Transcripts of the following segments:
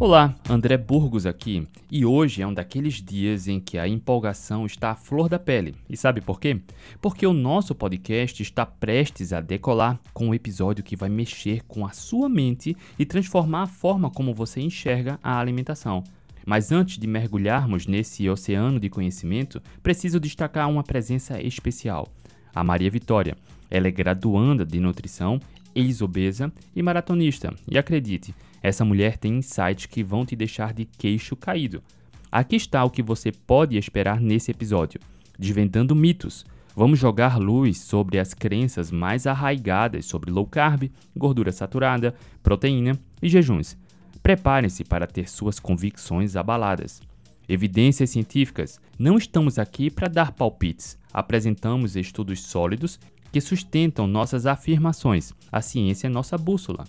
Olá, André Burgos aqui, e hoje é um daqueles dias em que a empolgação está à flor da pele. E sabe por quê? Porque o nosso podcast está prestes a decolar com um episódio que vai mexer com a sua mente e transformar a forma como você enxerga a alimentação. Mas antes de mergulharmos nesse oceano de conhecimento, preciso destacar uma presença especial: a Maria Vitória. Ela é graduanda de nutrição, ex-obesa e maratonista. E acredite, essa mulher tem insights que vão te deixar de queixo caído. Aqui está o que você pode esperar nesse episódio: Desvendando mitos. Vamos jogar luz sobre as crenças mais arraigadas sobre low carb, gordura saturada, proteína e jejuns. Prepare-se para ter suas convicções abaladas. Evidências científicas. Não estamos aqui para dar palpites. Apresentamos estudos sólidos que sustentam nossas afirmações. A ciência é nossa bússola.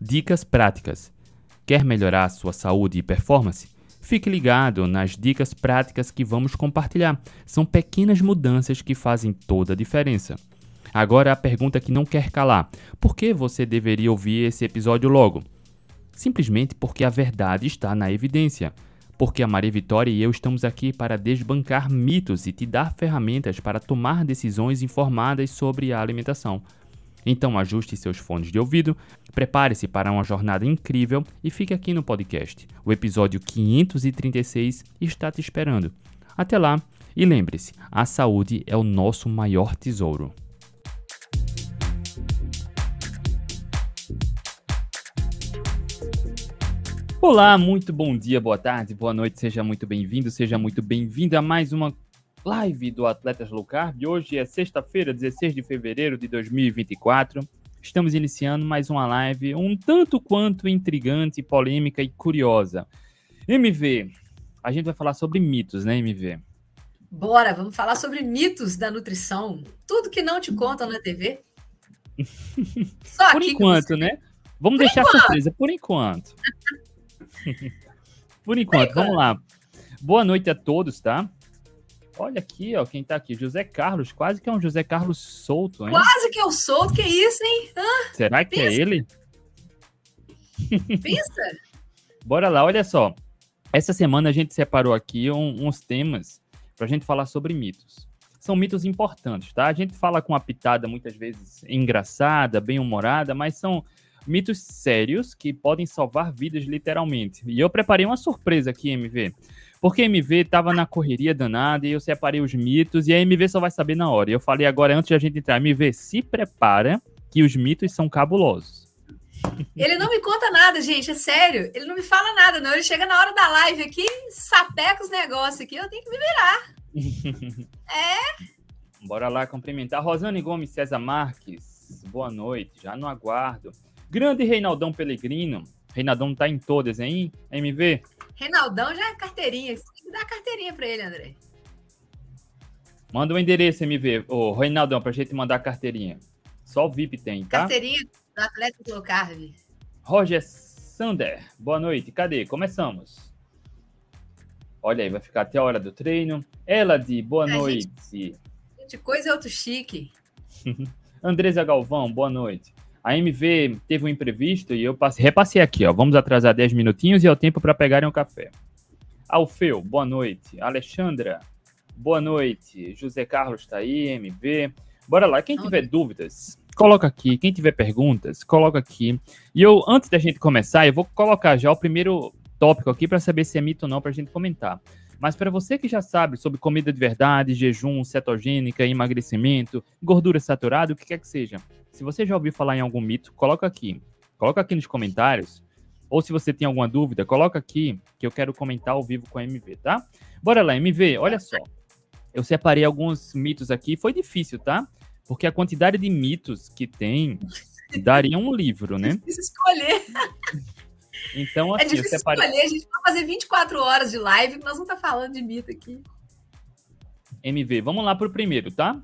Dicas práticas. Quer melhorar sua saúde e performance? Fique ligado nas dicas práticas que vamos compartilhar. São pequenas mudanças que fazem toda a diferença. Agora a pergunta que não quer calar: por que você deveria ouvir esse episódio logo? Simplesmente porque a verdade está na evidência. Porque a Maria Vitória e eu estamos aqui para desbancar mitos e te dar ferramentas para tomar decisões informadas sobre a alimentação. Então ajuste seus fones de ouvido, prepare-se para uma jornada incrível e fique aqui no podcast. O episódio 536 está te esperando. Até lá e lembre-se, a saúde é o nosso maior tesouro. Olá, muito bom dia, boa tarde, boa noite, seja muito bem-vindo, seja muito bem-vinda a mais uma live do Atletas Low Carb. Hoje é sexta-feira, 16 de fevereiro de 2024. Estamos iniciando mais uma live um tanto quanto intrigante, polêmica e curiosa. MV, a gente vai falar sobre mitos, né, MV? Bora, vamos falar sobre mitos da nutrição. Tudo que não te contam na TV. Só por enquanto, você... né? Vamos por deixar enquanto. surpresa, por enquanto. por enquanto, vamos lá. Boa noite a todos, tá? Olha aqui, ó, quem tá aqui, José Carlos, quase que é um José Carlos solto, hein? Quase que é o solto, que isso, hein? Ah, Será que é pensa. é ele? Pensa. Bora lá, olha só. Essa semana a gente separou aqui um, uns temas pra gente falar sobre mitos. São mitos importantes, tá? A gente fala com uma pitada muitas vezes engraçada, bem humorada, mas são mitos sérios que podem salvar vidas literalmente. E eu preparei uma surpresa aqui, MV. Porque a MV tava na correria danada e eu separei os mitos e a MV só vai saber na hora. E eu falei agora, antes de a gente entrar, MV, se prepara que os mitos são cabulosos. Ele não me conta nada, gente, é sério. Ele não me fala nada, não. Ele chega na hora da live aqui, sapeca os negócios aqui, eu tenho que me virar. é. Bora lá cumprimentar. Rosane Gomes César Marques, boa noite, já no aguardo. Grande Reinaldão Pelegrino. Reinaldão tá em todas, hein, MV? Reinaldão já é carteirinha. Dá carteirinha para ele, André. Manda o um endereço, MV. Ô, Reinaldão, pra gente mandar a carteirinha. Só o VIP tem, tá? Carteirinha do Atlético Low Carb. Roger Sander, boa noite. Cadê? Começamos. Olha aí, vai ficar até a hora do treino. Ela de boa é, noite. Gente, gente, coisa é outro chique. Andresa Galvão, boa noite. A MV teve um imprevisto e eu passei, repassei aqui, ó. Vamos atrasar 10 minutinhos e é o tempo para pegarem um café. Alfeu, boa noite. Alexandra, boa noite. José Carlos está aí, MV. Bora lá. Quem tiver dúvidas, coloca aqui. Quem tiver perguntas, coloca aqui. E eu, antes da gente começar, eu vou colocar já o primeiro tópico aqui para saber se é mito ou não para a gente comentar. Mas para você que já sabe sobre comida de verdade, jejum, cetogênica, emagrecimento, gordura saturada, o que quer que seja, se você já ouviu falar em algum mito, coloca aqui. Coloca aqui nos comentários. Ou se você tem alguma dúvida, coloca aqui que eu quero comentar ao vivo com a MV, tá? Bora lá, MV, olha só. Eu separei alguns mitos aqui, foi difícil, tá? Porque a quantidade de mitos que tem daria um livro, né? Escolher. Então, é assim, é difícil separei... escolher, a gente vai fazer 24 horas de live, nós vamos estar tá falando de mito aqui. MV, vamos lá pro primeiro, tá?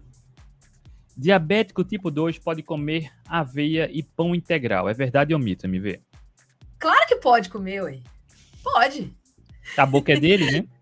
Diabético tipo 2 pode comer aveia e pão integral. É verdade ou mito, MV? Claro que pode comer, ué. Pode. A boca é dele, né?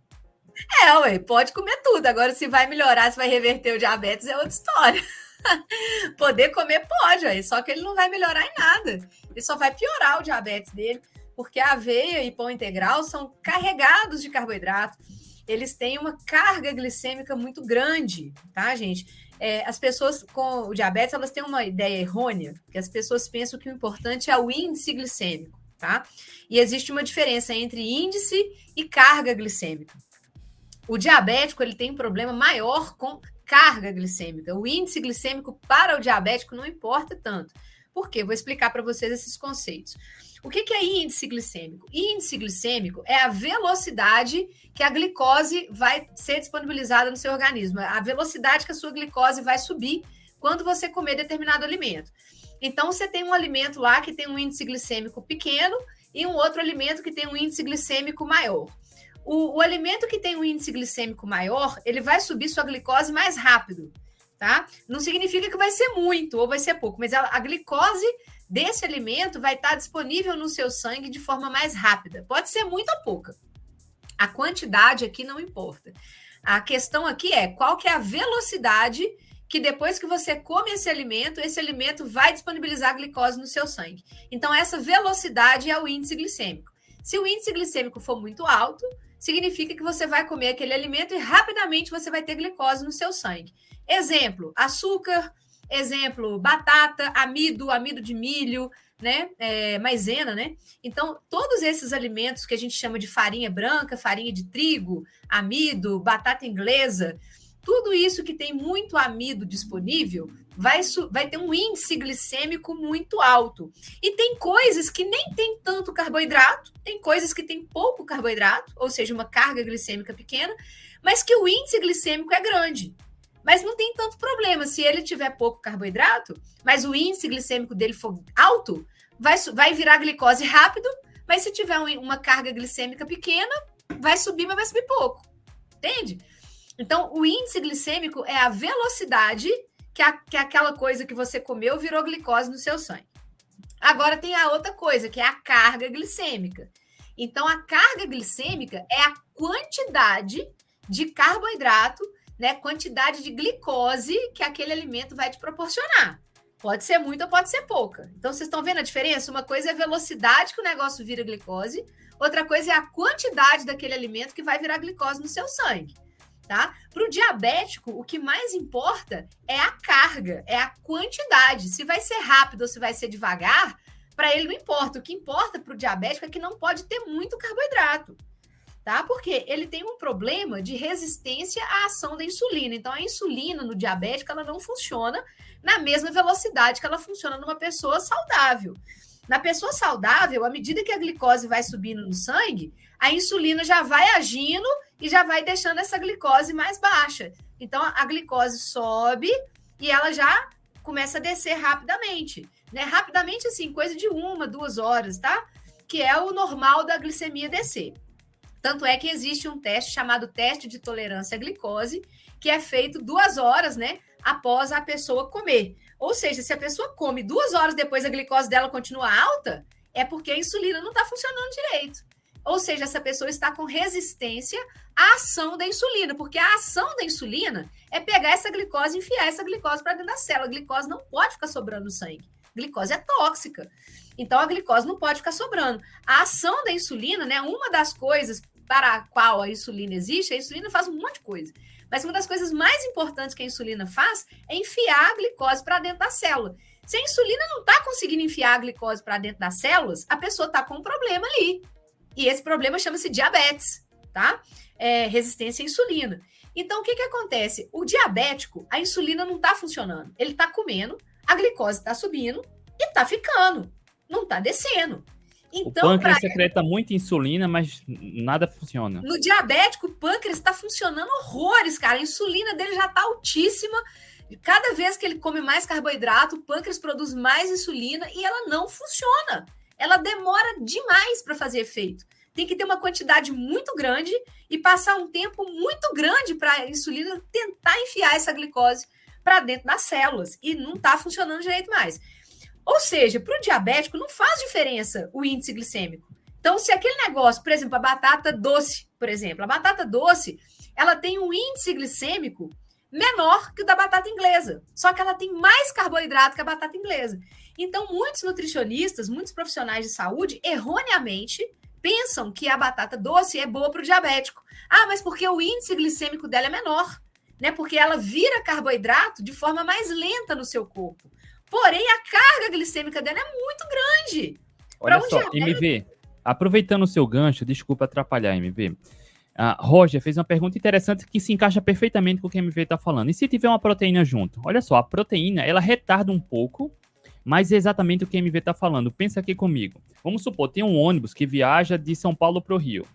É, ué, pode comer tudo. Agora, se vai melhorar, se vai reverter o diabetes, é outra história. Poder comer pode, ué, só que ele não vai melhorar em nada. Ele só vai piorar o diabetes dele. Porque a aveia e pão integral são carregados de carboidrato. Eles têm uma carga glicêmica muito grande, tá, gente? É, as pessoas com o diabetes, elas têm uma ideia errônea, que as pessoas pensam que o importante é o índice glicêmico, tá? E existe uma diferença entre índice e carga glicêmica. O diabético, ele tem um problema maior com carga glicêmica. O índice glicêmico para o diabético não importa tanto. Por quê? Vou explicar para vocês esses conceitos. O que, é índice glicêmico? Índice glicêmico é a velocidade que a glicose vai ser disponibilizada no seu organismo, a velocidade que a sua glicose vai subir quando você comer determinado alimento. Então, você tem um alimento lá que tem um índice glicêmico pequeno e um outro alimento que tem um índice glicêmico maior. O, o alimento que tem um índice glicêmico maior, ele vai subir sua glicose mais rápido, tá? Não significa que vai ser muito ou vai ser pouco, mas a, a glicose desse alimento vai estar disponível no seu sangue de forma mais rápida. Pode ser muito ou pouca. A quantidade aqui não importa. A questão aqui é qual que é a velocidade que depois que você come esse alimento, esse alimento vai disponibilizar glicose no seu sangue. Então, essa velocidade é o índice glicêmico. Se o índice glicêmico for muito alto, significa que você vai comer aquele alimento e rapidamente você vai ter glicose no seu sangue. Exemplo: açúcar, Exemplo, batata, amido, amido de milho, né? É, maisena, né? Então, todos esses alimentos que a gente chama de farinha branca, farinha de trigo, amido, batata inglesa, tudo isso que tem muito amido disponível vai, vai ter um índice glicêmico muito alto. E tem coisas que nem tem tanto carboidrato, tem coisas que tem pouco carboidrato, ou seja, uma carga glicêmica pequena, mas que o índice glicêmico é grande. Mas não tem tanto problema. Se ele tiver pouco carboidrato, mas o índice glicêmico dele for alto, vai, vai virar glicose rápido. Mas se tiver um, uma carga glicêmica pequena, vai subir, mas vai subir pouco. Entende? Então, o índice glicêmico é a velocidade que, a, que aquela coisa que você comeu virou glicose no seu sangue. Agora tem a outra coisa, que é a carga glicêmica. Então, a carga glicêmica é a quantidade de carboidrato né, quantidade de glicose que aquele alimento vai te proporcionar. Pode ser muito ou pode ser pouca. Então, vocês estão vendo a diferença? Uma coisa é a velocidade que o negócio vira glicose, outra coisa é a quantidade daquele alimento que vai virar glicose no seu sangue. Tá? Para o diabético, o que mais importa é a carga, é a quantidade. Se vai ser rápido ou se vai ser devagar, para ele não importa. O que importa para o diabético é que não pode ter muito carboidrato tá? Porque ele tem um problema de resistência à ação da insulina. Então, a insulina no diabético ela não funciona na mesma velocidade que ela funciona numa pessoa saudável. Na pessoa saudável, à medida que a glicose vai subindo no sangue, a insulina já vai agindo e já vai deixando essa glicose mais baixa. Então, a glicose sobe e ela já começa a descer rapidamente. Né? Rapidamente, assim, coisa de uma, duas horas, tá? Que é o normal da glicemia descer. Tanto é que existe um teste chamado teste de tolerância à glicose, que é feito duas horas, né, após a pessoa comer. Ou seja, se a pessoa come duas horas depois a glicose dela continua alta, é porque a insulina não está funcionando direito. Ou seja, essa pessoa está com resistência à ação da insulina, porque a ação da insulina é pegar essa glicose e enfiar essa glicose para dentro da célula. A glicose não pode ficar sobrando no sangue. A glicose é tóxica. Então a glicose não pode ficar sobrando. A ação da insulina, né, uma das coisas para a qual a insulina existe, a insulina faz um monte de coisa. Mas uma das coisas mais importantes que a insulina faz é enfiar a glicose para dentro da célula. Se a insulina não está conseguindo enfiar a glicose para dentro das células, a pessoa está com um problema ali. E esse problema chama-se diabetes, tá? É, resistência à insulina. Então, o que, que acontece? O diabético, a insulina não está funcionando. Ele está comendo, a glicose está subindo e está ficando, não está descendo. Então, o pâncreas pra... secreta muita insulina, mas nada funciona. No diabético, o pâncreas está funcionando horrores, cara. A insulina dele já está altíssima. Cada vez que ele come mais carboidrato, o pâncreas produz mais insulina e ela não funciona. Ela demora demais para fazer efeito. Tem que ter uma quantidade muito grande e passar um tempo muito grande para a insulina tentar enfiar essa glicose para dentro das células. E não está funcionando direito mais. Ou seja, para o diabético não faz diferença o índice glicêmico. Então, se aquele negócio, por exemplo, a batata doce, por exemplo, a batata doce, ela tem um índice glicêmico menor que o da batata inglesa. Só que ela tem mais carboidrato que a batata inglesa. Então, muitos nutricionistas, muitos profissionais de saúde, erroneamente, pensam que a batata doce é boa para o diabético. Ah, mas porque o índice glicêmico dela é menor, né? Porque ela vira carboidrato de forma mais lenta no seu corpo. Porém, a carga glicêmica dela é muito grande. Olha um só, diabético... MV, aproveitando o seu gancho, desculpa atrapalhar, MV. Uh, Roger fez uma pergunta interessante que se encaixa perfeitamente com o que a MV está falando. E se tiver uma proteína junto? Olha só, a proteína ela retarda um pouco, mas é exatamente o que a MV está falando. Pensa aqui comigo. Vamos supor, tem um ônibus que viaja de São Paulo para o Rio.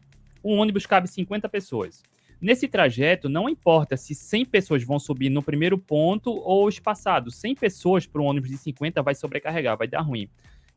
Um ônibus cabe 50 pessoas. Nesse trajeto, não importa se 100 pessoas vão subir no primeiro ponto ou espaçado. 100 pessoas para um ônibus de 50 vai sobrecarregar, vai dar ruim.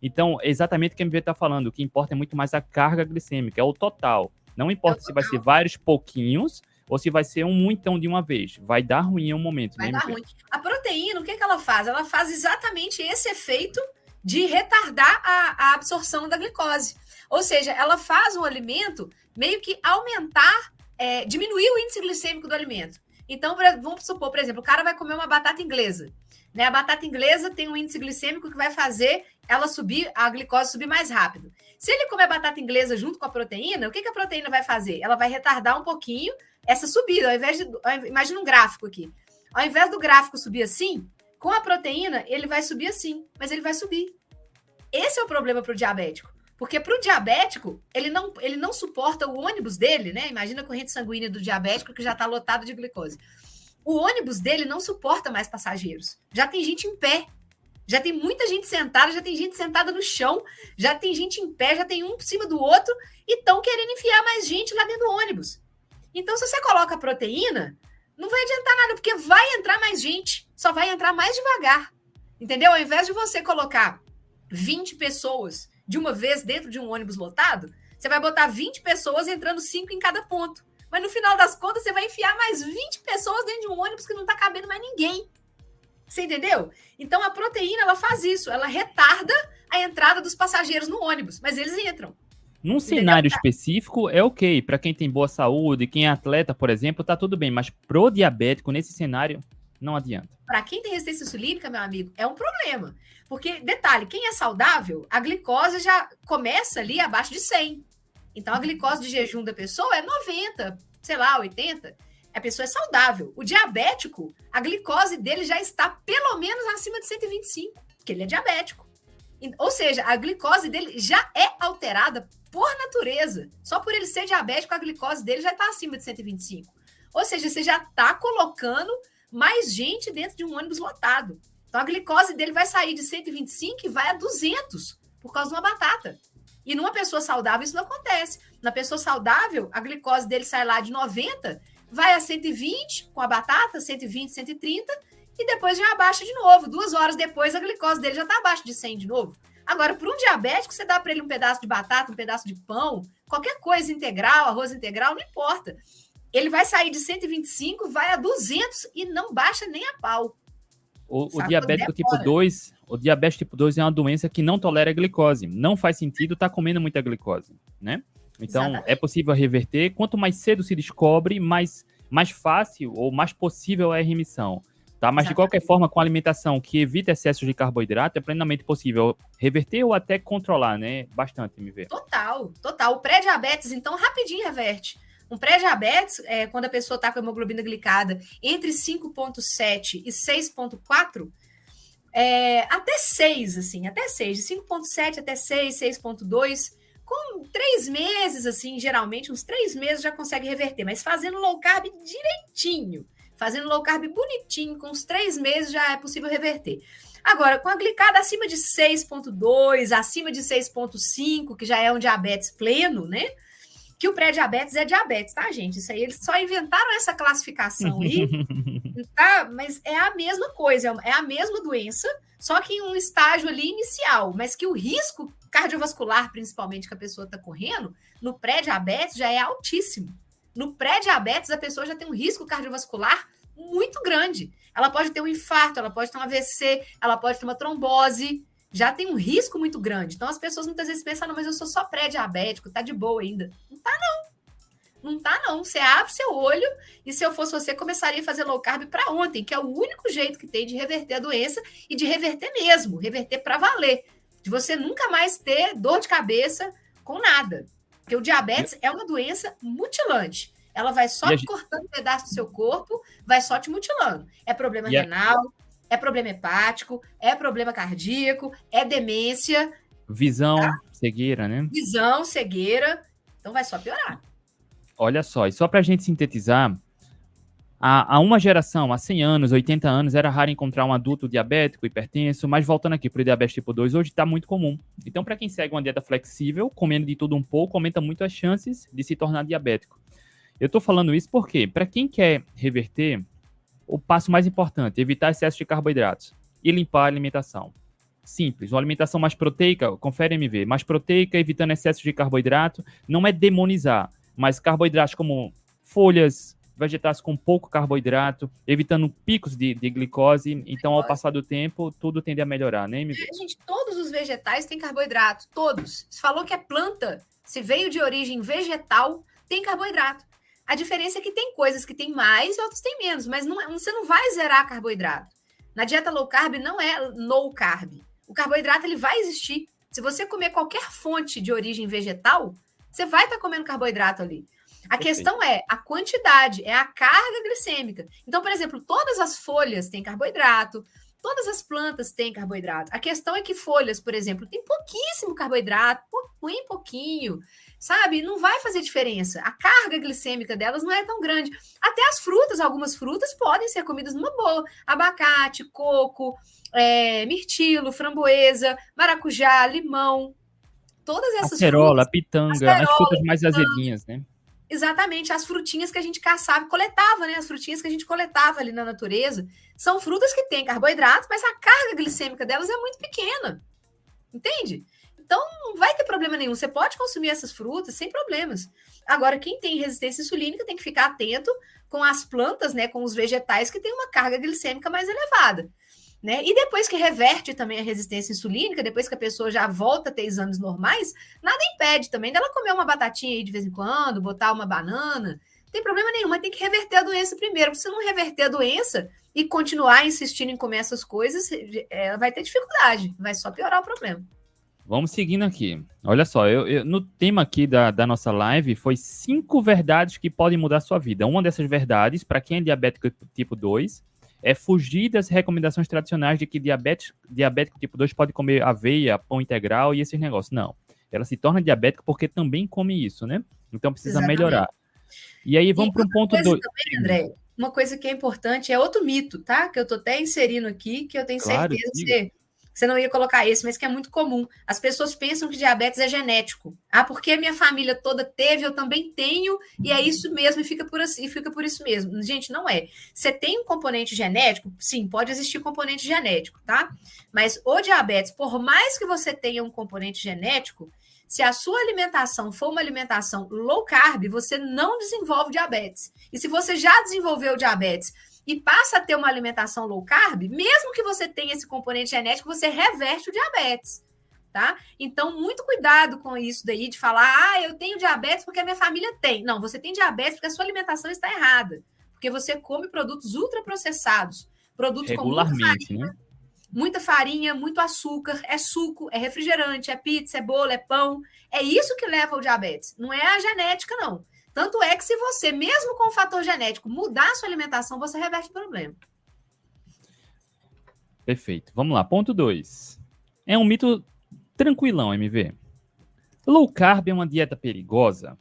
Então, é exatamente o que a MV está falando. O que importa é muito mais a carga glicêmica, é o total. Não importa se vai ser vários pouquinhos ou se vai ser um muitão de uma vez. Vai dar ruim em um momento. Vai né, dar ruim. A proteína, o que, que ela faz? Ela faz exatamente esse efeito de retardar a, a absorção da glicose. Ou seja, ela faz o alimento meio que aumentar, é, diminuir o índice glicêmico do alimento. Então, vamos supor, por exemplo, o cara vai comer uma batata inglesa. Né? A batata inglesa tem um índice glicêmico que vai fazer ela subir, a glicose subir mais rápido. Se ele comer batata inglesa junto com a proteína, o que, que a proteína vai fazer? Ela vai retardar um pouquinho essa subida, ao invés de. Imagina um gráfico aqui. Ao invés do gráfico subir assim, com a proteína, ele vai subir assim, mas ele vai subir. Esse é o problema para o diabético. Porque para o diabético, ele não, ele não suporta o ônibus dele, né? Imagina a corrente sanguínea do diabético que já está lotado de glicose. O ônibus dele não suporta mais passageiros. Já tem gente em pé. Já tem muita gente sentada, já tem gente sentada no chão, já tem gente em pé, já tem um por cima do outro e estão querendo enfiar mais gente lá dentro do ônibus. Então, se você coloca proteína, não vai adiantar nada, porque vai entrar mais gente, só vai entrar mais devagar. Entendeu? Ao invés de você colocar 20 pessoas de uma vez dentro de um ônibus lotado, você vai botar 20 pessoas entrando 5 em cada ponto. Mas no final das contas, você vai enfiar mais 20 pessoas dentro de um ônibus que não está cabendo mais ninguém. Você entendeu? Então a proteína ela faz isso, ela retarda a entrada dos passageiros no ônibus, mas eles entram. Num cenário específico é ok, para quem tem boa saúde, quem é atleta, por exemplo, tá tudo bem, mas pro diabético nesse cenário não adianta. Para quem tem resistência insulínica, meu amigo, é um problema. Porque, detalhe, quem é saudável, a glicose já começa ali abaixo de 100. Então, a glicose de jejum da pessoa é 90, sei lá, 80 a pessoa é saudável. O diabético, a glicose dele já está pelo menos acima de 125, porque ele é diabético. Ou seja, a glicose dele já é alterada por natureza. Só por ele ser diabético, a glicose dele já está acima de 125. Ou seja, você já está colocando mais gente dentro de um ônibus lotado. Então a glicose dele vai sair de 125 e vai a 200 por causa de uma batata. E numa pessoa saudável isso não acontece. Na pessoa saudável, a glicose dele sai lá de 90 vai a 120 com a batata, 120, 130, e depois já abaixa de novo. Duas horas depois, a glicose dele já está abaixo de 100 de novo. Agora, para um diabético, você dá para ele um pedaço de batata, um pedaço de pão, qualquer coisa integral, arroz integral, não importa. Ele vai sair de 125, vai a 200 e não baixa nem a pau. O, o diabético tipo 2, o diabetes tipo 2 é uma doença que não tolera glicose. Não faz sentido estar tá comendo muita glicose, né? Então, Exatamente. é possível reverter. Quanto mais cedo se descobre, mais, mais fácil ou mais possível é a remissão. Tá? Mas, Exatamente. de qualquer forma, com alimentação que evita excesso de carboidrato, é plenamente possível reverter ou até controlar, né? Bastante, me ver. Total, total. O pré-diabetes, então, rapidinho reverte. Um pré-diabetes, é, quando a pessoa está com hemoglobina glicada entre 5,7 e 6,4, é, até 6, assim, até 6, de 5,7 até 6, 6,2, com três meses, assim, geralmente, uns três meses já consegue reverter, mas fazendo low carb direitinho, fazendo low carb bonitinho, com uns três meses já é possível reverter. Agora, com a glicada acima de 6,2, acima de 6,5, que já é um diabetes pleno, né? Que o pré-diabetes é diabetes, tá, gente? Isso aí, eles só inventaram essa classificação aí, tá? Mas é a mesma coisa, é a mesma doença, só que em um estágio ali inicial, mas que o risco cardiovascular, principalmente, que a pessoa está correndo, no pré-diabetes já é altíssimo. No pré-diabetes, a pessoa já tem um risco cardiovascular muito grande. Ela pode ter um infarto, ela pode ter um AVC, ela pode ter uma trombose, já tem um risco muito grande. Então, as pessoas muitas vezes pensam, não, mas eu sou só pré-diabético, tá de boa ainda. Não tá, não. Não tá, não. Você abre seu olho e se eu fosse você, começaria a fazer low carb para ontem, que é o único jeito que tem de reverter a doença e de reverter mesmo, reverter para valer. De você nunca mais ter dor de cabeça com nada. Porque o diabetes é uma doença mutilante. Ela vai só te cortando pedaço do seu corpo, vai só te mutilando. É problema renal, é problema hepático, é problema cardíaco, é demência. Visão, tá? cegueira, né? Visão, cegueira. Então vai só piorar. Olha só, e só para a gente sintetizar, há, há uma geração, há 100 anos, 80 anos, era raro encontrar um adulto diabético, hipertenso, mas voltando aqui para o diabetes tipo 2, hoje está muito comum. Então, para quem segue uma dieta flexível, comendo de tudo um pouco, aumenta muito as chances de se tornar diabético. Eu estou falando isso porque, para quem quer reverter, o passo mais importante, evitar excesso de carboidratos e limpar a alimentação. Simples, uma alimentação mais proteica, confere MV, mais proteica, evitando excesso de carboidrato, não é demonizar, mas carboidratos como folhas, vegetais com pouco carboidrato, evitando picos de, de glicose. Então, ao passar do tempo, tudo tende a melhorar, né, MV? É, gente, todos os vegetais têm carboidrato, todos. Você falou que é planta, se veio de origem vegetal, tem carboidrato. A diferença é que tem coisas que tem mais e outras tem menos, mas não, é, você não vai zerar carboidrato. Na dieta low carb não é low carb. O carboidrato ele vai existir. Se você comer qualquer fonte de origem vegetal, você vai estar tá comendo carboidrato ali. A Perfeito. questão é a quantidade, é a carga glicêmica. Então, por exemplo, todas as folhas têm carboidrato, todas as plantas têm carboidrato. A questão é que folhas, por exemplo, tem pouquíssimo carboidrato, pouquinho, pouquinho, sabe? Não vai fazer diferença. A carga glicêmica delas não é tão grande. Até as frutas, algumas frutas podem ser comidas numa boa. Abacate, coco, é, mirtilo, framboesa, maracujá, limão, todas essas Acerola, frutas, pitanga, acerola, as frutas mais pitanga, azedinhas, né? Exatamente, as frutinhas que a gente caçava, coletava, né? As frutinhas que a gente coletava ali na natureza, são frutas que têm carboidratos, mas a carga glicêmica delas é muito pequena. Entende? Então não vai ter problema nenhum. Você pode consumir essas frutas sem problemas. Agora, quem tem resistência insulínica tem que ficar atento com as plantas, né? Com os vegetais que têm uma carga glicêmica mais elevada. Né? E depois que reverte também a resistência insulínica, depois que a pessoa já volta a ter exames normais, nada impede também dela comer uma batatinha aí de vez em quando, botar uma banana. Não tem problema nenhum, mas tem que reverter a doença primeiro. Se não reverter a doença e continuar insistindo em comer essas coisas, ela vai ter dificuldade, vai só piorar o problema. Vamos seguindo aqui. Olha só, eu, eu, no tema aqui da, da nossa live foi cinco verdades que podem mudar a sua vida. Uma dessas verdades, para quem é diabético tipo 2, é fugir das recomendações tradicionais de que diabetes, diabético tipo 2 pode comer aveia, pão integral e esses negócios. Não. Ela se torna diabética porque também come isso, né? Então precisa Exatamente. melhorar. E aí vamos para um ponto 2. André, uma coisa que é importante é outro mito, tá? Que eu tô até inserindo aqui, que eu tenho claro, certeza que você não ia colocar esse, mas que é muito comum. As pessoas pensam que diabetes é genético. Ah, porque minha família toda teve, eu também tenho, e é isso mesmo, e fica por assim, fica por isso mesmo. Gente, não é. Você tem um componente genético? Sim, pode existir componente genético, tá? Mas o diabetes, por mais que você tenha um componente genético, se a sua alimentação for uma alimentação low carb, você não desenvolve diabetes. E se você já desenvolveu diabetes, e passa a ter uma alimentação low carb, mesmo que você tenha esse componente genético, você reverte o diabetes. Tá? Então, muito cuidado com isso daí de falar, ah, eu tenho diabetes porque a minha família tem. Não, você tem diabetes porque a sua alimentação está errada. Porque você come produtos ultraprocessados, produtos Regularmente, com muita farinha, né? muita farinha, muito açúcar, é suco, é refrigerante, é pizza, é bolo, é pão. É isso que leva ao diabetes. Não é a genética, não. Tanto é que se você, mesmo com o fator genético, mudar a sua alimentação, você reverte o problema. Perfeito. Vamos lá. Ponto 2. É um mito tranquilão, MV. Low carb é uma dieta perigosa?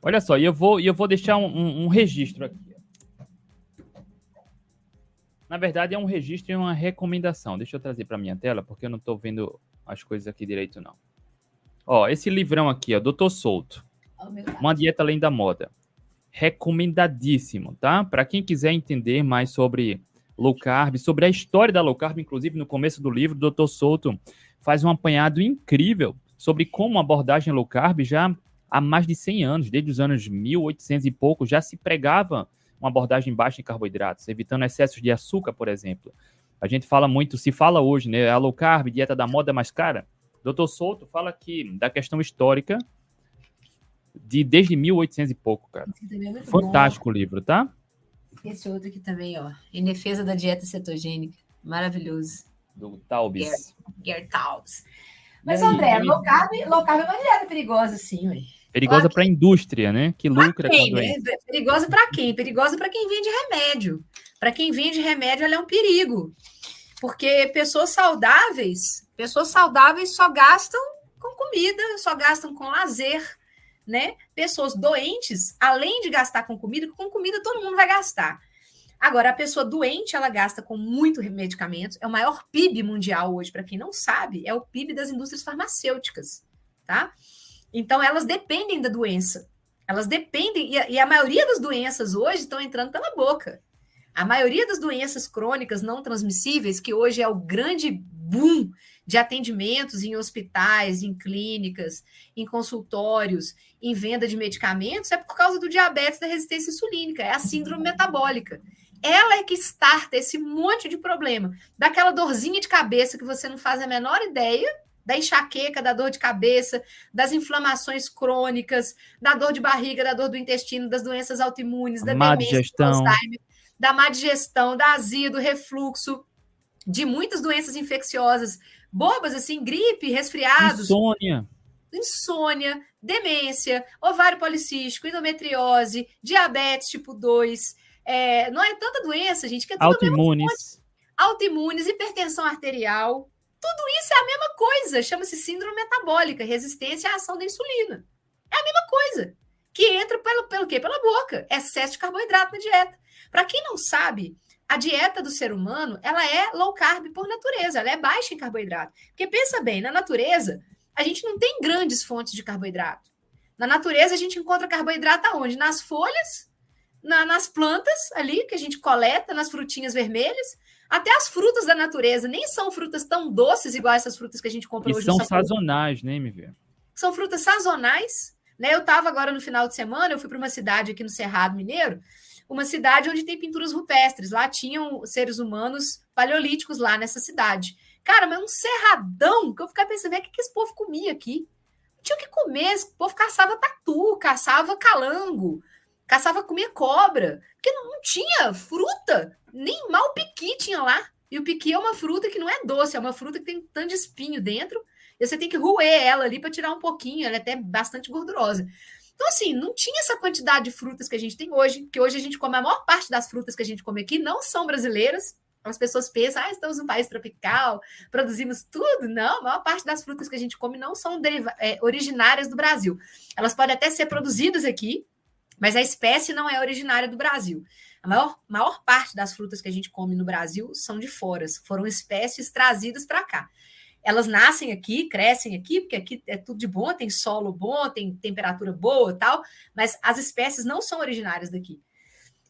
Olha só, eu vou, eu vou deixar um, um, um registro aqui. Na verdade, é um registro e uma recomendação. Deixa eu trazer para minha tela, porque eu não estou vendo as coisas aqui direito, não. Ó, esse livrão aqui, ó, Doutor Souto. Uma dieta além da moda. Recomendadíssimo, tá? Para quem quiser entender mais sobre low carb, sobre a história da low carb, inclusive no começo do livro, o Dr. Souto faz um apanhado incrível sobre como a abordagem low carb já há mais de 100 anos, desde os anos 1800 e pouco, já se pregava uma abordagem baixa em carboidratos, evitando excessos de açúcar, por exemplo. A gente fala muito, se fala hoje, né, a low carb, dieta da moda mais cara. Dr. Souto fala que da questão histórica de desde 1800 e pouco, cara. É Fantástico bom. o livro, tá? Esse outro aqui também, ó. Em defesa da dieta cetogênica. Maravilhoso. Do Taubes. Taubes. Mas, André, low carb, low carb é uma dieta perigosa, sim, ué. Perigosa para a indústria, né? Que lucra quem, com a né? Perigosa para quem? Perigosa para quem vende remédio. Para quem vende remédio, ela é um perigo. Porque pessoas saudáveis, pessoas saudáveis só gastam com comida, só gastam com lazer, né? Pessoas doentes, além de gastar com comida, com comida todo mundo vai gastar. Agora, a pessoa doente, ela gasta com muito medicamentos. É o maior PIB mundial hoje, para quem não sabe, é o PIB das indústrias farmacêuticas, tá? Então, elas dependem da doença. Elas dependem, e a, e a maioria das doenças hoje estão entrando pela boca. A maioria das doenças crônicas não transmissíveis, que hoje é o grande boom de atendimentos em hospitais, em clínicas, em consultórios, em venda de medicamentos, é por causa do diabetes da resistência insulínica, é a síndrome metabólica. Ela é que starta esse monte de problema, daquela dorzinha de cabeça que você não faz a menor ideia, da enxaqueca, da dor de cabeça, das inflamações crônicas, da dor de barriga, da dor do intestino, das doenças autoimunes, da má demência, digestão. da má digestão, da azia, do refluxo, de muitas doenças infecciosas, bobas assim, gripe, resfriados. Insônia. Insônia, demência, ovário policístico, endometriose, diabetes tipo 2. É, não é tanta doença, gente, que é tudo Autoimunes. Autoimunes, hipertensão arterial. Tudo isso é a mesma coisa. Chama-se síndrome metabólica, resistência à ação da insulina. É a mesma coisa. Que entra pelo, pelo quê? Pela boca. Excesso de carboidrato na dieta. Para quem não sabe, a dieta do ser humano ela é low carb por natureza, ela é baixa em carboidrato. Porque pensa bem, na natureza, a gente não tem grandes fontes de carboidrato. Na natureza, a gente encontra carboidrato aonde? Nas folhas, na, nas plantas ali que a gente coleta, nas frutinhas vermelhas. Até as frutas da natureza nem são frutas tão doces igual essas frutas que a gente compra e hoje. São sazonais, né, MV? São frutas sazonais. Né? Eu estava agora no final de semana, eu fui para uma cidade aqui no Cerrado Mineiro, uma cidade onde tem pinturas rupestres. Lá tinham seres humanos paleolíticos lá nessa cidade. Cara, mas um cerradão que eu ficava pensando, o que, que esse povo comia aqui? Tinha o que comer, o povo caçava tatu, caçava calango, caçava comer cobra, porque não, não tinha fruta, nem mal piqui tinha lá. E o piqui é uma fruta que não é doce, é uma fruta que tem tanto de espinho dentro, e você tem que roer ela ali para tirar um pouquinho, ela é até bastante gordurosa. Então, assim, não tinha essa quantidade de frutas que a gente tem hoje, que hoje a gente come a maior parte das frutas que a gente come aqui não são brasileiras. As pessoas pensam, ah, estamos num país tropical, produzimos tudo. Não, a maior parte das frutas que a gente come não são é, originárias do Brasil. Elas podem até ser produzidas aqui, mas a espécie não é originária do Brasil. A maior, maior parte das frutas que a gente come no Brasil são de fora, foram espécies trazidas para cá elas nascem aqui, crescem aqui, porque aqui é tudo de bom, tem solo bom, tem temperatura boa tal, mas as espécies não são originárias daqui.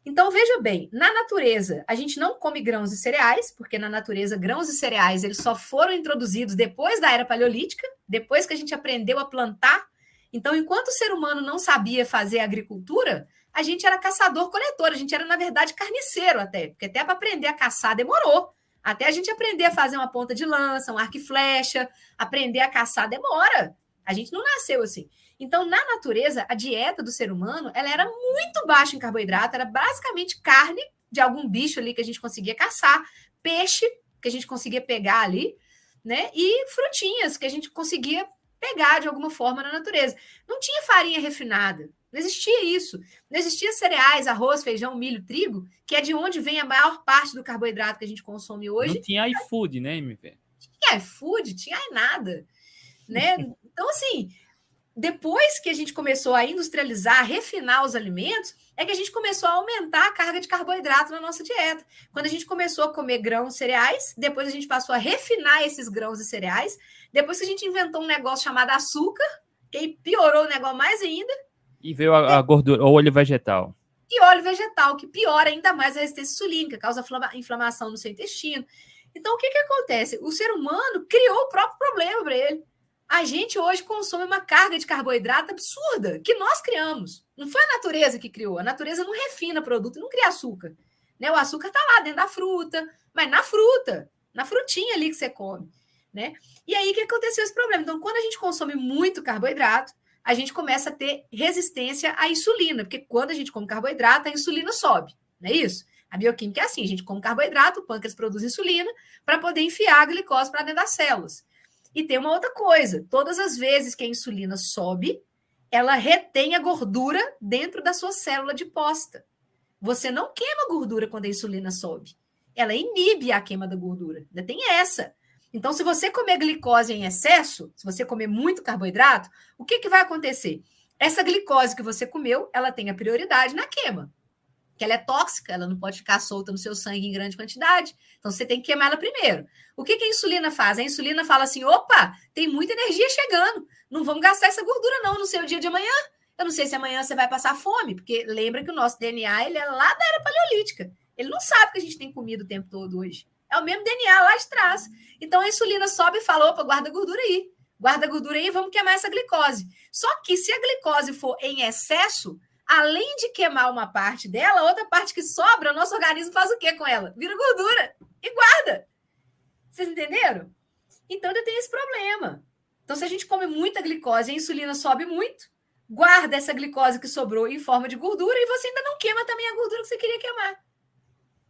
Então, veja bem, na natureza, a gente não come grãos e cereais, porque na natureza, grãos e cereais, eles só foram introduzidos depois da era paleolítica, depois que a gente aprendeu a plantar. Então, enquanto o ser humano não sabia fazer agricultura, a gente era caçador-coletor, a gente era, na verdade, carniceiro até, porque até para aprender a caçar demorou. Até a gente aprender a fazer uma ponta de lança, um arco e flecha, aprender a caçar demora. A gente não nasceu assim. Então, na natureza, a dieta do ser humano ela era muito baixa em carboidrato, era basicamente carne de algum bicho ali que a gente conseguia caçar, peixe que a gente conseguia pegar ali, né? E frutinhas que a gente conseguia pegar de alguma forma na natureza. Não tinha farinha refinada, não existia isso. Não existia cereais, arroz, feijão, milho, trigo, que é de onde vem a maior parte do carboidrato que a gente consome hoje. Não tinha iFood, né, MV? Tinha iFood, tinha nada. Né? Então, assim, depois que a gente começou a industrializar, a refinar os alimentos, é que a gente começou a aumentar a carga de carboidrato na nossa dieta. Quando a gente começou a comer grãos cereais, depois a gente passou a refinar esses grãos e cereais, depois que a gente inventou um negócio chamado açúcar, que piorou o negócio mais ainda, e veio a, a gordura, o óleo vegetal. E óleo vegetal, que piora ainda mais a resistência insulínica, causa inflamação no seu intestino. Então, o que, que acontece? O ser humano criou o próprio problema para ele. A gente hoje consome uma carga de carboidrato absurda, que nós criamos. Não foi a natureza que criou. A natureza não refina produto, não cria açúcar. Né? O açúcar está lá dentro da fruta, mas na fruta, na frutinha ali que você come. Né? E aí, que aconteceu esse problema? Então, quando a gente consome muito carboidrato, a gente começa a ter resistência à insulina, porque quando a gente come carboidrato, a insulina sobe, não é isso? A bioquímica é assim: a gente come carboidrato, o pâncreas produz insulina para poder enfiar a glicose para dentro das células. E tem uma outra coisa: todas as vezes que a insulina sobe, ela retém a gordura dentro da sua célula de posta. Você não queima gordura quando a insulina sobe. Ela inibe a queima da gordura. Ainda tem essa. Então, se você comer glicose em excesso, se você comer muito carboidrato, o que, que vai acontecer? Essa glicose que você comeu, ela tem a prioridade na queima que ela é tóxica, ela não pode ficar solta no seu sangue em grande quantidade. Então você tem que queimar ela primeiro. O que, que a insulina faz? A insulina fala assim: opa, tem muita energia chegando, não vamos gastar essa gordura não no seu dia de amanhã. Eu não sei se amanhã você vai passar fome, porque lembra que o nosso DNA ele é lá da era paleolítica. Ele não sabe que a gente tem comido o tempo todo hoje. É o mesmo DNA lá de trás. Então a insulina sobe e fala: opa, guarda a gordura aí. Guarda gordura aí vamos queimar essa glicose. Só que se a glicose for em excesso, além de queimar uma parte dela, a outra parte que sobra, o nosso organismo faz o quê com ela? Vira gordura e guarda. Vocês entenderam? Então ainda tem esse problema. Então, se a gente come muita glicose, a insulina sobe muito, guarda essa glicose que sobrou em forma de gordura e você ainda não queima também a gordura que você queria queimar.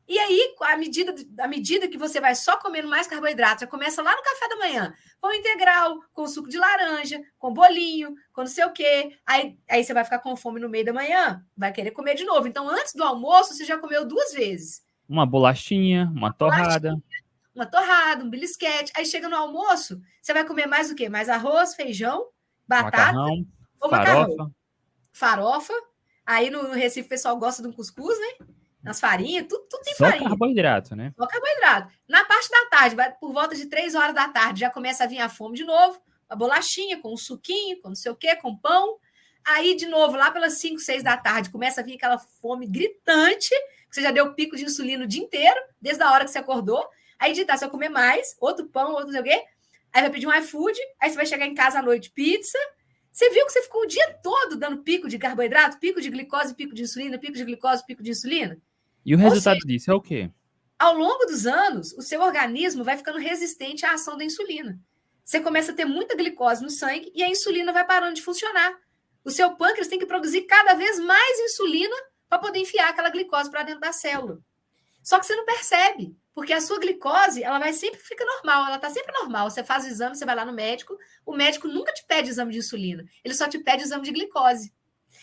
E aí, à medida, à medida que você vai só comendo mais carboidrato, já começa lá no café da manhã, com integral, com suco de laranja, com bolinho, com não sei o quê. Aí, aí você vai ficar com fome no meio da manhã, vai querer comer de novo. Então, antes do almoço, você já comeu duas vezes. Uma bolachinha, uma torrada. uma torrada, um belisquete. Aí chega no almoço, você vai comer mais o quê? Mais arroz, feijão, batata macarrão, ou macarrão. Farofa. Farofa. Aí no, no Recife o pessoal gosta de um cuscuz, né? Nas farinhas, tudo, tudo tem Só farinha. carboidrato, né? Só carboidrato. Na parte da tarde, por volta de três horas da tarde, já começa a vir a fome de novo, a bolachinha com um suquinho, com não sei o quê, com pão. Aí, de novo, lá pelas 5, 6 da tarde, começa a vir aquela fome gritante, que você já deu pico de insulina o dia inteiro, desde a hora que você acordou. Aí, de tarde, você vai comer mais, outro pão, outro não sei o quê. Aí vai pedir um iFood, aí você vai chegar em casa à noite, pizza. Você viu que você ficou o dia todo dando pico de carboidrato, pico de glicose, pico de insulina, pico de glicose, pico de insulina? E o resultado seja, disso é o quê? Ao longo dos anos, o seu organismo vai ficando resistente à ação da insulina. Você começa a ter muita glicose no sangue e a insulina vai parando de funcionar. O seu pâncreas tem que produzir cada vez mais insulina para poder enfiar aquela glicose para dentro da célula. Só que você não percebe, porque a sua glicose, ela vai sempre fica normal, ela está sempre normal. Você faz o exame, você vai lá no médico, o médico nunca te pede exame de insulina, ele só te pede exame de glicose.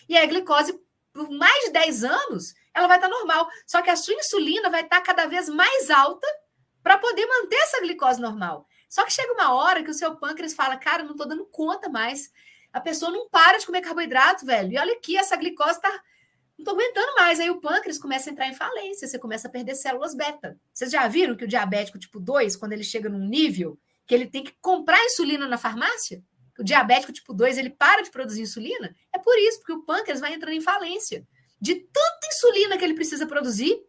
E a glicose, por mais de 10 anos, ela vai estar normal. Só que a sua insulina vai estar cada vez mais alta para poder manter essa glicose normal. Só que chega uma hora que o seu pâncreas fala, cara, não estou dando conta mais. A pessoa não para de comer carboidrato, velho. E olha aqui, essa glicose está não estou aguentando mais. Aí o pâncreas começa a entrar em falência, você começa a perder células beta. Vocês já viram que o diabético tipo 2, quando ele chega num nível que ele tem que comprar insulina na farmácia, o diabético tipo 2 ele para de produzir insulina? É por isso, porque o pâncreas vai entrando em falência de tanta insulina que ele precisa produzir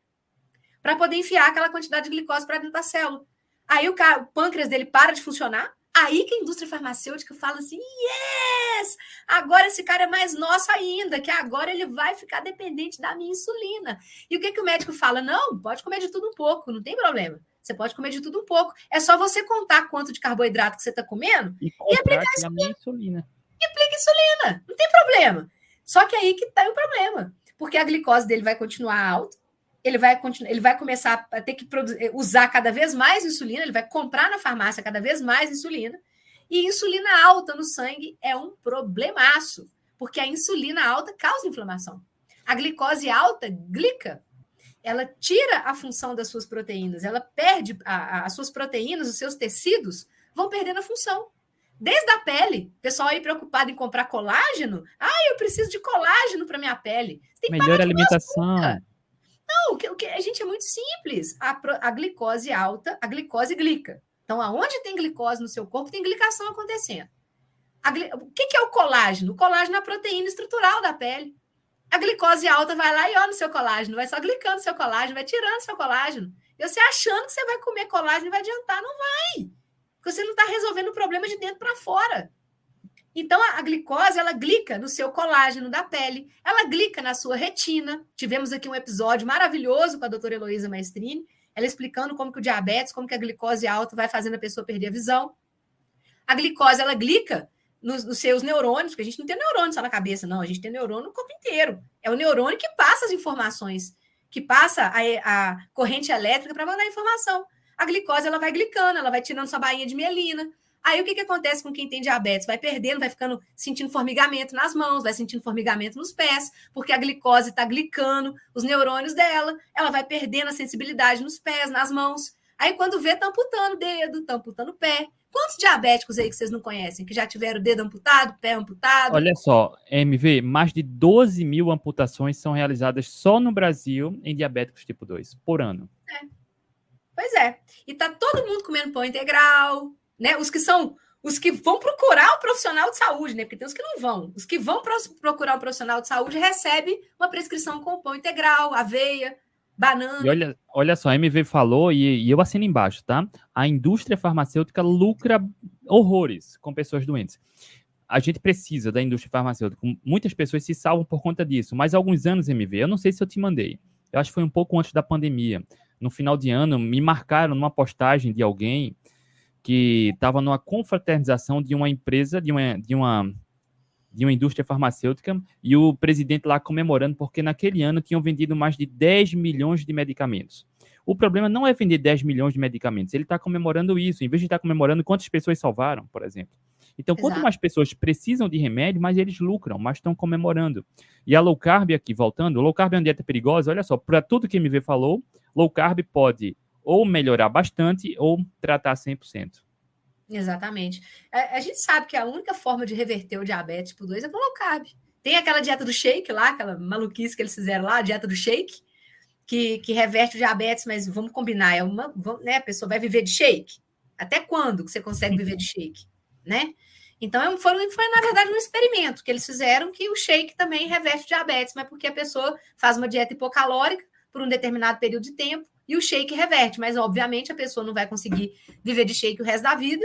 para poder enfiar aquela quantidade de glicose para dentro da célula. Aí o, cara, o pâncreas dele para de funcionar. Aí que a indústria farmacêutica fala assim: yes! Agora esse cara é mais nosso ainda, que agora ele vai ficar dependente da minha insulina. E o que, que o médico fala? Não, pode comer de tudo um pouco, não tem problema. Você pode comer de tudo um pouco. É só você contar quanto de carboidrato que você está comendo e, e aplicar insulina. insulina. E aplica insulina, não tem problema. Só que aí que está o problema porque a glicose dele vai continuar alta, ele vai, continuar, ele vai começar a ter que produzir, usar cada vez mais insulina, ele vai comprar na farmácia cada vez mais insulina, e insulina alta no sangue é um problemaço, porque a insulina alta causa inflamação. A glicose alta glica, ela tira a função das suas proteínas, ela perde a, a, as suas proteínas, os seus tecidos vão perdendo a função. Desde a pele, o pessoal aí preocupado em comprar colágeno. Ah, eu preciso de colágeno para minha pele. Melhor alimentação. Não, o que, o que, a gente é muito simples. A, a glicose alta, a glicose glica. Então, aonde tem glicose no seu corpo, tem glicação acontecendo. Gli... O que, que é o colágeno? O colágeno é a proteína estrutural da pele. A glicose alta vai lá e olha no seu colágeno, vai só glicando seu colágeno, vai tirando seu colágeno. E você achando que você vai comer colágeno vai adiantar, não vai você não está resolvendo o problema de dentro para fora. Então, a, a, glicose, ela glica no seu colágeno da pele, ela glica na sua retina. Tivemos aqui um episódio maravilhoso com a doutora Heloísa Maestrini, ela explicando como que o diabetes, como que a glicose alta vai fazendo a pessoa perder a visão. A glicose, ela glica nos, nos, seus neurônios, porque a gente não tem neurônio só na cabeça, não, a gente tem neurônio no corpo inteiro. É o neurônio que passa as informações, que passa a, a corrente elétrica para mandar informação. A glicose ela vai glicando, ela vai tirando sua bainha de mielina. Aí o que, que acontece com quem tem diabetes? Vai perdendo, vai ficando sentindo formigamento nas mãos, vai sentindo formigamento nos pés, porque a glicose está glicando os neurônios dela, ela vai perdendo a sensibilidade nos pés, nas mãos. Aí quando vê, tá amputando o dedo, tá amputando o pé. Quantos diabéticos aí que vocês não conhecem, que já tiveram dedo amputado, pé amputado? Olha só, MV, mais de 12 mil amputações são realizadas só no Brasil em diabéticos tipo 2, por ano. É. Pois é. E tá todo mundo comendo pão integral, né? Os que são os que vão procurar um profissional de saúde, né? Porque tem os que não vão. Os que vão procurar um profissional de saúde recebem uma prescrição com pão integral, aveia, banana. E olha, olha só, a MV falou, e, e eu assino embaixo, tá? A indústria farmacêutica lucra horrores com pessoas doentes. A gente precisa da indústria farmacêutica. Muitas pessoas se salvam por conta disso. Mas há alguns anos, MV, eu não sei se eu te mandei. Eu acho que foi um pouco antes da pandemia. No final de ano, me marcaram numa postagem de alguém que estava numa confraternização de uma empresa, de uma, de uma de uma indústria farmacêutica e o presidente lá comemorando porque naquele ano tinham vendido mais de 10 milhões de medicamentos. O problema não é vender 10 milhões de medicamentos, ele está comemorando isso, em vez de estar tá comemorando quantas pessoas salvaram, por exemplo. Então, Exato. quanto mais pessoas precisam de remédio, mais eles lucram, mais estão comemorando. E a low carb aqui, voltando, low carb é uma dieta perigosa, olha só, para tudo que MV falou, low carb pode ou melhorar bastante ou tratar 100%. Exatamente. A, a, gente sabe que a única forma de reverter o diabetes tipo 2 é com low carb. Tem aquela dieta do shake lá, aquela maluquice que eles fizeram lá, a dieta do shake, que, que reverte o diabetes, mas vamos combinar, é uma, vamos, né, a pessoa vai viver de shake. Até quando que você consegue viver de shake, né? Então é foi, foi na verdade um experimento que eles fizeram que o shake também reverte o diabetes, mas porque a pessoa faz uma dieta hipocalórica por um determinado período de tempo e o shake reverte, mas obviamente a pessoa não vai conseguir viver de shake o resto da vida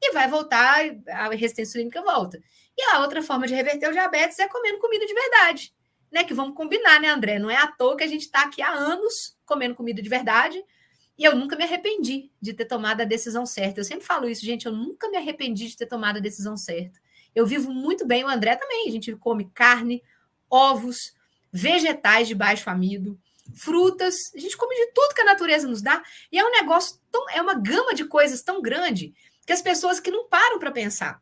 e vai voltar, a resistência insulínica volta. E a outra forma de reverter o diabetes é comendo comida de verdade, né? Que vamos combinar, né, André? Não é à toa que a gente está aqui há anos comendo comida de verdade. E eu nunca me arrependi de ter tomado a decisão certa. Eu sempre falo isso, gente. Eu nunca me arrependi de ter tomado a decisão certa. Eu vivo muito bem, o André também. A gente come carne, ovos, vegetais de baixo amido, frutas, a gente come de tudo que a natureza nos dá, e é um negócio tão, é uma gama de coisas tão grande que as pessoas que não param para pensar.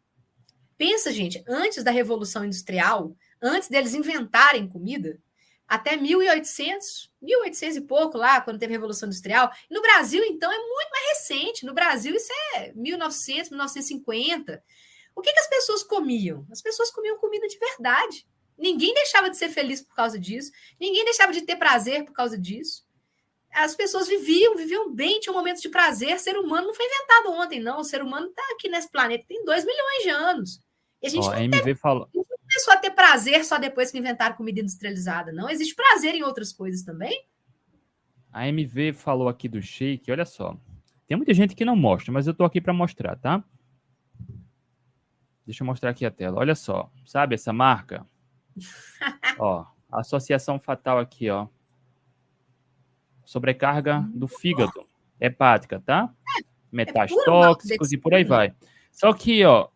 Pensa, gente, antes da Revolução Industrial, antes deles inventarem comida, até 1800, 1800 e pouco lá, quando teve a Revolução Industrial. No Brasil, então, é muito mais recente. No Brasil, isso é 1900, 1950. O que, que as pessoas comiam? As pessoas comiam comida de verdade. Ninguém deixava de ser feliz por causa disso, ninguém deixava de ter prazer por causa disso. As pessoas viviam, viviam bem, tinham momentos de prazer. O ser humano não foi inventado ontem, não. O ser humano está aqui nesse planeta tem 2 milhões de anos. E a gente Ó, não, MV teve, falou... não começou a ter prazer só depois que inventaram comida industrializada, não. Existe prazer em outras coisas também. A MV falou aqui do shake, olha só. Tem muita gente que não mostra, mas eu estou aqui para mostrar, tá? Deixa eu mostrar aqui a tela. Olha só, sabe essa marca? Ó, associação fatal aqui, ó. Sobrecarga do fígado, hepática, tá? Metais é tóxicos e por aí vai. Só que, ó,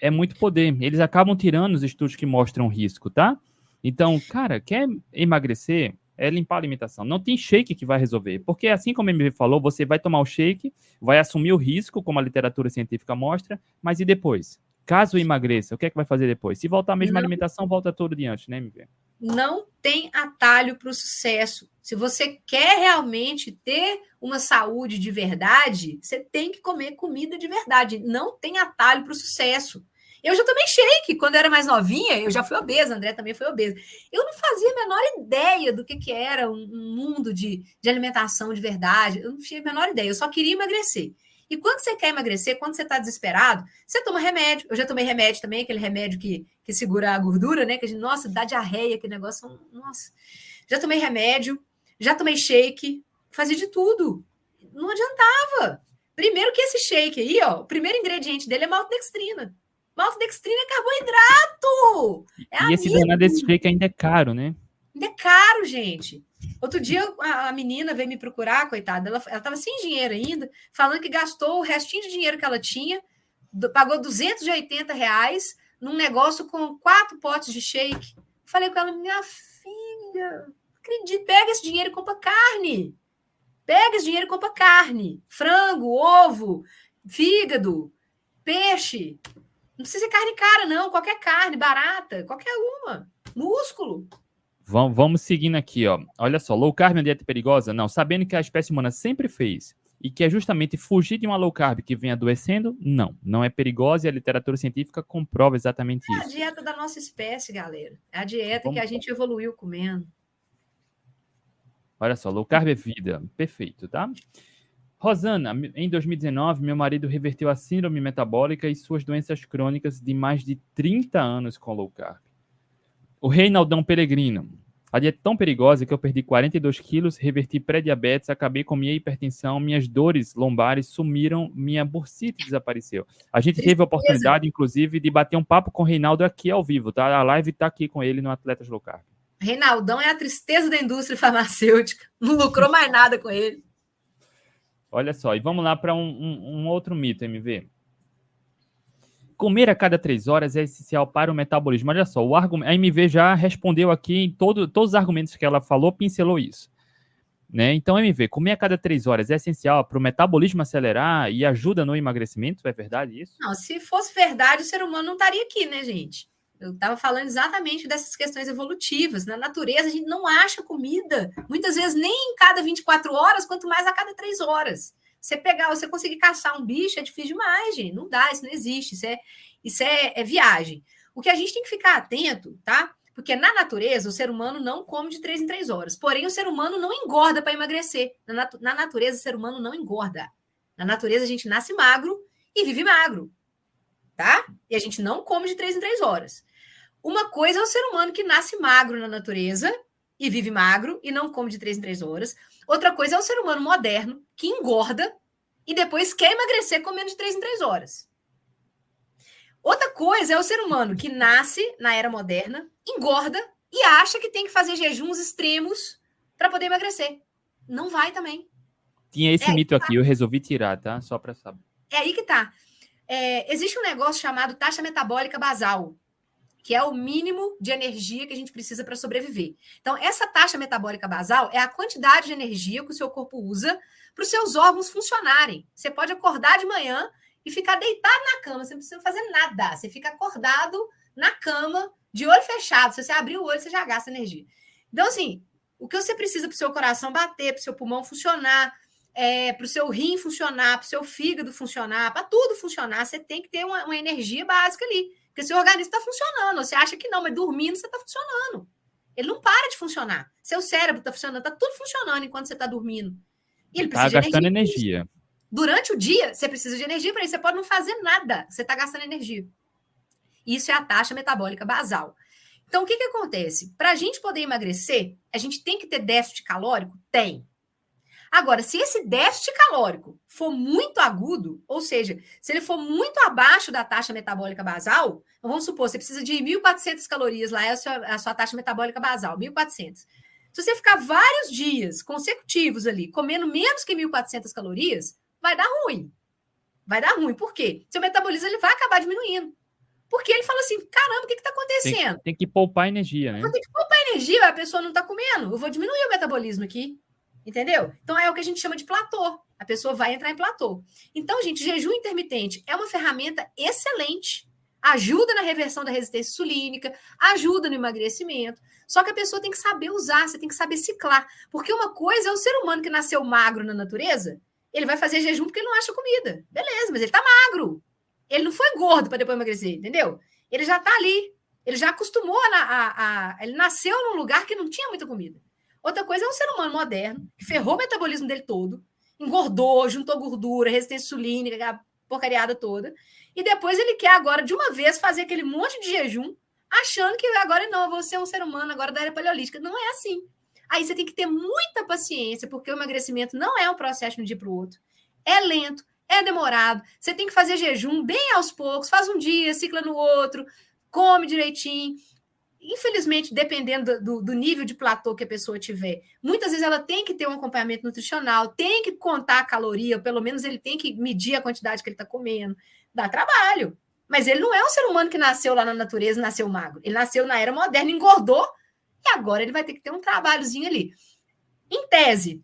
é muito poder. Eles acabam tirando os estudos que mostram risco, tá? Então, cara, quer emagrecer? É limpar a alimentação. Não tem shake que vai resolver. Porque, assim como a MV falou, você vai tomar o shake, vai assumir o risco, como a literatura científica mostra, mas e depois? Caso emagreça, o que é que vai fazer depois? Se voltar a mesma não, alimentação, volta tudo diante, né, MV? Não tem atalho para o sucesso. Se você quer realmente ter uma saúde de verdade, você tem que comer comida de verdade. Não tem atalho para o sucesso. Eu já tomei shake quando eu era mais novinha, eu já fui obesa, André também foi obesa. Eu não fazia a menor ideia do que, que era um mundo de, de alimentação de verdade. Eu não tinha a menor ideia, eu só queria emagrecer. E quando você quer emagrecer, quando você está desesperado, você toma remédio. Eu já tomei remédio também, aquele remédio que, que segura a gordura, né? Que a gente, nossa, dá diarreia, aquele negócio. Nossa. Já tomei remédio, já tomei shake, fazia de tudo. Não adiantava. Primeiro que esse shake aí, ó, o primeiro ingrediente dele é maltodextrina. Maltodextrina é carboidrato! É e esse danado desse shake ainda é caro, né? Ainda é caro, gente. Outro dia a, a menina veio me procurar, coitada, ela estava sem dinheiro ainda, falando que gastou o restinho de dinheiro que ela tinha, do, pagou 280 reais num negócio com quatro potes de shake. Falei com ela, minha filha, acredite, pega esse dinheiro e compra carne. Pega esse dinheiro e compra carne. Frango, ovo, fígado, peixe. Não precisa ser carne cara, não. Qualquer carne, barata, qualquer uma. Músculo. Vamos, vamos seguindo aqui, ó. Olha só, low carb é uma dieta perigosa? Não. Sabendo que a espécie humana sempre fez e que é justamente fugir de uma low carb que vem adoecendo? Não. Não é perigosa e a literatura científica comprova exatamente é isso. É a dieta da nossa espécie, galera. É a dieta vamos... que a gente evoluiu comendo. Olha só, low carb é vida. Perfeito, tá? Rosana, em 2019, meu marido reverteu a síndrome metabólica e suas doenças crônicas de mais de 30 anos com low carb. O Reinaldão Peregrino. A dieta é tão perigosa que eu perdi 42 quilos, reverti pré-diabetes, acabei com minha hipertensão, minhas dores lombares sumiram, minha bursite desapareceu. A gente teve a oportunidade, inclusive, de bater um papo com o Reinaldo aqui ao vivo, tá? A live está aqui com ele no Atletas Low Carb. Reinaldão é a tristeza da indústria farmacêutica. Não lucrou mais nada com ele. Olha só, e vamos lá para um, um, um, outro mito, MV. Comer a cada três horas é essencial para o metabolismo. Olha só, o argumento, a MV já respondeu aqui em todo, todos os argumentos que ela falou, pincelou isso. Né? Então, MV, comer a cada três horas é essencial para o metabolismo acelerar e ajuda no emagrecimento? É verdade isso? Não, se fosse verdade, o ser humano não estaria aqui, né, gente? Eu estava falando exatamente dessas questões evolutivas. Na natureza, a gente não acha comida, muitas vezes nem em cada 24 horas, quanto mais a cada 3 horas. Você pegar, você conseguir caçar um bicho é difícil demais, gente. Não dá, isso não existe. Isso é, isso é, é viagem. O que a gente tem que ficar atento, tá? Porque na natureza, o ser humano não come de 3 em 3 horas. Porém, o ser humano não engorda para emagrecer. Na, natu na natureza, o ser humano não engorda. Na natureza, a gente nasce magro e vive magro tá? E a gente não come de três em três horas. Uma coisa é o ser humano que nasce magro na natureza e vive magro e não come de três em três horas. Outra coisa é o ser humano moderno que engorda e depois quer emagrecer comendo de três em três horas. Outra coisa é o ser humano que nasce na era moderna, engorda e acha que tem que fazer jejuns extremos para poder emagrecer. Não vai também. Tinha esse é mito tá. aqui, eu resolvi tirar, tá? Só para saber. É aí que tá. É, existe um negócio chamado taxa metabólica basal, que é o mínimo de energia que a gente precisa para sobreviver. Então, essa taxa metabólica basal é a quantidade de energia que o seu corpo usa para os seus órgãos funcionarem. Você pode acordar de manhã e ficar deitado na cama, você não precisa fazer nada. Você fica acordado na cama, de olho fechado. Se você abrir o olho, você já gasta energia. Então, assim, o que você precisa para o seu coração bater, para o seu pulmão funcionar, é, para o seu rim funcionar, para o seu fígado funcionar, para tudo funcionar, você tem que ter uma, uma energia básica ali. Porque seu organismo está funcionando. Você acha que não, mas dormindo você está funcionando. Ele não para de funcionar. Seu cérebro está funcionando, está tudo funcionando enquanto você está dormindo. E ele está gastando energia. energia. Durante o dia, você precisa de energia para isso. Você pode não fazer nada, você está gastando energia. Isso é a taxa metabólica basal. Então, o que, que acontece? Para a gente poder emagrecer, a gente tem que ter déficit calórico? Tem. Agora, se esse déficit calórico for muito agudo, ou seja, se ele for muito abaixo da taxa metabólica basal, então vamos supor, você precisa de 1.400 calorias, lá é a sua, a sua taxa metabólica basal, 1.400. Se você ficar vários dias consecutivos ali, comendo menos que 1.400 calorias, vai dar ruim. Vai dar ruim. Por quê? Seu metabolismo ele vai acabar diminuindo. Porque ele fala assim: caramba, o que está acontecendo? Tem, tem, que poupar energia, né? Tem que poupar energia, a pessoa não está comendo. Eu vou diminuir o metabolismo aqui. Entendeu? Então é o que a gente chama de platô. A pessoa vai entrar em platô. Então, gente, jejum intermitente é uma ferramenta excelente. Ajuda na reversão da resistência insulínica, ajuda no emagrecimento. Só que a pessoa tem que saber usar, você tem que saber ciclar. Porque uma coisa é o ser humano que nasceu magro na natureza, ele vai fazer jejum porque ele não acha comida. Beleza, mas ele tá magro. Ele não foi gordo para depois emagrecer, entendeu? Ele já tá ali. Ele já acostumou a, a, a, Ele nasceu num lugar que não tinha muita comida. Outra coisa é um ser humano moderno, que ferrou o metabolismo dele todo, engordou, juntou gordura, resistência insulínica, a porcariada toda. E depois ele quer agora, de uma vez, fazer aquele monte de jejum, achando que agora não, vou ser um ser humano agora da era paleolítica. Não é assim. Aí você tem que ter muita paciência, porque o emagrecimento não é um processo de um dia para o outro. É lento, é demorado. Você tem que fazer jejum bem aos poucos, faz um dia, cicla no outro, come direitinho infelizmente, dependendo do, do, nível de platô que a pessoa tiver, muitas vezes ela tem que ter um acompanhamento nutricional, tem que contar a caloria, pelo menos ele tem que medir a quantidade que ele está comendo. Dá trabalho, Mas ele não é um ser humano que nasceu lá na natureza, nasceu magro. Ele nasceu na era moderna, engordou, e agora ele vai ter que ter um trabalhozinho ali. Em tese,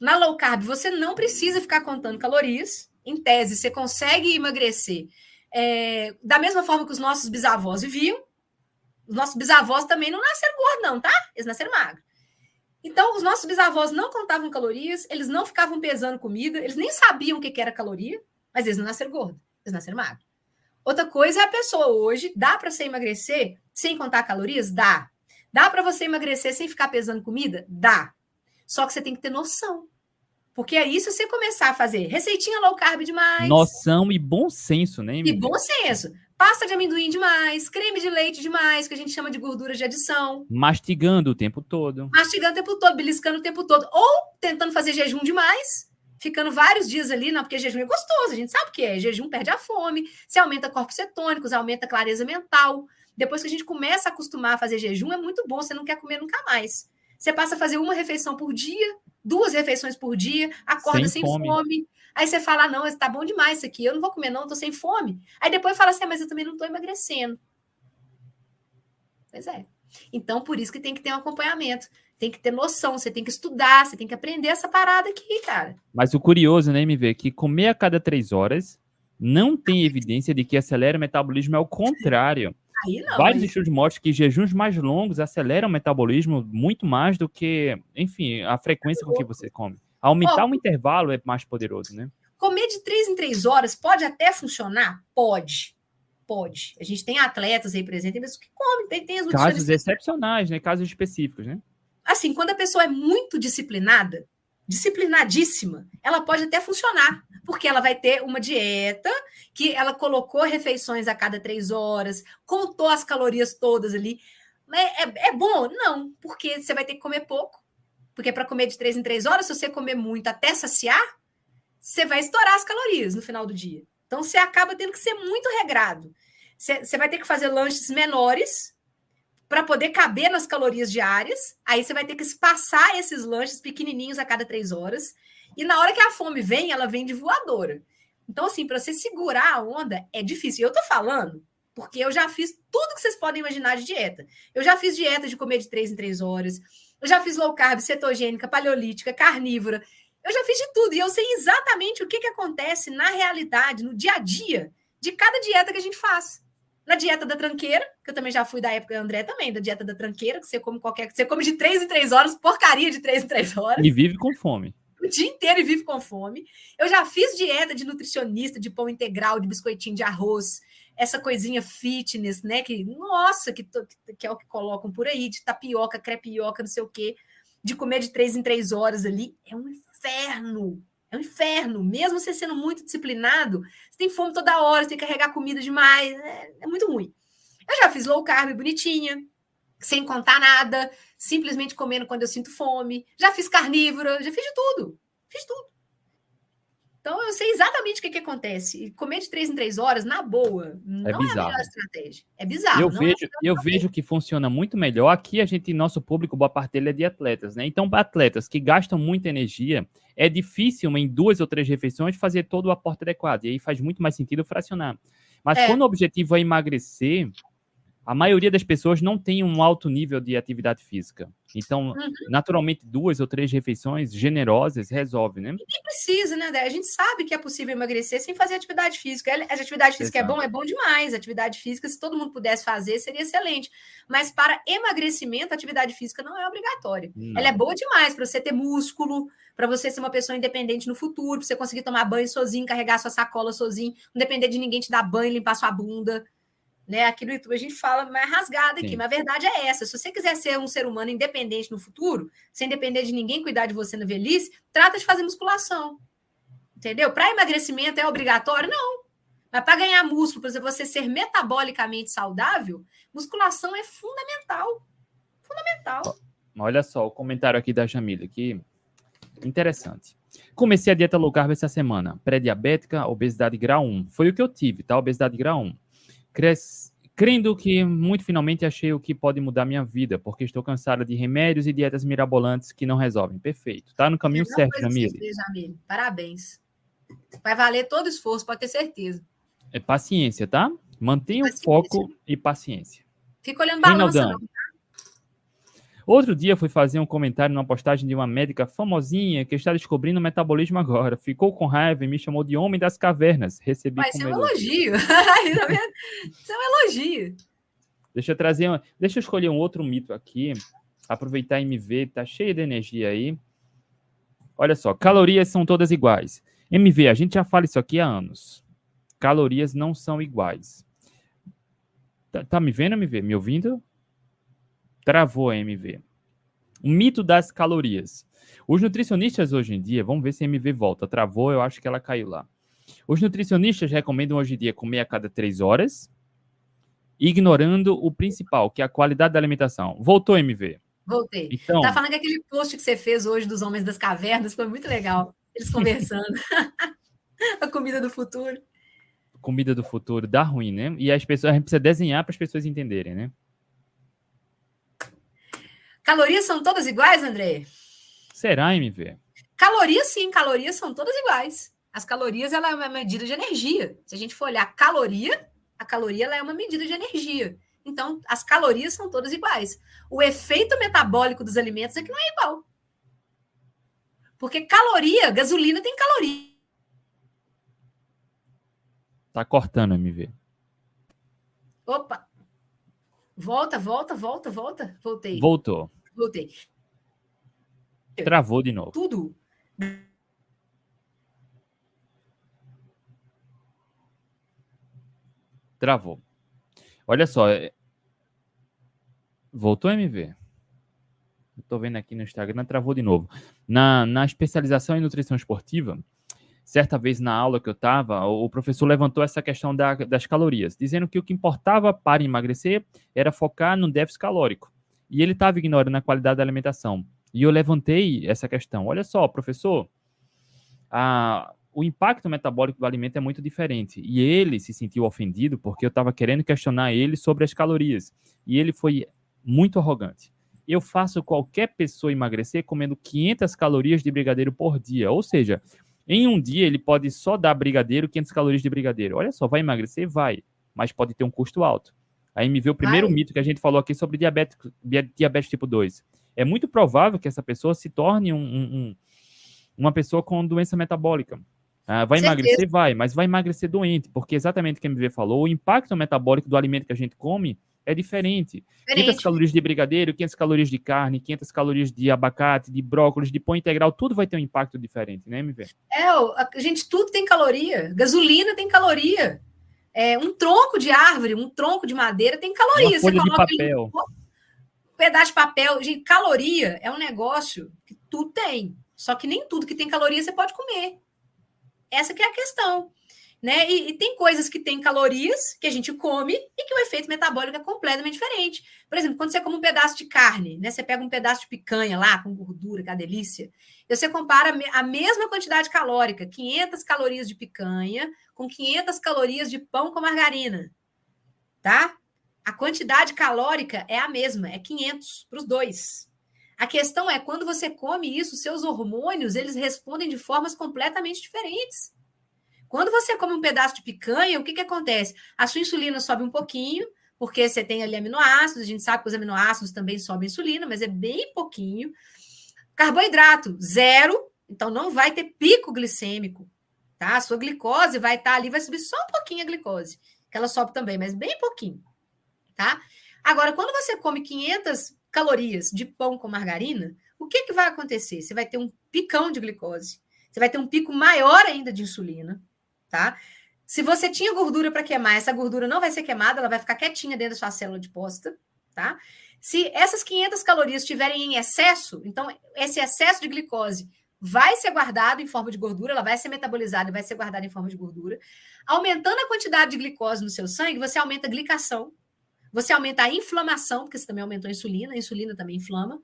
na low carb, você não precisa ficar contando calorias. Em tese, você consegue emagrecer é, da mesma forma que os nossos bisavós viviam. Os nossos bisavós também não nasceram gordos, não, tá? Eles nasceram magros. Então, os nossos bisavós não contavam calorias, eles não ficavam pesando comida, eles nem sabiam o que era caloria, mas eles não nasceram gordos, eles nasceram magros. Outra coisa é a pessoa hoje, dá para você emagrecer sem contar calorias? Dá. Dá para você emagrecer sem ficar pesando comida? Dá. Só que você tem que ter noção. Porque aí, se você começar a fazer receitinha low carb demais. Noção e bom senso, né? E bom senso. Pasta de amendoim demais, creme de leite demais, que a gente chama de gordura de adição. Mastigando o tempo todo. Mastigando o tempo todo, beliscando o tempo todo. Ou tentando fazer jejum demais, ficando vários dias ali, não, porque jejum é gostoso, a gente sabe o que é. Jejum perde a fome, você aumenta corpos cetônicos, aumenta a clareza mental. Depois que a gente começa a acostumar a fazer jejum, é muito bom, você não quer comer nunca mais. Você passa a fazer uma refeição por dia, duas refeições por dia, acorda sem, sem fome. fome. Aí você fala: não, está bom demais isso aqui, eu não vou comer, não, estou sem fome. Aí depois fala assim: ah, mas eu também não estou emagrecendo. Pois é. Então, por isso que tem que ter um acompanhamento, tem que ter noção, você tem que estudar, você tem que aprender essa parada aqui, cara. Mas o curioso, né, MV, é que comer a cada três horas não tem evidência de que acelera o metabolismo, é o contrário. Não, Vários estudos mostram que jejuns mais longos aceleram o metabolismo muito mais do que, enfim, a frequência com que você come. Aumentar oh, um intervalo é mais poderoso, né? Comer de três em três horas pode até funcionar? Pode. Pode. A gente tem atletas aí presentes que comem, tem, tem as Casos excepcionais, né? Casos específicos, né? Assim, quando a pessoa é muito disciplinada, disciplinadíssima, ela pode até funcionar, porque ela vai ter uma dieta que ela colocou refeições a cada três horas, contou as calorias todas ali. É, é, é bom? Não, porque você vai ter que comer pouco. Porque para comer de três em três horas, se você comer muito até saciar, você vai estourar as calorias no final do dia. Então você acaba tendo que ser muito regrado. Você, você vai ter que fazer lanches menores para poder caber nas calorias diárias. Aí você vai ter que espaçar esses lanches pequenininhos a cada três horas. E na hora que a fome vem, ela vem de voadora. Então, assim, para você segurar a onda é difícil. Eu tô falando porque eu já fiz tudo que vocês podem imaginar de dieta. Eu já fiz dieta de comer de três em três horas. Eu já fiz low carb, cetogênica, paleolítica, carnívora. Eu já fiz de tudo. E eu sei exatamente o que, que acontece na realidade, no dia a dia, de cada dieta que a gente faz. Na dieta da tranqueira, que eu também já fui da época, André também, da dieta da tranqueira, que você come qualquer. Você come de três em três horas, porcaria de três em três horas. E vive com fome o dia inteiro e vive com fome. Eu já fiz dieta de nutricionista, de pão integral, de biscoitinho de arroz, essa coisinha fitness, né? Que, nossa, que, que é o que colocam por aí, de tapioca, crepioca, não sei o quê, de comer de três em três horas ali. É um inferno. É um inferno. Mesmo você sendo muito disciplinado, você tem fome toda hora, você tem que carregar comida demais. É, é muito ruim. Eu já fiz low carb bonitinha, sem contar nada, simplesmente comendo quando eu sinto fome. Já fiz carnívora, já fiz de tudo. Fiz tudo. Então eu sei exatamente o que, que acontece. Comer de três em três horas, na boa, não é, bizarro. é a melhor estratégia. É bizarro. Eu vejo, é eu vejo que funciona muito melhor. Aqui a gente, nosso público, boa parte dele é de atletas, né? Então, para atletas que gastam muita energia, é difícil em duas ou três refeições fazer todo o aporte adequado. E aí faz muito mais sentido fracionar. Mas é. quando o objetivo é emagrecer, a maioria das pessoas não tem um alto nível de atividade física. Então, uhum. naturalmente, duas ou três refeições generosas resolve, né? Nem precisa, né, Dé? A gente sabe que é possível emagrecer sem fazer atividade física. A atividade física Exato. é bom, é bom demais. A atividade física, se todo mundo pudesse fazer, seria excelente. Mas para emagrecimento, a atividade física não é obrigatória. Não. Ela é boa demais para você ter músculo, para você ser uma pessoa independente no futuro, para você conseguir tomar banho sozinho, carregar sua sacola sozinho, não depender de ninguém te dar banho, limpar sua bunda né? Aqui no YouTube a gente fala mais rasgada aqui, Sim. mas a verdade é essa. Se você quiser ser um ser humano independente no futuro, sem depender de ninguém cuidar de você na velhice, trata de fazer musculação. Entendeu? Para emagrecimento é obrigatório? Não. Mas para ganhar músculo, para você ser metabolicamente saudável, musculação é fundamental. Fundamental. Olha só o comentário aqui da Jamila, que interessante. Comecei a dieta low carb essa semana. Pré-diabética, obesidade grau 1. Foi o que eu tive, tá? Obesidade grau 1 cres... crendo que muito finalmente achei o que pode mudar minha vida, porque estou cansada de remédios e dietas mirabolantes que não resolvem. Perfeito. Tá no caminho certo, Jamile. Parabéns. Vai valer todo o esforço, pode ter certeza. É paciência, tá? Mantenha o foco e paciência. Fica olhando balança, não. Outro dia fui fazer um comentário numa postagem de uma médica famosinha que está descobrindo o metabolismo agora. Ficou com raiva e me chamou de homem das cavernas. Recebi Mas isso é um elogio. isso é um elogio. Deixa eu trazer, uma... deixa eu escolher um outro mito aqui. Aproveitar MV, tá cheio de energia aí. Olha só, calorias são todas iguais. MV, a gente já fala isso aqui há anos. Calorias não são iguais. Tá, tá me vendo, MV? Me ouvindo? Travou a MV. O mito das calorias. Os nutricionistas hoje em dia, vamos ver se a MV volta. Travou, eu acho que ela caiu lá. Os nutricionistas recomendam hoje em dia comer a cada três horas, ignorando o principal, que é a qualidade da alimentação. Voltou, MV? Voltei. Então, tá falando que aquele post que você fez hoje dos homens das cavernas foi muito legal. Eles conversando. a comida do futuro. Comida do futuro dá ruim, né? E as pessoas, a gente precisa desenhar para as pessoas entenderem, né? Calorias são todas iguais, André? Será, MV? Calorias, sim, calorias são todas iguais. As calorias ela é uma medida de energia. Se a gente for olhar caloria, a caloria ela é uma medida de energia. Então, as calorias são todas iguais. O efeito metabólico dos alimentos é que não é igual. Porque caloria, gasolina tem caloria. Tá cortando, MV. Opa, Volta, volta, volta, volta. Voltei. Voltou. Voltei. Travou de novo. Tudo. Travou. Olha só. É, voltou MV? Estou vendo aqui no Instagram, travou de novo. Na, na especialização em nutrição esportiva, certa vez na aula que eu estava, o professor levantou essa questão da, das calorias, dizendo que o que importava para emagrecer era focar no déficit calórico. E ele estava ignorando a qualidade da alimentação. E eu levantei essa questão. Olha só, professor, a, o impacto metabólico do alimento é muito diferente. E ele se sentiu ofendido porque eu estava querendo questionar ele sobre as calorias. E ele foi muito arrogante. Eu faço qualquer pessoa emagrecer comendo 500 calorias de brigadeiro por dia. Ou seja, em um dia, ele pode só dar brigadeiro, 500 calorias de brigadeiro. Olha só, vai emagrecer? Vai, mas pode ter um custo alto. Aí me veio o primeiro vai. mito que a gente falou aqui sobre diabetes, diabetes tipo 2. É muito provável que essa pessoa se torne um, um, uma pessoa com doença metabólica. Ah, vai Certeza. emagrecer? Vai, mas vai emagrecer doente, porque exatamente o que a MV falou, o impacto metabólico do alimento que a gente come é diferente. diferente. 500 calorias de brigadeiro, 500 calorias de carne, 500 calorias de abacate, de brócolis, de pão integral, tudo vai ter um impacto diferente, né, MV? É, a gente, tudo tem caloria. Gasolina tem caloria. É, um tronco de árvore, um tronco de madeira tem caloria. Uma folha Você de papel. Um pedaço de papel. Gente, caloria é um negócio que tudo tem. Só que nem tudo que tem caloria você pode comer. Essa que é a questão né? E, e, tem coisas que têm calorias que a gente come e que o efeito metabólico é completamente diferente. Por exemplo, quando você come um pedaço de carne, né? Você pega um pedaço de picanha lá com gordura, que é delícia, e você compara a mesma quantidade calórica, 500 calorias de picanha com 500 calorias de pão com margarina, tá? A quantidade calórica é a mesma, é 500 para os dois. A questão é quando você come isso, seus hormônios eles respondem de formas completamente diferentes. Quando você come um pedaço de picanha, o que, que acontece? A sua insulina sobe um pouquinho, porque você tem ali aminoácidos, a gente sabe que os aminoácidos também sobem insulina, mas é bem pouquinho. Carboidrato, zero, então não vai ter pico glicêmico, tá? A sua glicose vai estar tá ali, vai subir só um pouquinho a glicose, que ela sobe também, mas bem pouquinho, tá? Agora, quando você come 500 calorias de pão com margarina, o que, que vai acontecer? Você vai ter um picão de glicose, você vai ter um pico maior ainda de insulina, tá? Se você tinha gordura para queimar, essa gordura não vai ser queimada, ela vai ficar quietinha dentro da sua célula de tá? Se essas 500 calorias estiverem em excesso, então esse excesso de glicose vai ser guardado em forma de gordura, ela vai ser metabolizada e vai ser guardada em forma de gordura. Aumentando a quantidade de glicose no seu sangue, você aumenta a glicação, você aumenta a inflamação, porque você também aumentou a insulina, a insulina também inflama.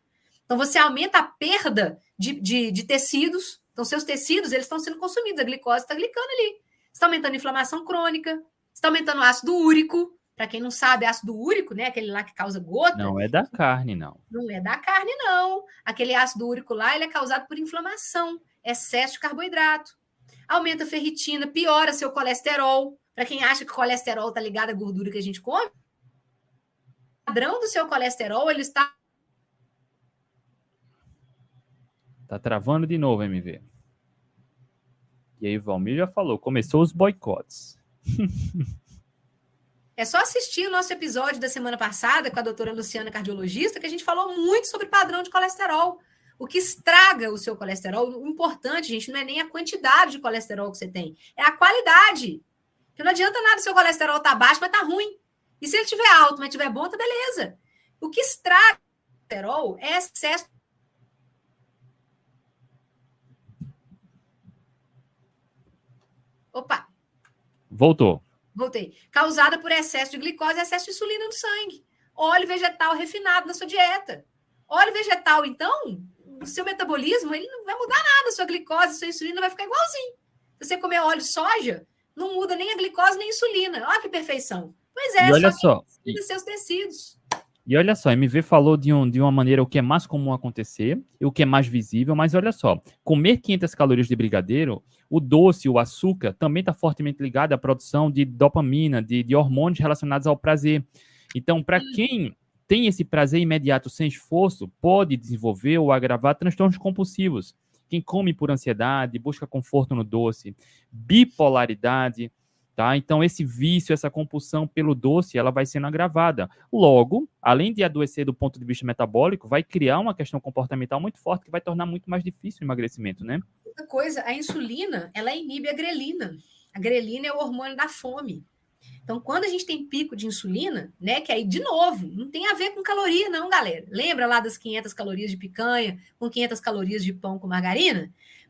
Então, você aumenta a perda de, de, de tecidos. Então, seus tecidos, eles estão sendo consumidos, a glicose está glicando ali está aumentando a inflamação crônica, está aumentando o ácido úrico. Para quem não sabe, ácido úrico, né? Aquele lá que causa gota. Não é da carne, não. Não é da carne, não. Aquele ácido úrico lá, ele é causado por inflamação, excesso de carboidrato. Aumenta a ferritina, piora seu colesterol. Para quem acha que o colesterol está ligado à gordura que a gente come, o padrão do seu colesterol ele está Tá travando de novo, MV. E aí, Valmir já falou, começou os boicotes. É só assistir o nosso episódio da semana passada com a doutora Luciana, cardiologista, que a gente falou muito sobre padrão de colesterol. O que estraga o seu colesterol, o importante, gente, não é nem a quantidade de colesterol que você tem, é a qualidade. Porque não adianta nada o seu colesterol tá baixo, mas tá ruim. E se ele tiver alto, mas tiver bom, tá beleza. O que estraga o colesterol é excesso Opa! Voltou. Voltei. Causada por excesso de glicose e excesso de insulina no sangue. Óleo vegetal refinado na sua dieta. Óleo vegetal, então, o seu metabolismo ele não vai mudar nada. Sua glicose, sua insulina vai ficar igualzinho. Se você comer óleo de soja, não muda nem a glicose nem a insulina. Olha que perfeição. Pois é, e olha só. E seus tecidos. E olha só, MV falou de, um, de uma maneira o que é mais comum acontecer e o que é mais visível, mas olha só, comer 500 calorias de brigadeiro, o doce, o açúcar, também está fortemente ligado à produção de dopamina, de, de hormônios relacionados ao prazer. Então, para hum. quem tem esse prazer imediato sem esforço, pode desenvolver ou agravar transtornos compulsivos. Quem come por ansiedade, busca conforto no doce, bipolaridade, Tá? Então, esse vício, essa compulsão pelo doce, ela vai sendo agravada. Logo, além de adoecer do ponto de vista metabólico, vai criar uma questão comportamental muito forte que vai tornar muito mais difícil o emagrecimento, né? Outra coisa, a insulina, ela inibe a grelina. A grelina é o hormônio da fome. Então, quando a gente tem pico de insulina, né, que aí, de novo, não tem a ver com caloria, não, galera. Lembra lá das 500 calorias de picanha com 500 calorias de pão com margarina?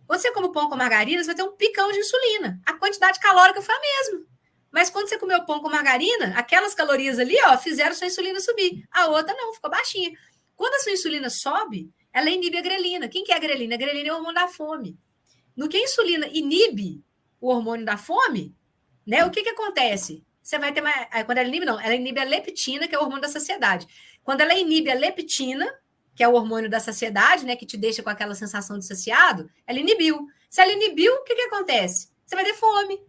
Quando você come pão com margarina, você vai ter um picão de insulina. A quantidade calórica foi a mesma. Mas quando você comeu pão com margarina, aquelas calorias ali, ó, fizeram sua insulina subir. A outra não, ficou baixinha. Quando a sua insulina sobe, ela inibe a grelina. Quem que é a grelina? A grelina é o hormônio da fome. No que a insulina inibe o hormônio da fome, né? O que que acontece? Você vai ter mais. Quando ela inibe, não, ela inibe a leptina, que é o hormônio da saciedade. Quando ela inibe a leptina, que é o hormônio da saciedade, né, que te deixa com aquela sensação de saciado, ela inibiu. Se ela inibiu, o que, que acontece? Você vai ter fome.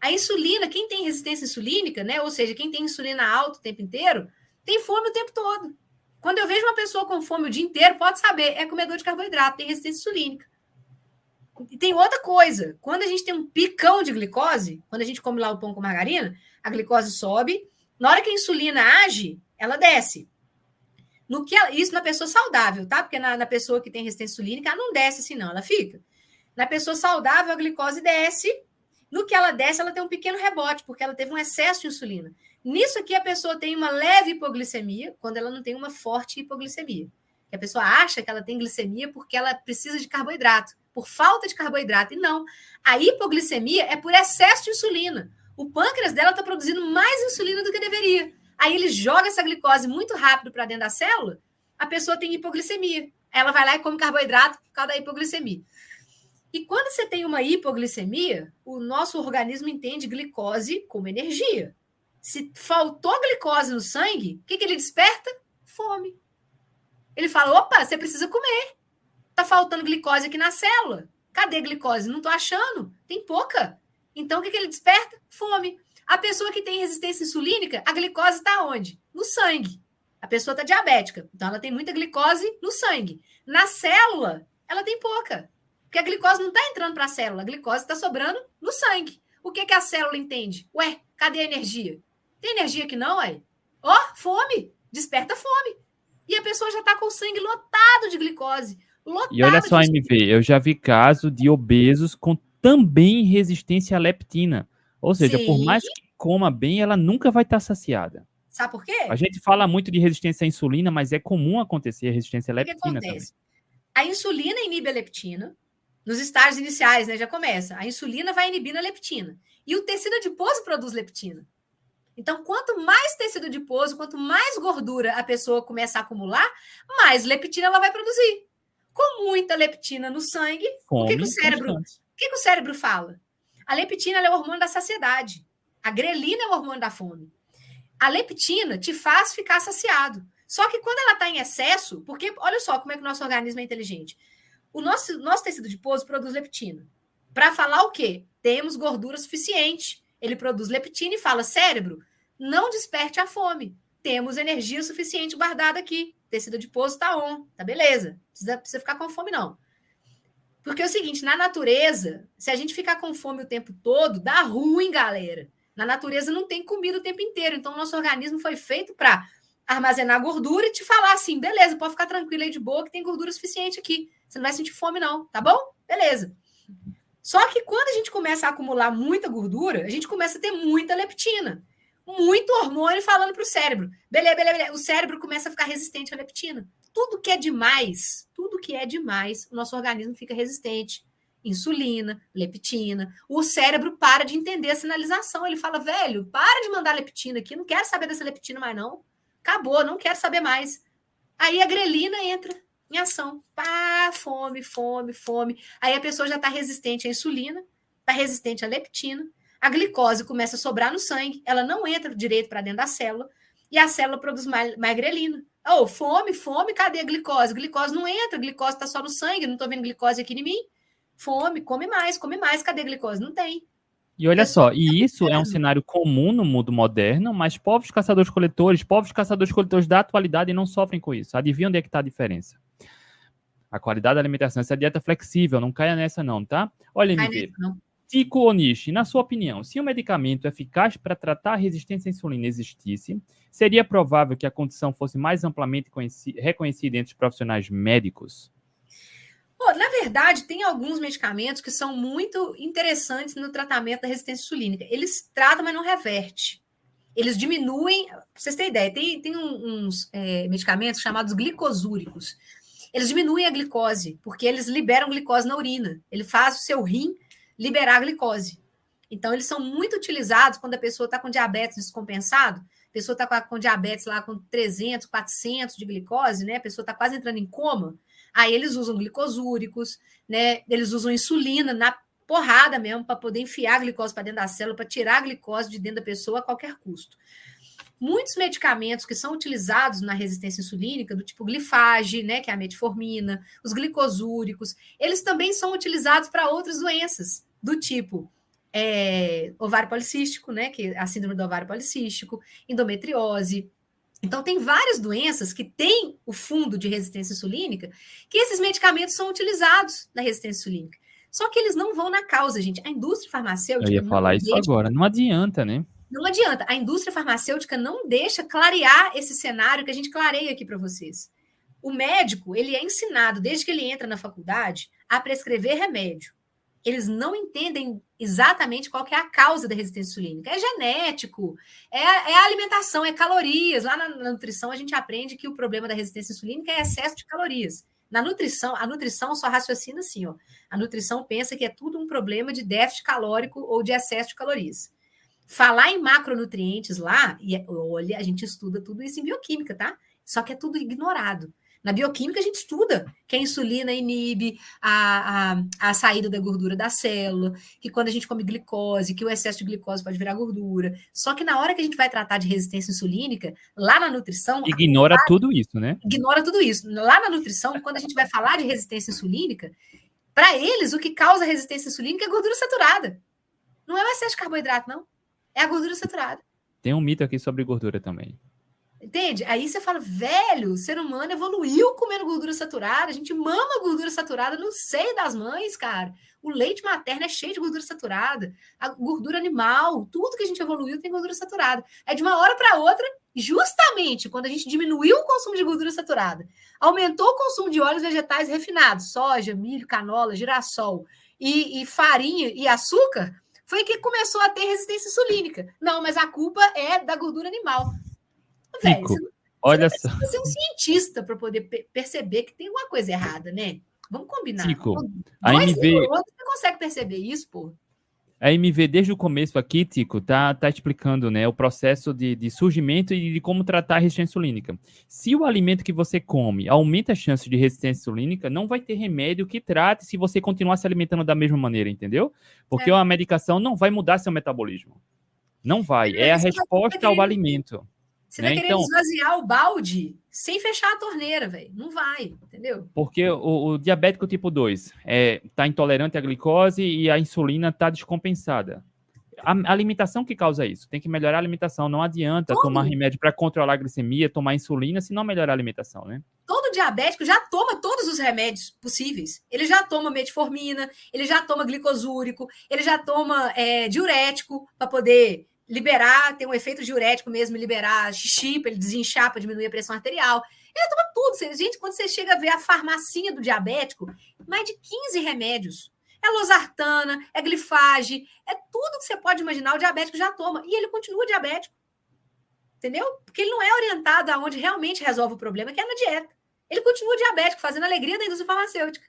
A insulina, quem tem resistência insulínica, né, ou seja, quem tem insulina alta o tempo inteiro, tem fome o tempo todo. Quando eu vejo uma pessoa com fome o dia inteiro, pode saber, é comedor de carboidrato, tem resistência insulínica. E tem outra coisa, quando a gente tem um picão de glicose, quando a gente come lá o pão com margarina, a glicose sobe, na hora que a insulina age, ela desce. No que ela, isso na pessoa saudável, tá? Porque na, na, pessoa que tem resistência insulínica, ela não desce assim, não, ela fica. Na pessoa saudável, a glicose desce. No que ela desce, ela tem um pequeno rebote, porque ela teve um excesso de insulina. Nisso aqui, a pessoa tem uma leve hipoglicemia, quando ela não tem uma forte hipoglicemia. a pessoa acha que ela tem glicemia porque ela precisa de carboidrato, por falta de carboidrato. E não. A hipoglicemia é por excesso de insulina. O pâncreas dela está produzindo mais insulina do que deveria. Aí ele joga essa glicose muito rápido para dentro da célula, a pessoa tem hipoglicemia. Ela vai lá e come carboidrato por causa da hipoglicemia. E quando você tem uma hipoglicemia, o nosso organismo entende glicose como energia. Se faltou glicose no sangue, o que, que ele desperta? Fome. Ele fala: opa, você precisa comer. Tá faltando glicose aqui na célula. Cadê glicose? Não tô achando. Tem pouca. Então o que, que ele desperta? Fome. A pessoa que tem resistência insulínica, a glicose está onde? No sangue. A pessoa está diabética, então ela tem muita glicose no sangue. Na célula, ela tem pouca. Porque a glicose não está entrando para a célula, a glicose está sobrando no sangue. O que, que a célula entende? Ué, cadê a energia? Tem energia que não, aí? Ó, oh, fome! Desperta fome. E a pessoa já está com o sangue lotado de glicose. Lotado e olha só, de... MV, eu já vi caso de obesos com também resistência à leptina. Ou seja, Sim. por mais que coma bem, ela nunca vai estar saciada. Sabe por quê? A gente fala muito de resistência à insulina, mas é comum acontecer a resistência à leptina o que acontece? Também. A insulina inibe a leptina. Nos estágios iniciais, né, já começa. A insulina vai inibindo a leptina. E o tecido adiposo produz leptina. Então, quanto mais tecido adiposo, quanto mais gordura a pessoa começa a acumular, mais leptina ela vai produzir. Com muita leptina no sangue, o que, que o cérebro, o que, que o cérebro fala? A leptina é o hormônio da saciedade. A grelina é o hormônio da fome. A leptina te faz ficar saciado. Só que quando ela está em excesso, porque olha só como é que o nosso organismo é inteligente. O nosso, nosso tecido adiposo produz leptina. Para falar o quê? Temos gordura suficiente. Ele produz leptina e fala: cérebro, não desperte a fome. Temos energia suficiente guardada aqui. Tecido adiposo está on, tá beleza. Precisa, precisa ficar com fome, não. Porque é o seguinte, na natureza, se a gente ficar com fome o tempo todo, dá ruim, galera. Na natureza não tem comida o tempo inteiro. Então, o nosso organismo foi feito para armazenar gordura e te falar assim: beleza, pode ficar tranquilo aí de boa, que tem gordura suficiente aqui. Você não vai sentir fome, não, tá bom? Beleza. Só que quando a gente começa a acumular muita gordura, a gente começa a ter muita leptina, muito hormônio falando para o cérebro. Beleza, beleza, beleza. O cérebro começa a ficar resistente à leptina. Tudo que é demais, tudo que é demais, o nosso organismo fica resistente. Insulina, leptina. O cérebro para de entender a sinalização. Ele fala, velho, para de mandar leptina aqui, não quero saber dessa leptina mais, não. Acabou, não quero saber mais. Aí a grelina entra em ação. Pá, fome, fome, fome. Aí a pessoa já está resistente à insulina, está resistente à leptina. A glicose começa a sobrar no sangue, ela não entra direito para dentro da célula e a célula produz mais, grelina. Oh, fome, fome, cadê a glicose? Glicose não entra, glicose está só no sangue, não estou vendo glicose aqui em mim. Fome, come mais, come mais, cadê a glicose? Não tem. E olha só, e isso é um cenário comum no mundo moderno, mas povos caçadores-coletores, povos caçadores-coletores da atualidade não sofrem com isso. Adivinha onde é que está a diferença? A qualidade da alimentação, essa dieta flexível, não caia nessa não, tá? Olha, MV. Tico Onishi, na sua opinião, se um medicamento eficaz para tratar a resistência à insulina existisse, seria provável que a condição fosse mais amplamente reconhecida entre os profissionais médicos? Pô, na verdade, tem alguns medicamentos que são muito interessantes no tratamento da resistência insulínica. Eles tratam, mas não reverte. Eles diminuem. Pra vocês terem ideia, tem, tem uns é, medicamentos chamados glicosúricos. Eles diminuem a glicose, porque eles liberam glicose na urina. Ele faz o seu rim liberar a glicose. Então, eles são muito utilizados quando a pessoa está com diabetes descompensado. A pessoa está com, diabetes lá com 300, 400 de glicose, né? A pessoa está quase entrando em coma Aí eles usam glicosúricos, né? Eles usam insulina na porrada mesmo para poder enfiar a glicose para dentro da célula, para tirar a glicose de dentro da pessoa a qualquer custo. Muitos medicamentos que são utilizados na resistência insulínica, do tipo glifage, né, que é a metformina, os glicosúricos, eles também são utilizados para outras doenças, do tipo é, ovário policístico, né, que é a síndrome do ovário policístico, endometriose, então, tem várias doenças que têm o fundo de resistência insulínica que esses medicamentos são utilizados na resistência insulínica. Só que eles não vão na causa, gente. A indústria farmacêutica. Eu ia falar isso deixa... agora. Não adianta, né? Não adianta. A indústria farmacêutica não deixa clarear esse cenário que a gente clareia aqui para vocês. O médico, ele é ensinado, desde que ele entra na faculdade, a prescrever remédio eles não entendem exatamente qual é a causa da resistência insulínica. É genético, é, é alimentação, é calorias. Lá na, na, nutrição a gente aprende que o problema da resistência insulínica é excesso de calorias. Na nutrição, a nutrição só raciocina assim, ó. A nutrição pensa que é tudo um problema de déficit calórico ou de excesso de calorias. Falar em macronutrientes lá, e é, olha, a gente estuda tudo isso em bioquímica, tá? Só que é tudo ignorado. Na bioquímica, a gente estuda que a insulina inibe a, a, a, saída da gordura da célula, que quando a gente come glicose, que o excesso de glicose pode virar gordura. Só que na hora que a gente vai tratar de resistência insulínica, lá na nutrição. Ignora tudo isso, né? Ignora tudo isso. Lá na nutrição, quando a gente vai falar de resistência insulínica, para eles, o que causa resistência insulínica é gordura saturada. Não é o excesso de carboidrato, não. É a gordura saturada. Tem um mito aqui sobre gordura também. Entende? Aí você fala, velho, o ser humano evoluiu comendo gordura saturada, a gente mama gordura saturada no seio das mães, cara. O leite materno é cheio de gordura saturada, a gordura animal, tudo que a gente evoluiu tem gordura saturada. É de uma hora para outra, justamente quando a gente diminuiu o consumo de gordura saturada, aumentou o consumo de óleos vegetais refinados, soja, milho, canola, girassol e, e farinha e açúcar, foi que começou a ter resistência insulínica. Não, mas a culpa é da gordura animal. Velho, você, olha você só. Você é um cientista para poder perceber que tem alguma coisa errada, né? Vamos combinar. Tico, a MV... você consegue perceber isso, pô? A MV, desde o começo aqui, Tico, tá, tá explicando né, o processo de, de surgimento e de como tratar a resistência insulínica. Se o alimento que você come aumenta a chance de resistência insulínica, não vai ter remédio que trate se você continuar se alimentando da mesma maneira, entendeu? Porque é. a medicação não vai mudar seu metabolismo. Não vai. É, é a resposta ao alimento. Você né? vai querer então, esvaziar o balde sem fechar a torneira, velho. Não vai, entendeu? Porque o, o diabético tipo 2 é, tá intolerante à glicose e a insulina tá descompensada. a alimentação que causa isso. Tem que melhorar a alimentação. Não adianta Todo. tomar remédio para controlar a glicemia, tomar insulina, se não melhorar a alimentação, né? Todo diabético já toma todos os remédios possíveis. Ele já toma metformina, ele já toma glicosúrico, ele já toma é, diurético para poder liberar, ter um efeito diurético mesmo, liberar xixi, para ele desinchar, para diminuir a pressão arterial. Ele toma tudo. Gente, quando você chega a ver a farmacinha do diabético, mais de 15 remédios é losartana, é glifage, é tudo que você pode imaginar, o diabético já toma. E ele continua diabético. Entendeu? Porque ele não é orientado aonde realmente resolve o problema, que é na dieta. Ele continua diabético, fazendo alegria da indústria farmacêutica.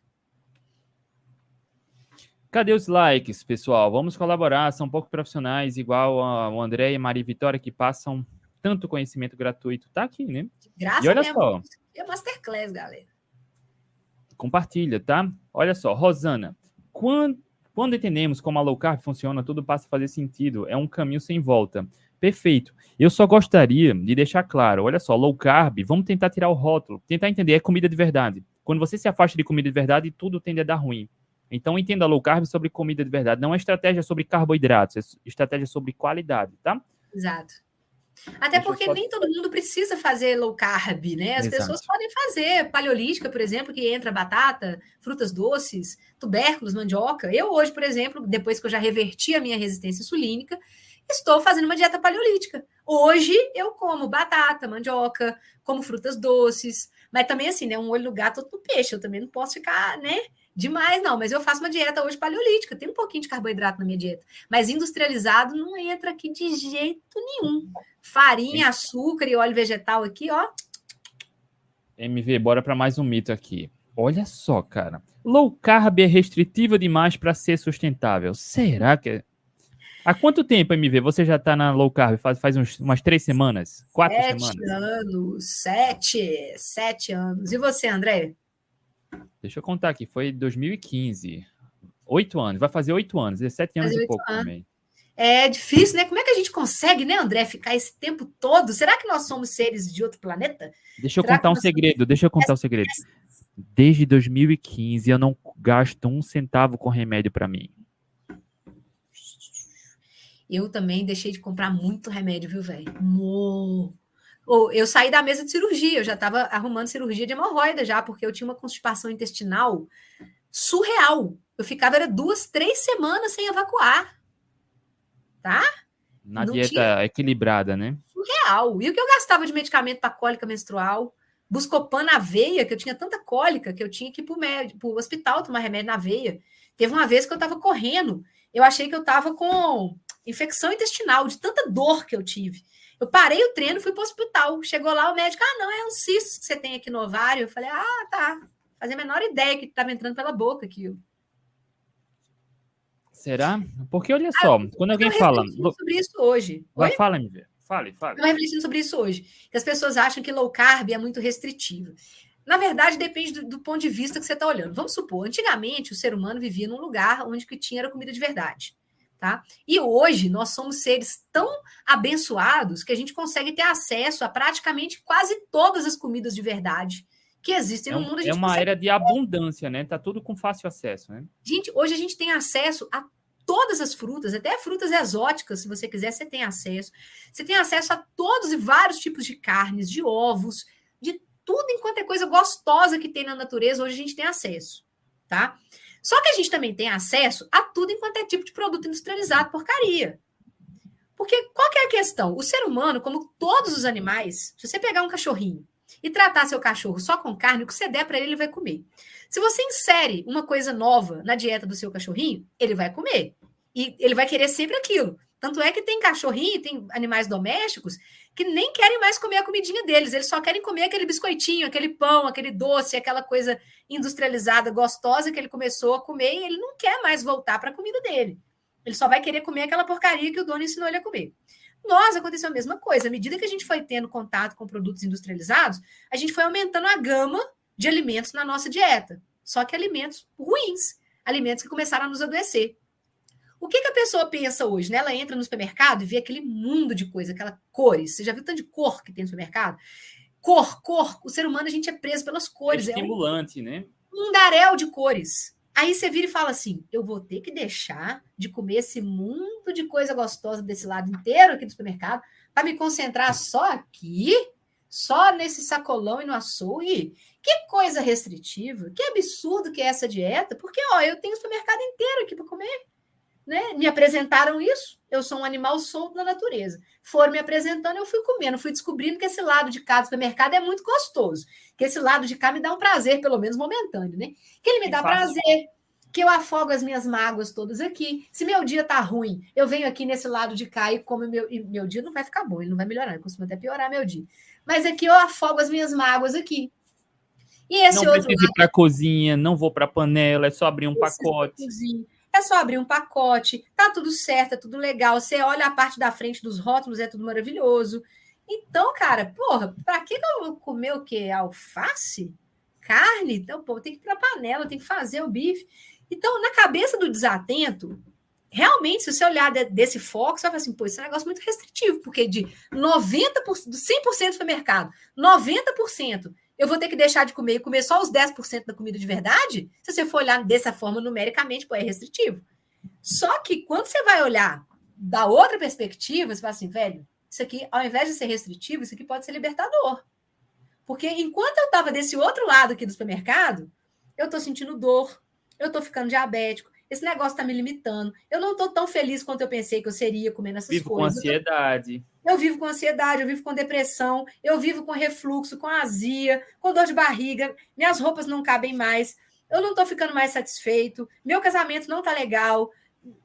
Cadê os likes, pessoal? Vamos colaborar, são poucos profissionais, igual o André e a Maria Vitória, que passam tanto conhecimento gratuito. Tá aqui, né? Graças e olha só. É masterclass, galera. Compartilha, tá? Olha só, Rosana. Quando, quando entendemos como a low carb funciona, tudo passa a fazer sentido. É um caminho sem volta. Perfeito. Eu só gostaria de deixar claro, olha só, low carb, vamos tentar tirar o rótulo, tentar entender, é comida de verdade. Quando você se afasta de comida de verdade, tudo tende a dar ruim. Então entenda low carb sobre comida de verdade, não é estratégia sobre carboidratos, é estratégia sobre qualidade, tá? Exato. Até porque nem todo mundo precisa fazer low carb, né? As Exato. pessoas podem fazer paleolítica, por exemplo, que entra batata, frutas doces, tubérculos, mandioca. Eu hoje, por exemplo, depois que eu já reverti a minha resistência insulínica, estou fazendo uma dieta paleolítica. Hoje eu como batata, mandioca, como frutas doces, mas também assim, né, um olho no gato, outro no peixe. Eu também não posso ficar, né, demais não, mas eu faço uma dieta hoje paleolítica, tem um pouquinho de carboidrato na minha dieta, mas industrializado não entra aqui de jeito nenhum. Farinha, açúcar e óleo vegetal aqui, ó. MV, bora para mais um mito aqui. Olha só, cara. Low carb é restritiva demais para ser sustentável. Será que é? Há quanto tempo, MV, você já está na low carb? Faz, faz uns, umas três semanas? Quatro sete semanas? Sete anos. Sete. Sete anos. E você, André? Deixa eu contar aqui. Foi 2015. Oito anos. Vai fazer oito anos. 17 anos e pouco anos. também. É difícil, né? Como é que a gente consegue, né, André, ficar esse tempo todo? Será que nós somos seres de outro planeta? Deixa eu Será contar um segredo. Deixa eu contar um segredo. Desde 2015 eu não gasto um centavo com remédio para mim. Eu também deixei de comprar muito remédio, viu, velho? Ou eu saí da mesa de cirurgia, eu já estava arrumando cirurgia de hemorroida já, porque eu tinha uma constipação intestinal surreal. Eu ficava era duas, três semanas sem evacuar. Tá? Na Não dieta tinha... equilibrada, né? Surreal. E o que eu gastava de medicamento para cólica menstrual? Buscopan na veia, que eu tinha tanta cólica que eu tinha que ir para o hospital tomar remédio na veia. Teve uma vez que eu estava correndo, eu achei que eu estava com infecção intestinal, de tanta dor que eu tive. Eu parei o treino, fui para o hospital. Chegou lá o médico, ah, não, é um cisto que você tem aqui no ovário. Eu falei, ah, tá. Fazia a menor ideia que estava entrando pela boca aquilo. Será? Porque olha só, ah, quando alguém fala. sobre isso hoje. Vai, fala, me ver. Fale, fale. Eu refletindo sobre isso hoje. Que as pessoas acham que low carb é muito restritivo. Na verdade, depende do, do ponto de vista que você está olhando. Vamos supor, antigamente o ser humano vivia num lugar onde que tinha era comida de verdade. Tá? E hoje nós somos seres tão abençoados que a gente consegue ter acesso a praticamente quase todas as comidas de verdade que existem é no mundo. é uma era de abundância, né? Tá tudo com fácil acesso, né? Gente, hoje a gente tem acesso a todas as frutas, até frutas exóticas, se você quiser, você tem acesso. Você tem acesso a todos e vários tipos de carnes, de ovos, de tudo enquanto é coisa gostosa que tem na natureza, hoje a gente tem acesso, tá? Só que a gente também tem acesso a tudo enquanto é tipo de produto industrializado, porcaria. Porque qual é a questão? O ser humano, como todos os animais, se você pegar um cachorrinho e tratar seu cachorro só com carne, o que você der para ele, ele vai comer. Se você insere uma coisa nova na dieta do seu cachorrinho, ele vai comer. E ele vai querer sempre aquilo. Tanto é que tem cachorrinho, tem animais domésticos que nem querem mais comer a comidinha deles, eles só querem comer aquele biscoitinho, aquele pão, aquele doce, aquela coisa industrializada, gostosa que ele começou a comer e ele não quer mais voltar para a comida dele. Ele só vai querer comer aquela porcaria que o dono ensinou ele a comer. Nós aconteceu a mesma coisa. À medida que a gente foi tendo contato com produtos industrializados, a gente foi aumentando a gama de alimentos na nossa dieta. Só que alimentos ruins, alimentos que começaram a nos adoecer. O que, que, a pessoa pensa hoje? Né? Ela entra no supermercado e vê aquele mundo de coisa, aquela cores. Você já viu tanto de cor que tem no supermercado? Cor, cor. O ser humano, a gente é preso pelas cores. É estimulante, é um, né? Um daréu de cores. Aí você vira e fala assim: eu vou ter que deixar de comer esse mundo de coisa gostosa desse lado inteiro aqui do supermercado para me concentrar só aqui, só nesse sacolão e no açougue. Que coisa restritiva, que absurdo que é essa dieta, porque ó, eu tenho o supermercado inteiro aqui para comer. Né? Me apresentaram isso, eu sou um animal solto da natureza. Foram me apresentando, eu fui comendo, fui descobrindo que esse lado de cá do supermercado é muito gostoso, que esse lado de cá me dá um prazer, pelo menos momentâneo, né? Que ele me dá prazer, que eu afogo as minhas mágoas todas aqui. Se meu dia tá ruim, eu venho aqui nesse lado de cá e como meu, e meu dia não vai ficar bom, ele não vai melhorar, eu costumo até piorar meu dia. Mas aqui eu afogo as minhas mágoas aqui. E esse não outro preciso lado... ir para a cozinha, não vou para a panela, é só abrir um pacote. É só abrir um pacote, tá tudo certo, é tudo legal. Você olha a parte da frente dos rótulos, é tudo maravilhoso. Então, cara, porra, para que eu vou comer o quê? Alface? Carne? Então, pô, tem que ir para panela, tem que fazer o bife. Então, na cabeça do desatento, realmente, se você olhar desse foco, você vai falar assim, pô, esse é um negócio muito restritivo, porque de 90%, 100% do supermercado, 90% eu vou ter que deixar de comer e comer só os 10% da comida de verdade? Se você for olhar dessa forma numericamente, pô, é restritivo. Só que quando você vai olhar da outra perspectiva, você fala assim, velho, isso aqui, ao invés de ser restritivo, isso aqui pode ser libertador. Porque enquanto eu estava desse outro lado aqui do supermercado, eu estou sentindo dor, eu estou ficando diabético, esse negócio está me limitando. Eu não estou tão feliz quanto eu pensei que eu seria comendo essas vivo coisas. Com ansiedade. Eu vivo com ansiedade, eu vivo com depressão, eu vivo com refluxo, com azia, com dor de barriga, minhas roupas não cabem mais, eu não estou ficando mais satisfeito, meu casamento não está legal,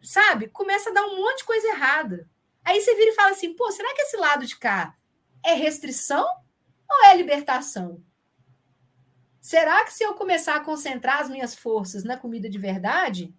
sabe? Começa a dar um monte de coisa errada. Aí você vira e fala assim: pô, será que esse lado de cá é restrição ou é libertação? Será que se eu começar a concentrar as minhas forças na comida de verdade,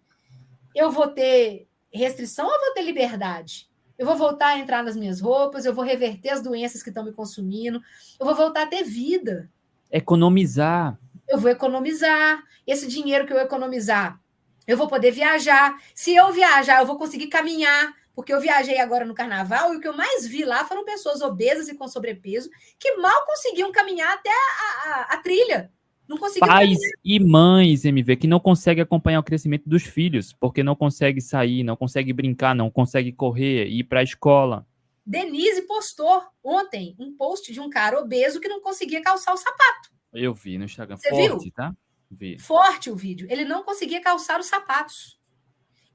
eu vou ter restrição ou vou ter liberdade? Eu vou voltar a entrar nas minhas roupas, eu vou reverter as doenças que estão me consumindo, eu vou voltar a ter vida. Economizar. Eu vou economizar. Esse dinheiro que eu economizar, eu vou poder viajar. Se eu viajar, eu vou conseguir caminhar, porque eu viajei agora no carnaval e o que eu mais vi lá foram pessoas obesas e com sobrepeso que mal conseguiam caminhar até a, a, a trilha. Não conseguiu Pais e mães, MV, que não conseguem acompanhar o crescimento dos filhos, porque não consegue sair, não consegue brincar, não consegue correr, ir para a escola. Denise postou ontem um post de um cara obeso que não conseguia calçar o sapato. Eu vi no Instagram. Você Forte, viu? tá? Vi. Forte o vídeo. Ele não conseguia calçar os sapatos.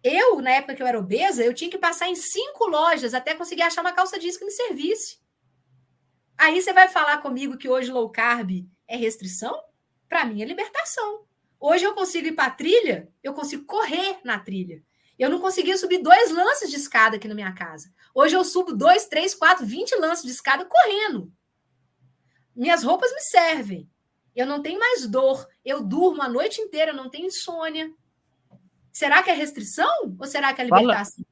Eu, na época que eu era obesa, eu tinha que passar em cinco lojas até conseguir achar uma calça jeans que me servisse. Aí você vai falar comigo que hoje low carb é restrição? Para mim é libertação. Hoje eu consigo ir para a trilha, eu consigo correr na trilha. Eu não conseguia subir dois lances de escada aqui na minha casa. Hoje eu subo dois, três, quatro, vinte lances de escada correndo. Minhas roupas me servem. Eu não tenho mais dor. Eu durmo a noite inteira, eu não tenho insônia. Será que é restrição ou será que é libertação? Fala,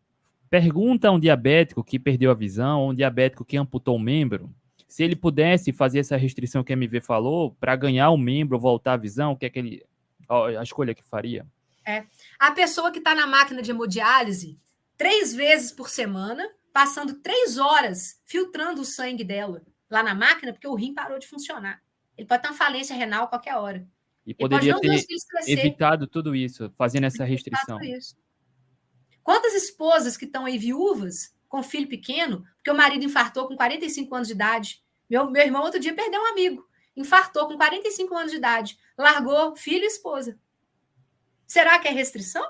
pergunta a um diabético que perdeu a visão, um diabético que amputou um membro, se ele pudesse fazer essa restrição que a MV falou, para ganhar o membro, voltar a visão, o que é que ele. A escolha que faria? É. A pessoa que está na máquina de hemodiálise três vezes por semana, passando três horas filtrando o sangue dela lá na máquina, porque o rim parou de funcionar. Ele pode ter uma falência renal a qualquer hora. E poderia ter evitado tudo isso, fazendo essa restrição. Quantas esposas que estão aí viúvas com filho pequeno, porque o marido infartou com 45 anos de idade. Meu, meu irmão outro dia perdeu um amigo, infartou com 45 anos de idade, largou filho e esposa. Será que é restrição?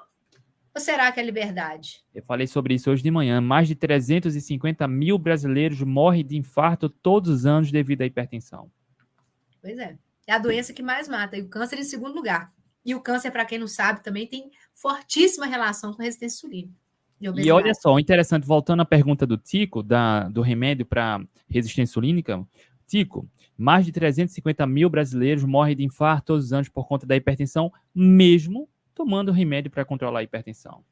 Ou será que é liberdade? Eu falei sobre isso hoje de manhã. Mais de 350 mil brasileiros morrem de infarto todos os anos devido à hipertensão. Pois é. É a doença que mais mata. E o câncer em segundo lugar. E o câncer, para quem não sabe, também tem fortíssima relação com resistência insulina. E olha só, interessante, voltando à pergunta do Tico, da, do remédio para resistência insulínica. Tico, mais de 350 mil brasileiros morrem de infarto todos os anos por conta da hipertensão, mesmo tomando remédio para controlar a hipertensão.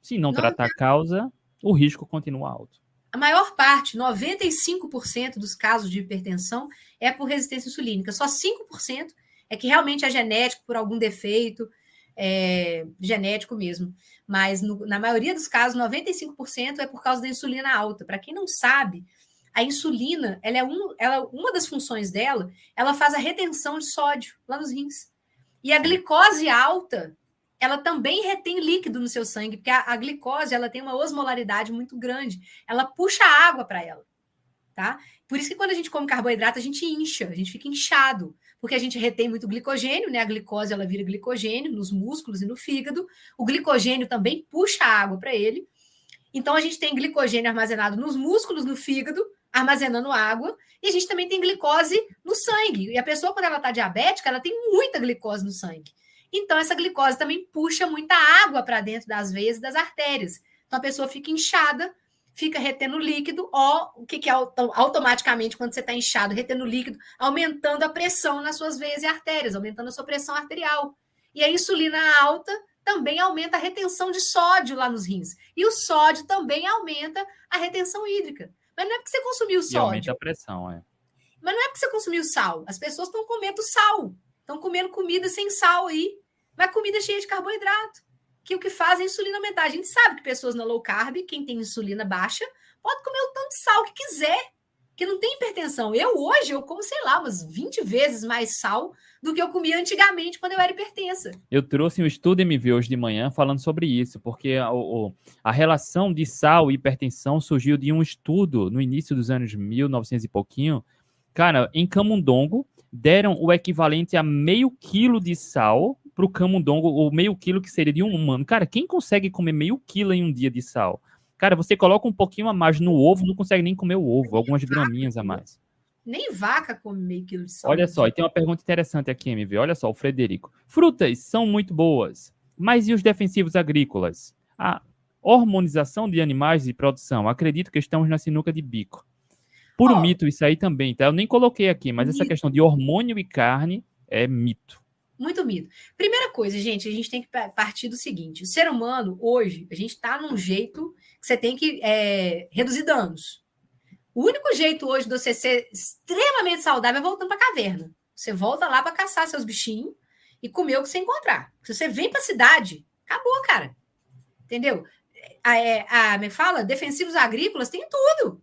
Se não, não tratar a causa, o risco continua alto. A maior parte, 95% dos casos de hipertensão é por resistência insulínica. Só 5% é que realmente é genético por algum defeito, é, genético mesmo. Mas no, na maioria dos casos, 95% é por causa da insulina alta. Para quem não sabe, a insulina, ela é um, ela, uma das funções dela, ela faz a retenção de sódio lá nos rins. E a glicose alta ela também retém líquido no seu sangue, porque a, a glicose ela tem uma osmolaridade muito grande. Ela puxa água para ela, tá? Por isso que quando a gente come carboidrato, a gente incha, a gente fica inchado, porque a gente retém muito glicogênio, né? A glicose ela vira glicogênio nos músculos e no fígado. O glicogênio também puxa água para ele. Então a gente tem glicogênio armazenado nos músculos, no fígado, armazenando água, e a gente também tem glicose no sangue. E a pessoa, quando ela está diabética, ela tem muita glicose no sangue. Então, essa glicose também puxa muita água para dentro das veias e das artérias. Então, a pessoa fica inchada, fica retendo líquido, ou o que, que é automaticamente, quando você está inchado, retendo líquido, aumentando a pressão nas suas veias e artérias, aumentando a sua pressão arterial. E a insulina alta também aumenta a retenção de sódio lá nos rins. E o sódio também aumenta a retenção hídrica. Mas não é porque você consumiu sódio. E aumenta a pressão, é. Mas não é porque você consumiu sal. As pessoas estão comendo sal. Estão comendo comida sem sal aí. Mas comida cheia de carboidrato. Que o que faz é insulina aumentar. A gente sabe que pessoas na low carb, quem tem insulina baixa, pode comer o tanto de sal que quiser. Que não tem hipertensão. Eu hoje, eu como, sei lá, umas 20 vezes mais sal do que eu comia antigamente quando eu era hipertensa. Eu trouxe um estudo MV hoje de manhã falando sobre isso, porque a, a relação de sal e hipertensão surgiu de um estudo no início dos anos 1900 e pouquinho. Cara, em Camundongo, deram o equivalente a meio quilo de sal para o camundongo, ou meio quilo que seria de um humano. Cara, quem consegue comer meio quilo em um dia de sal? Cara, você coloca um pouquinho a mais no ovo, não consegue nem comer o ovo, algumas graminhas a mais. Nem vaca come meio quilo de sal. Olha só, e tem uma pergunta interessante aqui, MV. Olha só, o Frederico. Frutas são muito boas, mas e os defensivos agrícolas? A hormonização de animais de produção. Acredito que estamos na sinuca de bico. Puro oh, mito isso aí também, tá? Eu nem coloquei aqui, mas mito. essa questão de hormônio e carne é mito. Muito mito. Primeira coisa, gente, a gente tem que partir do seguinte: o ser humano, hoje, a gente está num jeito que você tem que é, reduzir danos. O único jeito hoje de você ser extremamente saudável é voltando para a caverna. Você volta lá para caçar seus bichinhos e comer o que você encontrar. Se você vem para a cidade, acabou, cara. Entendeu? A, é, a, me fala, defensivos agrícolas tem tudo.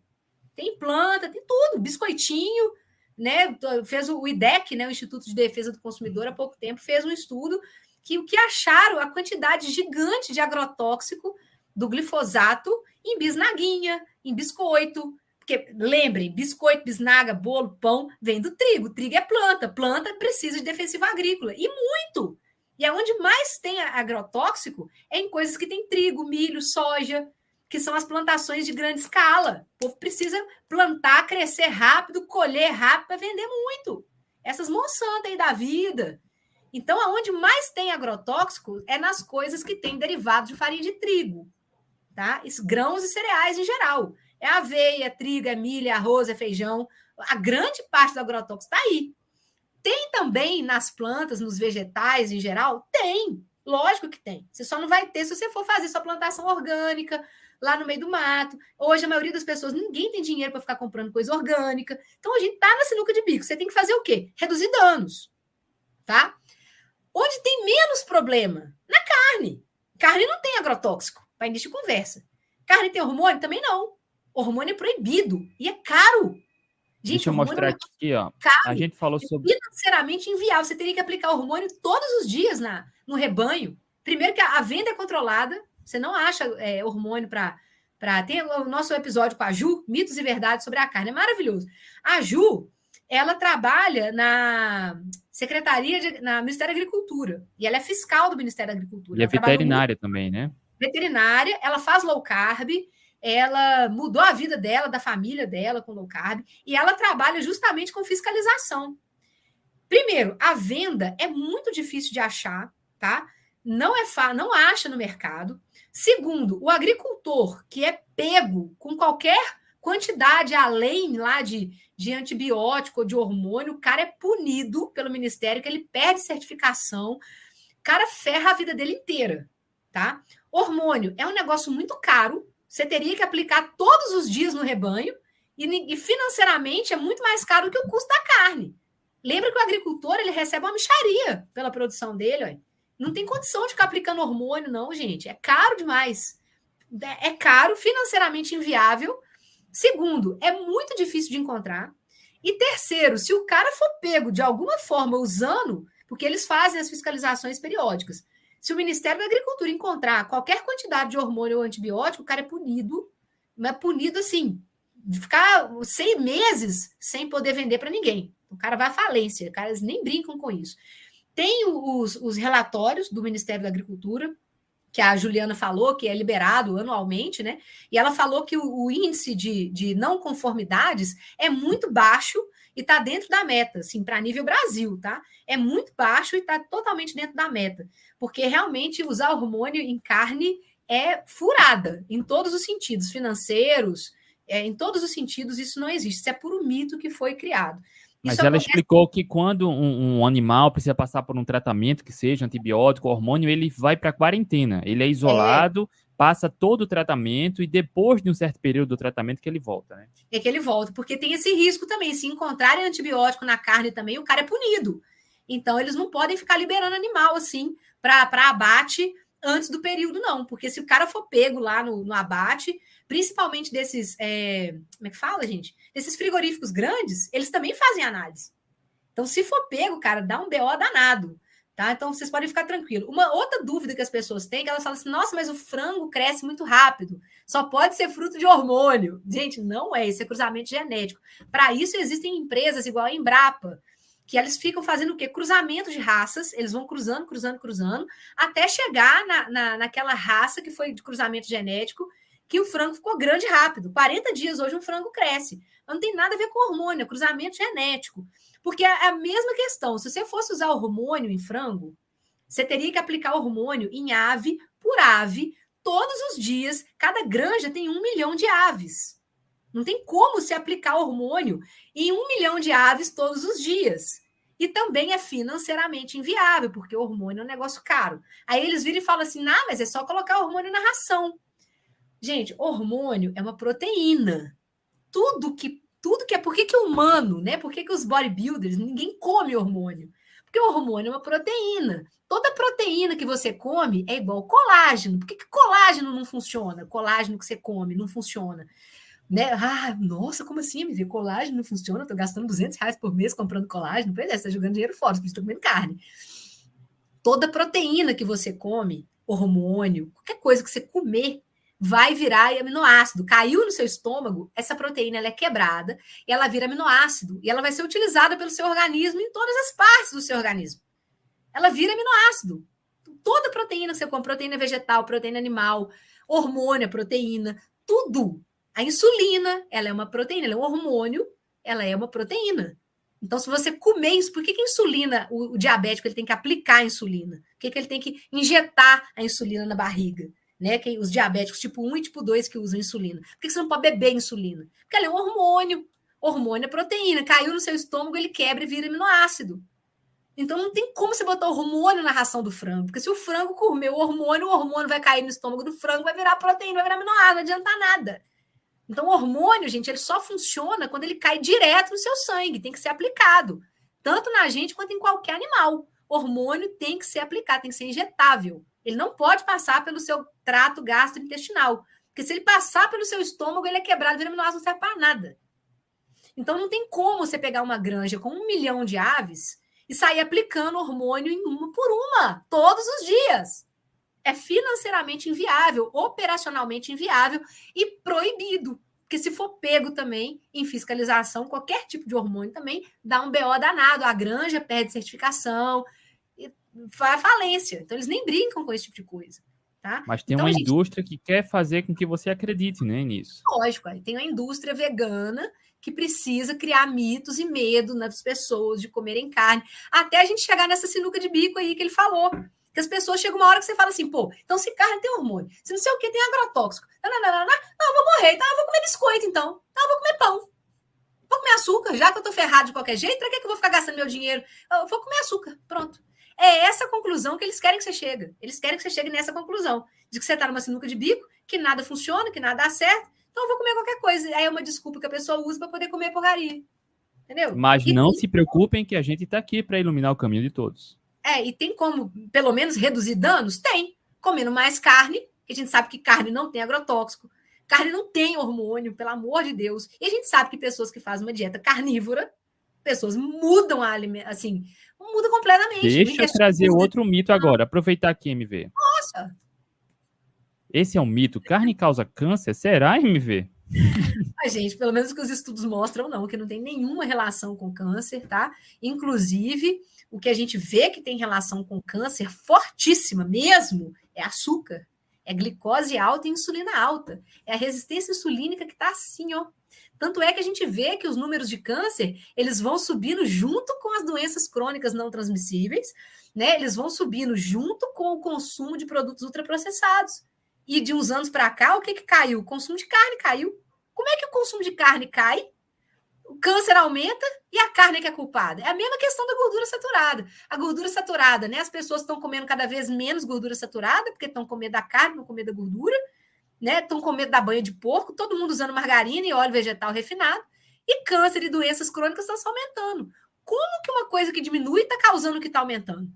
Tem planta, tem tudo. Biscoitinho, né? Fez o IDEC, né? O Instituto de Defesa do Consumidor, há pouco tempo, fez um estudo que o que acharam a quantidade gigante de agrotóxico do glifosato em bisnaguinha, em biscoito. Porque lembrem, biscoito, bisnaga, bolo, pão vem do trigo. Trigo é planta, planta precisa de defensivo agrícola e muito. E aonde mais tem agrotóxico é em coisas que tem trigo, milho, soja, que são as plantações de grande escala. O povo precisa plantar, crescer rápido, colher rápido para vender muito. Essas Monsanto aí da vida. Então, aonde mais tem agrotóxico é nas coisas que têm derivados de farinha de trigo, tá? Grãos e cereais em geral. É aveia, trigo, é milho, é arroz, é feijão. A grande parte do agrotóxico está aí. Tem também nas plantas, nos vegetais em geral? Tem. Lógico que tem. Você só não vai ter se você for fazer sua plantação orgânica, lá no meio do mato. Hoje, a maioria das pessoas, ninguém tem dinheiro para ficar comprando coisa orgânica. Então, a gente está na sinuca de bico. Você tem que fazer o quê? Reduzir danos. Tá? Onde tem menos problema? Na carne. Carne não tem agrotóxico, para início de conversa. Carne tem hormônio? Também não. Hormônio é proibido e é caro. Gente, Deixa eu mostrar é aqui, ó. Caro, a gente falou é sobre. Financeiramente inviável. Você teria que aplicar hormônio todos os dias na, no rebanho. Primeiro que a, a venda é controlada, você não acha é, hormônio para. Pra... Tem o nosso episódio com a Ju, Mitos e Verdades sobre a Carne, é maravilhoso. A Ju, ela trabalha na Secretaria, de, na Ministério da Agricultura, e ela é fiscal do Ministério da Agricultura. E é veterinária também, né? Veterinária, ela faz low carb, ela mudou a vida dela, da família dela com low carb, e ela trabalha justamente com fiscalização. Primeiro, a venda é muito difícil de achar, tá? Não é fa não acha no mercado. Segundo, o agricultor que é pego com qualquer quantidade além lá de, de antibiótico ou de hormônio, o cara é punido pelo ministério, que ele perde certificação, o cara ferra a vida dele inteira, tá? Hormônio é um negócio muito caro, você teria que aplicar todos os dias no rebanho, e, e financeiramente é muito mais caro que o custo da carne. Lembra que o agricultor ele recebe uma micharia pela produção dele, olha. Não tem condição de ficar aplicando hormônio, não, gente. É caro demais. É caro, financeiramente inviável. Segundo, é muito difícil de encontrar. E terceiro, se o cara for pego de alguma forma usando, porque eles fazem as fiscalizações periódicas. Se o Ministério da Agricultura encontrar qualquer quantidade de hormônio ou antibiótico, o cara é punido, mas é punido assim, de ficar seis meses sem poder vender para ninguém. O cara vai à falência, caras nem brincam com isso. Tem os, os relatórios do Ministério da Agricultura, que a Juliana falou, que é liberado anualmente, né? E ela falou que o, o índice de, de não conformidades é muito baixo e está dentro da meta, assim, para nível Brasil, tá? É muito baixo e está totalmente dentro da meta, porque realmente usar hormônio em carne é furada em todos os sentidos, financeiros, é, em todos os sentidos, isso não existe. Isso é puro mito que foi criado. Mas ela acontece... explicou que quando um, um, animal precisa passar por um tratamento, que seja antibiótico, hormônio, ele vai para quarentena. Ele é isolado, é. Passa todo o tratamento e depois de um certo período do tratamento que ele volta, né? É que ele volta, porque tem esse risco também. Se encontrarem antibiótico na carne também, o cara é punido. Então, eles não podem ficar liberando animal assim para abate antes do período, não. Porque se o cara for pego lá no, no abate, principalmente desses. É, como é que fala, gente? Desses frigoríficos grandes, eles também fazem análise. Então, se for pego, cara, dá um BO danado. Tá? Então, vocês podem ficar tranquilos. Uma outra dúvida que as pessoas têm, que elas falam assim: nossa, mas o frango cresce muito rápido. Só pode ser fruto de hormônio. Gente, não é. Isso é cruzamento genético. Para isso, existem empresas igual a Embrapa, que eles ficam fazendo o quê? Cruzamento de raças, eles vão cruzando, cruzando, cruzando, até chegar na, na, naquela raça que foi de cruzamento genético, que o frango ficou grande rápido. 40 dias hoje um frango cresce. Não tem nada a ver com hormônio, é cruzamento genético. Porque é a mesma questão. Se você fosse usar hormônio em frango, você teria que aplicar hormônio em ave por ave, todos os dias. Cada granja tem um milhão de aves. Não tem como se aplicar hormônio em um milhão de aves todos os dias. E também é financeiramente inviável, porque o hormônio é um negócio caro. Aí eles viram e falam assim: não, mas é só colocar hormônio na ração. Gente, hormônio é uma proteína. Tudo que tudo que é por que, que humano, né? Por que, que os bodybuilders, ninguém come hormônio? Porque o hormônio é uma proteína. Toda proteína que você come é igual colágeno. Por que, que colágeno não funciona? Colágeno que você come não funciona né? Ah, nossa, como assim? Me colágeno não funciona, estou gastando 200 reais por mês comprando colágeno. Pois é, você está jogando dinheiro fora, você comendo carne. Toda proteína que você come, hormônio, qualquer coisa que você comer, vai virar aminoácido. Caiu no seu estômago, essa proteína ela é quebrada e ela vira aminoácido. E ela vai ser utilizada pelo seu organismo em todas as partes do seu organismo. Ela vira aminoácido. Toda proteína que você come, proteína vegetal, proteína animal, hormônio, proteína, tudo a insulina, ela é uma proteína, ela é um hormônio, ela é uma proteína. Então, se você comer isso, por que, que a insulina, o, o, diabético, ele tem que aplicar a insulina? Por que, que ele tem que injetar a insulina na barriga? Né? Que os diabéticos tipo 1 e tipo 2 que usam insulina. Por que, você não pode beber insulina? Porque ela é um hormônio. Hormônio é proteína. Caiu no seu estômago, ele quebra e vira aminoácido. Então não tem como você botar hormônio na ração do frango, porque se o frango comer o hormônio, o hormônio vai cair no estômago do frango, vai virar proteína, vai virar aminoácido, não adianta nada. Então, o hormônio, gente, ele só funciona quando ele cai direto no seu sangue, tem que ser aplicado, tanto na gente quanto em qualquer animal. Hormônio tem que ser aplicado, tem que ser injetável. Ele não pode passar pelo seu trato gastrointestinal, porque se ele passar pelo seu estômago, ele é quebrado, vira aminoácido, não serve para nada. Então, não tem como você pegar uma granja com um milhão de aves e sair aplicando hormônio em uma por uma, todos os dias é financeiramente inviável, operacionalmente inviável e proibido. Porque se for pego também em fiscalização, qualquer tipo de hormônio também dá um BO danado. A granja perde certificação, vai à falência. Então, eles nem brincam com esse tipo de coisa. Tá? Mas tem então, uma gente, indústria que quer fazer com que você acredite né, nisso. Lógico, tem uma indústria vegana que precisa criar mitos e medo nas pessoas de comerem carne, até a gente chegar nessa sinuca de bico aí que ele falou. Que as pessoas chegam uma hora que você fala assim, pô, então se carne tem hormônio, se não sei o que tem agrotóxico, não, não, não, não, não, eu vou morrer, então eu vou comer biscoito, então. Então eu vou comer pão. Vou comer açúcar, já que eu tô ferrado de qualquer jeito, para que, que eu vou ficar gastando meu dinheiro? Eu vou comer açúcar, pronto. É essa conclusão que eles querem que você chegue. Eles querem que você chegue nessa conclusão. De que você está numa sinuca de bico, que nada funciona, que nada dá certo. Então eu vou comer qualquer coisa. Aí é uma desculpa que a pessoa usa para poder comer porcaria. Entendeu? Mas e, não se preocupem que a gente está aqui para iluminar o caminho de todos. É, e tem como, pelo menos, reduzir danos? Tem. Comendo mais carne, que a gente sabe que carne não tem agrotóxico, carne não tem hormônio, pelo amor de Deus. E a gente sabe que pessoas que fazem uma dieta carnívora, pessoas mudam a alimentação, assim, muda completamente. Deixa eu trazer outro mito agora, aproveitar aqui, MV. Nossa! Esse é um mito. Carne causa câncer? Será, MV? A gente, pelo menos que os estudos mostram, não, que não tem nenhuma relação com câncer, tá? Inclusive, o que a gente vê que tem relação com câncer fortíssima mesmo é açúcar. É glicose alta e insulina alta. É a resistência insulínica que está assim, ó. Tanto é que a gente vê que os números de câncer, eles vão subindo junto com as doenças crônicas não transmissíveis, né? Eles vão subindo junto com o consumo de produtos ultraprocessados. E de uns anos para cá, o que, que caiu? O consumo de carne caiu. Como é que o consumo de carne cai? O câncer aumenta e a carne é que é culpada. É a mesma questão da gordura saturada. A gordura saturada, né? As pessoas estão comendo cada vez menos gordura saturada, porque estão com medo da carne, não com medo da gordura, né? Estão com medo da banha de porco, todo mundo usando margarina e óleo vegetal refinado. E câncer e doenças crônicas estão aumentando. Como que uma coisa que diminui está causando que está aumentando?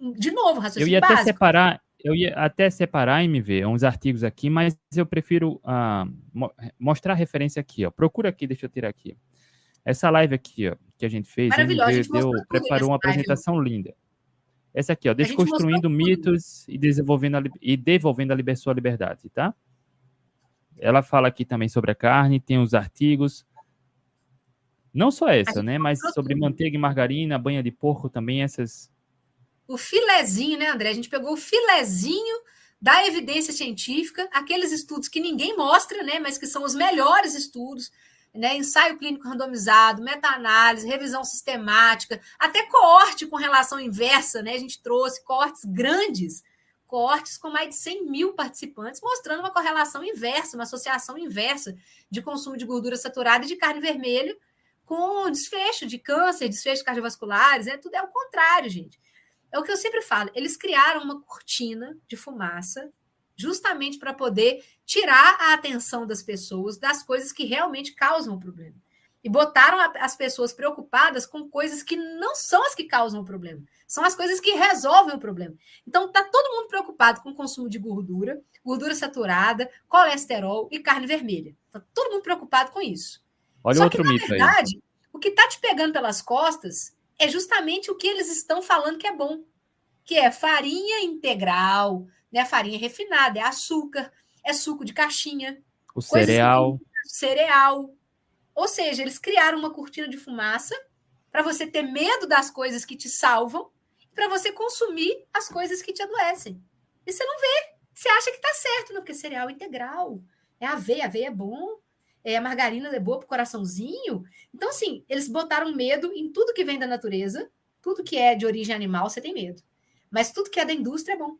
De novo, raciocínio Eu ia básico. até separar, eu ia até separar, MV, uns artigos aqui, mas eu prefiro mo mostrar a referência aqui. Ó. Procura aqui, deixa eu tirar aqui. Essa live aqui, ó, que a gente fez, Maravilhosa, MV a gente deu, preparou uma apresentação live. linda. Essa aqui, ó, Desconstruindo Mitos e, desenvolvendo a, e Devolvendo a liber, Sua Liberdade, tá? Ela fala aqui também sobre a carne, tem os artigos. Não só essa, né? Mas sobre manteiga e margarina, banha de porco também, essas o filezinho, né, André? A gente pegou o filezinho da evidência científica, aqueles estudos que ninguém mostra, né, mas que são os melhores estudos, né, ensaio clínico randomizado, meta-análise, revisão sistemática, até coorte com relação inversa, né? A gente trouxe coortes grandes, coortes com mais de 100 mil participantes, mostrando uma correlação inversa, uma associação inversa de consumo de gordura saturada e de carne vermelha com desfecho de câncer, desfechos cardiovasculares, é tudo é o contrário, gente. É o que eu sempre falo, eles criaram uma cortina de fumaça justamente para poder tirar a atenção das pessoas das coisas que realmente causam o problema. E botaram as pessoas preocupadas com coisas que não são as que causam o problema, são as coisas que resolvem o problema. Então tá todo mundo preocupado com o consumo de gordura, gordura saturada, colesterol e carne vermelha. Tá todo mundo preocupado com isso. Olha Só outro que, na mito verdade, aí. o que tá te pegando pelas costas é justamente o que eles estão falando que é bom, que é farinha integral, né? Farinha refinada, é açúcar, é suco de caixinha, o cereal, cereal. Ou seja, eles criaram uma cortina de fumaça para você ter medo das coisas que te salvam e para você consumir as coisas que te adoecem. E você não vê. Você acha que está certo, não, porque cereal integral. É aveia, aveia é bom, é, a margarina é boa para o coraçãozinho. Então, assim, eles botaram medo em tudo que vem da natureza, tudo que é de origem animal, você tem medo. Mas tudo que é da indústria é bom.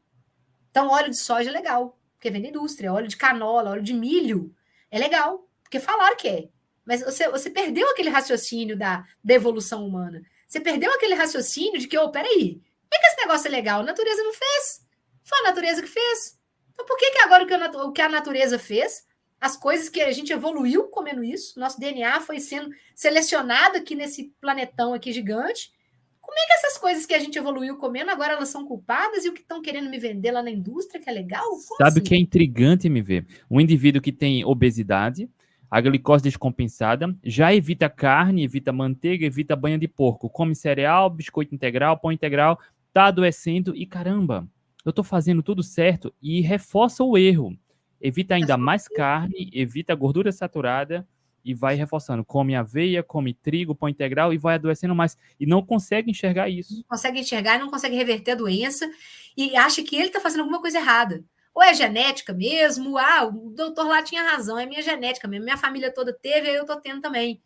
Então, óleo de soja é legal, porque vem da indústria. Óleo de canola, óleo de milho é legal, porque falaram que é. Mas você, você perdeu aquele raciocínio da, evolução humana. Você perdeu aquele raciocínio de que, oh, peraí, por que esse negócio é legal? A natureza não fez. Foi a natureza que fez. Então, por que, que agora o que a natureza fez as coisas que a gente evoluiu comendo isso, nosso DNA foi sendo selecionado aqui nesse planetão aqui gigante. Como é que essas coisas que a gente evoluiu comendo agora elas são culpadas e o que estão querendo me vender lá na indústria que é legal? Como Sabe assim? o que é intrigante me ver? Um indivíduo que tem obesidade, a glicose descompensada, já evita carne, evita manteiga, evita banha de porco, come cereal, biscoito integral, pão integral, tá adoecendo e caramba, eu tô fazendo tudo certo e reforça o erro evita ainda mais carne, evita gordura saturada e vai reforçando. Come aveia, come trigo, pão integral e vai adoecendo mais. E não consegue enxergar isso. Não consegue enxergar e não consegue reverter a doença e acha que ele está fazendo alguma coisa errada. Ou é genética mesmo, ah, o doutor lá tinha razão, é minha genética mesmo, minha família toda teve, aí eu tô tendo também.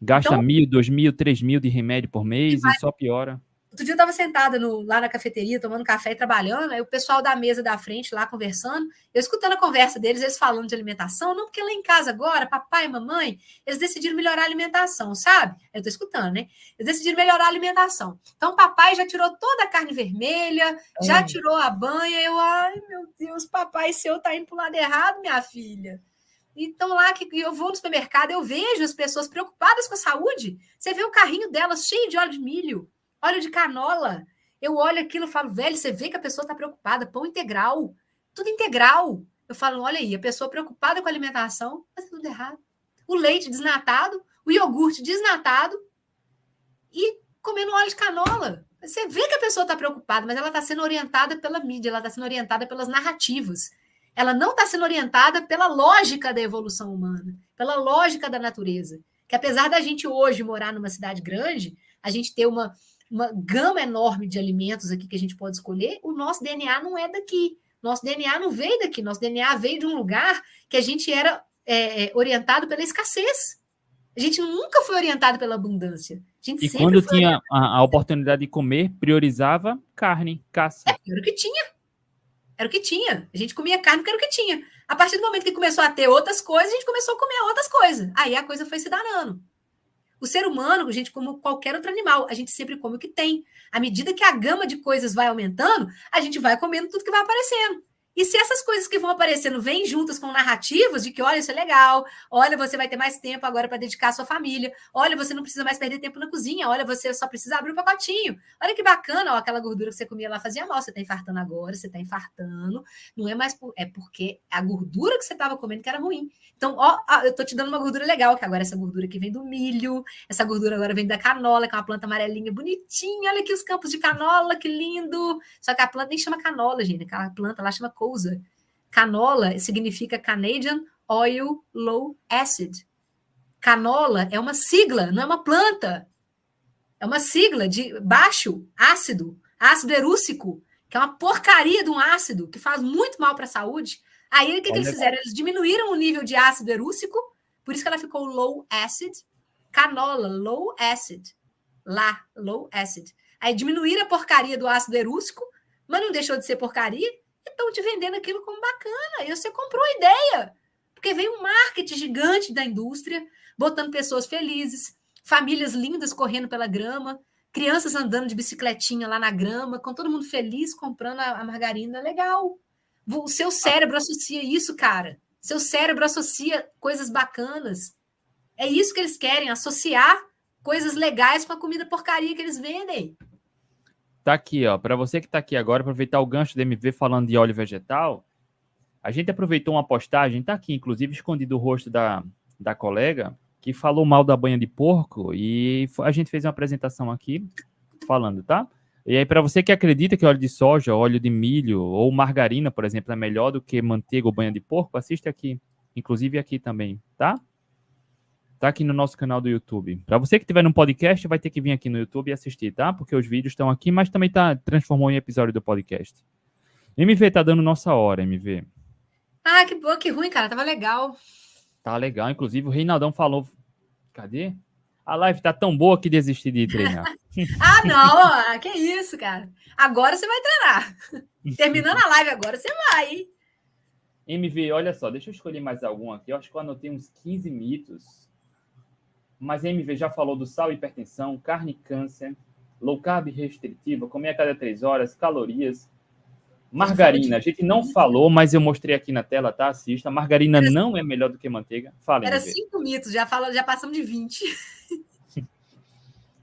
Gasta então, mil, dois mil, três mil de remédio por mês e, e só piora. Outro dia eu estava sentada no, lá na cafeteria, tomando café e trabalhando, aí o pessoal da mesa da frente lá conversando, eu escutando a conversa deles, eles falando de alimentação, não, porque lá em casa agora, papai e mamãe, eles decidiram melhorar a alimentação, sabe? Eu estou escutando, né? Eles decidiram melhorar a alimentação. Então, papai já tirou toda a carne vermelha, já tirou a banha, eu, ai meu Deus, papai seu tá indo pro lado errado, minha filha. Então, lá que eu vou no supermercado, eu vejo as pessoas preocupadas com a saúde. Você vê o carrinho delas cheio de óleo de milho óleo de canola. Eu olho aquilo e falo, velho, você vê que a pessoa está preocupada, pão integral, tudo integral. Eu falo, olha aí, a pessoa preocupada com a alimentação, mas tudo errado. O leite desnatado, o iogurte desnatado, e comendo óleo de canola. Você vê que a pessoa está preocupada, mas ela está sendo orientada pela mídia, ela está sendo orientada pelas narrativas. Ela não está sendo orientada pela lógica da evolução humana, pela lógica da natureza. Que apesar da gente hoje morar numa cidade grande, a gente ter uma, uma gama enorme de alimentos aqui que a gente pode escolher, o nosso DNA não é daqui. Nosso DNA não veio daqui, nosso DNA veio de um lugar que a gente era é, é orientado pela escassez. A gente nunca foi orientado pela abundância. e quando tinha a, a, oportunidade de comer, priorizava carne, caça. É, era o que tinha. Era o que tinha. A gente comia carne porque era o que tinha. A partir do momento que começou a ter outras coisas, a gente começou a comer outras coisas. Aí a coisa foi se danando. O ser humano, gente, como qualquer outro animal, a gente sempre come o que tem. À medida que a gama de coisas vai aumentando, a gente vai comendo tudo que vai aparecendo. E se essas coisas que vão aparecendo vêm juntas com narrativas de que, olha, isso é legal, olha, você vai ter mais tempo agora para dedicar à sua família, olha, você não precisa mais perder tempo na cozinha, olha, você só precisa abrir um pacotinho. Olha que bacana, ó, aquela gordura que você comia lá fazia mal, você está infartando agora, você está infartando. Não é mais por, é porque a gordura que você estava comendo que era ruim. Então, ó, eu tô te dando uma gordura legal, que agora essa gordura aqui vem do milho, essa gordura agora vem da canola, que é uma planta amarelinha bonitinha. Olha aqui os campos de canola, que lindo. Só que a planta nem chama canola, gente, aquela planta lá chama cousa. Canola significa Canadian Oil Low Acid. Canola é uma sigla, não é uma planta. É uma sigla de baixo ácido, ácido erúcico, que é uma porcaria de um ácido que faz muito mal para a saúde. Aí o que, que eles fizeram? Eles diminuíram o nível de ácido erúcico, por isso que ela ficou low acid. Canola, low acid. Lá, low acid. Aí diminuíram a porcaria do ácido erúcico, mas não deixou de ser porcaria, estão te vendendo aquilo como bacana. E você comprou a ideia. Porque veio um marketing gigante da indústria, botando pessoas felizes, famílias lindas correndo pela grama, crianças andando de bicicletinha lá na grama, com todo mundo feliz comprando a, a margarina. Legal. O seu cérebro associa isso, cara. Seu cérebro associa coisas bacanas. É isso que eles querem, associar coisas legais com a comida porcaria que eles vendem. Tá aqui, ó. Para você que está aqui agora, aproveitar o gancho do MV falando de óleo vegetal. A gente aproveitou uma postagem, tá aqui, inclusive, escondido o rosto da, da colega, que falou mal da banha de porco e a gente fez uma apresentação aqui falando, tá? E aí, para você que acredita que óleo de soja, óleo de milho ou margarina, por exemplo, é melhor do que manteiga ou banha de porco, assiste aqui. Inclusive aqui também, tá? Tá aqui no nosso canal do YouTube. Para você que estiver no podcast, vai ter que vir aqui no YouTube e assistir, tá? Porque os vídeos estão aqui, mas também tá transformou em episódio do podcast. MV tá dando nossa hora, MV. Ah, que boa, que ruim, cara. Tava legal. Tá legal. Inclusive, o Reinaldão falou. Cadê? A live tá tão boa que desisti de treinar. ah, não, que isso, cara. Agora você vai treinar. Terminando a live agora, você vai. MV, olha só, deixa eu escolher mais algum aqui. Eu acho que eu anotei uns 15 mitos. Mas MV já falou do sal, hipertensão, carne câncer, low carb restritiva, comer a cada três horas, calorias, Margarina, a gente não falou, mas eu mostrei aqui na tela, tá? Assista. Margarina Era... não é melhor do que manteiga. Fala. Era cinco mitos, já, fala, já passamos de 20.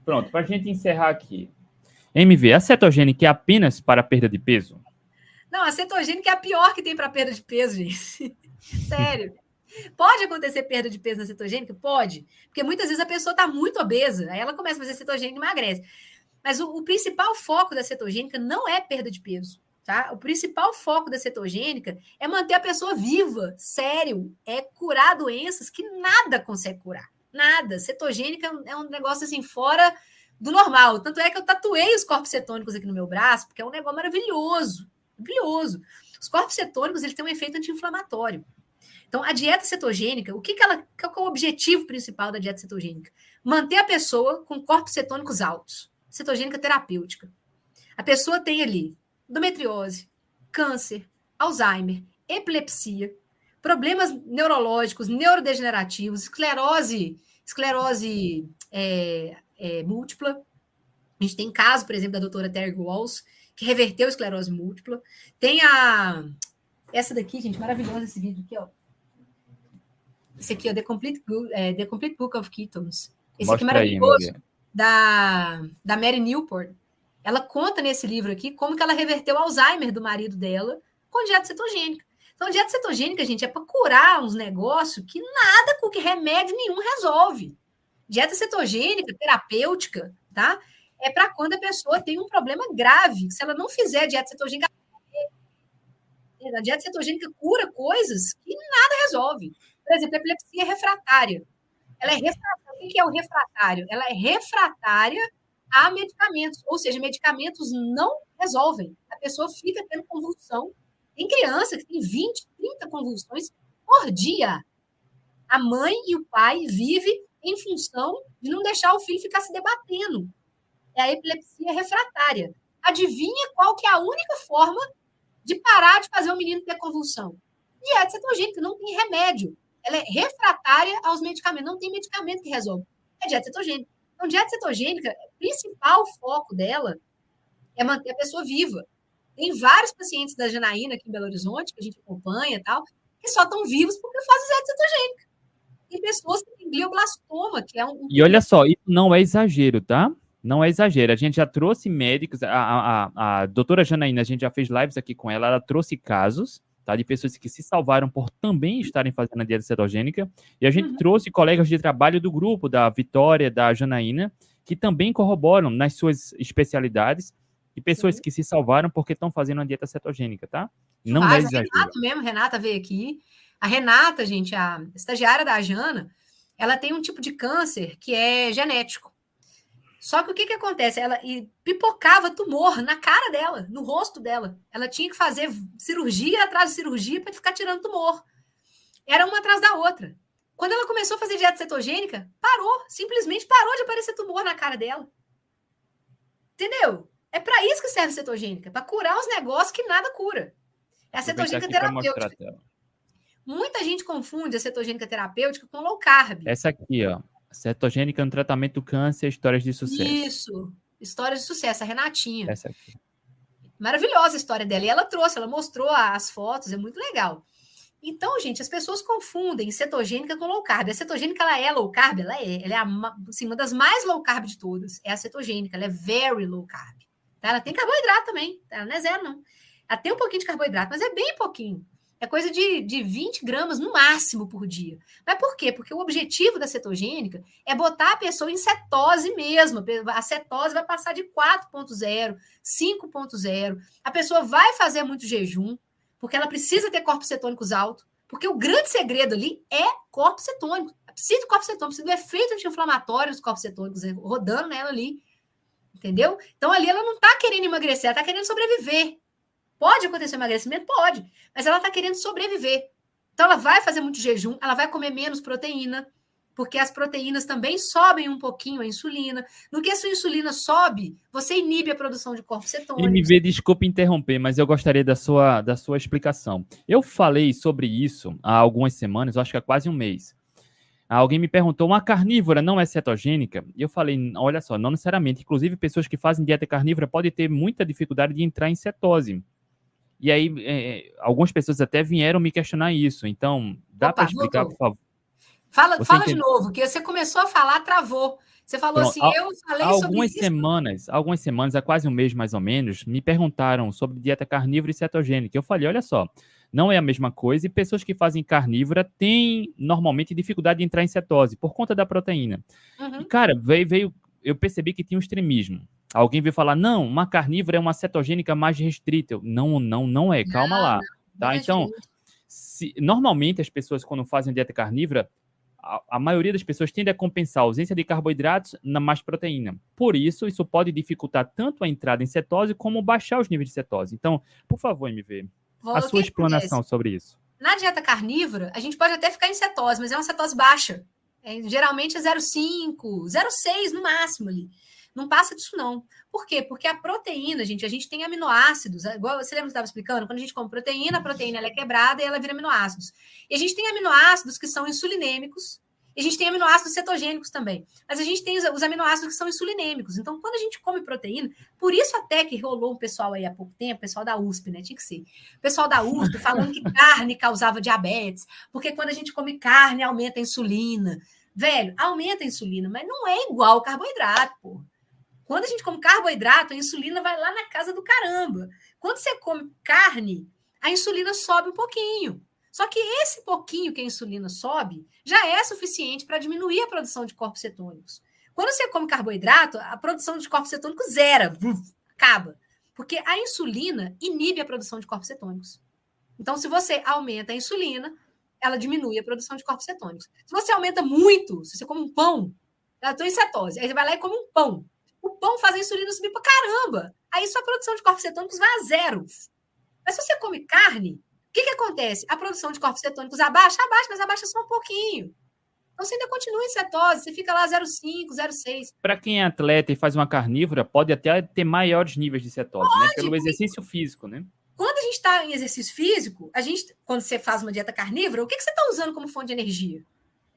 Pronto, para a gente encerrar aqui. MV, a cetogênica é apenas para perda de peso? Não, a cetogênica é a pior que tem para perda de peso, gente. Sério. Pode acontecer perda de peso na cetogênica? Pode. Porque muitas vezes a pessoa está muito obesa, aí ela começa a fazer cetogênica e emagrece. Mas o, o principal foco da cetogênica não é perda de peso. Tá? O principal foco da cetogênica é manter a pessoa viva, sério, é curar doenças que nada consegue curar. Nada. Cetogênica é um negócio assim fora do normal. Tanto é que eu tatuei os corpos cetônicos aqui no meu braço, porque é um negócio maravilhoso. Maravilhoso. Os corpos cetônicos eles têm um efeito anti-inflamatório. Então, a dieta cetogênica, o que, que ela. Qual é o objetivo principal da dieta cetogênica? Manter a pessoa com corpos cetônicos altos. Cetogênica terapêutica. A pessoa tem ali endometriose, câncer, Alzheimer, epilepsia, problemas neurológicos, neurodegenerativos, esclerose, esclerose é, é, múltipla. A gente tem caso, por exemplo, da doutora Terry Walls, que reverteu a esclerose múltipla. Tem a. Essa daqui, gente, maravilhosa esse vídeo aqui, ó. Esse aqui, ó, The Complete, é, The Complete Book of Ketones. Esse Mostra aqui é maravilhoso. Aí, da, da Mary Newport. Ela conta nesse livro aqui como que ela reverteu o Alzheimer do marido dela com dieta cetogênica. Então, dieta cetogênica, gente, é para curar uns negócios que nada com que remédio nenhum resolve. Dieta cetogênica, terapêutica, tá? É para quando a pessoa tem um problema grave. Se ela não fizer dieta cetogênica, a dieta cetogênica cura coisas que nada resolve. Por exemplo, a epilepsia refratária. Ela é refratária. O que é o refratário? Ela é refratária a medicamentos, ou seja, medicamentos não resolvem. A pessoa fica tendo convulsão. Tem criança que tem 20, 30 convulsões por dia. A mãe e o pai vivem em função de não deixar o filho ficar se debatendo. É a epilepsia refratária. Adivinha qual que é a única forma de parar de fazer o menino ter convulsão? Dieta cetogênica, não tem remédio. Ela é refratária aos medicamentos, não tem medicamento que resolve. É dieta cetogênica. Então, dieta cetogênica, o principal foco dela é manter a pessoa viva. Tem vários pacientes da Janaína aqui em Belo Horizonte, que a gente acompanha e tal, que só estão vivos porque fazem dieta cetogênica. Tem pessoas que têm glioblastoma, que é um. E olha só, isso não é exagero, tá? Não é exagero. A gente já trouxe médicos, a, a, a doutora Janaína, a gente já fez lives aqui com ela, ela trouxe casos tá, de pessoas que se salvaram por também estarem fazendo a dieta cetogênica. E a gente uhum. trouxe colegas de trabalho do grupo, da Vitória, da Janaína, que também corroboram nas suas especialidades e pessoas Sim. que se salvaram porque estão fazendo a dieta cetogênica, tá? Não Faz, é exagero. Renata mesmo, Renata veio aqui. A Renata, gente, a estagiária da Jana, ela tem um tipo de câncer que é genético. Só que o que, que acontece? Ela pipocava tumor na cara dela, no rosto dela. Ela tinha que fazer cirurgia atrás de cirurgia para ficar tirando tumor. Era uma atrás da outra. Quando ela começou a fazer dieta cetogênica, parou, simplesmente parou de aparecer tumor na cara dela. Entendeu? É para isso que serve a cetogênica, para curar os negócios que nada cura. É a cetogênica terapêutica. Muita gente confunde a cetogênica terapêutica com low carb. Essa aqui, ó. Cetogênica no tratamento do câncer, histórias de sucesso. Isso, histórias de sucesso, a Renatinha. Essa aqui. Maravilhosa a história dela. E ela trouxe, ela mostrou as fotos, é muito legal. Então, gente, as pessoas confundem cetogênica com low carb. A cetogênica, ela é low carb? Ela é. Ela é a, assim, uma das mais low carb de todas. É a cetogênica, ela é very low carb. Tá? Ela tem carboidrato também. Tá? Ela não é zero, não. Ela tem um pouquinho de carboidrato, mas é bem pouquinho. É coisa de, de 20 gramas no máximo por dia. Mas por quê? Porque o objetivo da cetogênica é botar a pessoa em cetose mesmo. A cetose vai passar de 4,0, 5,0. A pessoa vai fazer muito jejum, porque ela precisa ter corpos cetônicos altos. Porque o grande segredo ali é corpo cetônico. Precisa do corpo cetônico, precisa do efeito anti-inflamatório dos corpos cetônicos rodando nela ali. Entendeu? Então ali ela não está querendo emagrecer, ela está querendo sobreviver. Pode acontecer emagrecimento? Pode, mas ela está querendo sobreviver. Então, ela vai fazer muito jejum, ela vai comer menos proteína, porque as proteínas também sobem um pouquinho a insulina. No que a sua insulina sobe, você inibe a produção de corpos cetônicos. MV, desculpe interromper, mas eu gostaria da sua, da sua explicação. Eu falei sobre isso há algumas semanas, acho que há quase um mês. Alguém me perguntou, uma carnívora não é cetogênica? E eu falei, olha só, não necessariamente. Inclusive, pessoas que fazem dieta carnívora podem ter muita dificuldade de entrar em cetose. E aí, é, algumas pessoas até vieram me questionar isso. Então, dá para explicar, por favor? Fala, fala de novo, que você começou a falar, travou. Você falou Pronto, assim, eu falei algumas sobre isso. semanas, algumas semanas, há quase um mês mais ou menos, me perguntaram sobre dieta carnívora e cetogênica. Eu falei, olha só, não é a mesma coisa e pessoas que fazem carnívora têm normalmente dificuldade de entrar em cetose por conta da proteína. Uhum. E, cara, veio, veio, eu percebi que tinha um extremismo. Alguém veio falar, não, uma carnívora é uma cetogênica mais restrita. não, não, não é. Calma não, lá. Tá? Então, se, normalmente as pessoas, quando fazem dieta carnívora, a, a, maioria das pessoas tende a compensar a ausência de carboidratos na mais proteína. Por isso, isso pode dificultar tanto a entrada em cetose como baixar os níveis de cetose. Então, por favor, MV, a sua explanação sobre isso. Na dieta carnívora, a gente pode até ficar em cetose, mas é uma cetose baixa. É, geralmente é 0,5, 0,6 no máximo ali. Não passa disso, não. Por quê? Porque a proteína, gente, a gente tem aminoácidos. É igual você lembra que estava explicando? Quando a gente come proteína, a proteína ela é quebrada e ela vira aminoácidos. E a gente tem aminoácidos que são insulinêmicos, e a gente tem aminoácidos cetogênicos também. Mas a gente tem os, os, aminoácidos que são insulinêmicos. Então, quando a gente come proteína, por isso até que rolou um pessoal aí há pouco tempo, pessoal da USP, né? Tinha que ser. O pessoal da USP falando que carne causava diabetes, porque quando a gente come carne, aumenta a insulina. Velho, aumenta a insulina, mas não é igual o carboidrato, pô. Quando a gente come carboidrato, a insulina vai lá na casa do caramba. Quando você come carne, a insulina sobe um pouquinho. Só que esse pouquinho que a insulina sobe já é suficiente para diminuir a produção de corpos cetônicos. Quando você come carboidrato, a produção de corpos cetônicos zera, acaba. Porque a insulina inibe a produção de corpos cetônicos. Então, se você aumenta a insulina, ela diminui a produção de corpos cetônicos. Se você aumenta muito, se você come um pão, eu estou em cetose, aí você vai lá e come um pão. O pão faz a insulina subir para caramba. Aí sua produção de corpos cetônicos vai a zero. Mas se você come carne, o que, que acontece? A produção de corpos cetônicos abaixa, abaixa, mas abaixa só um pouquinho. Então você ainda continua em cetose, você fica lá 0,5, 0,6. Para quem é atleta e faz uma carnívora, pode até ter maiores níveis de cetose, pode, né? Pelo exercício físico, né? Quando a gente está em exercício físico, a gente, quando você faz uma dieta carnívora, o que, que você está usando como fonte de energia?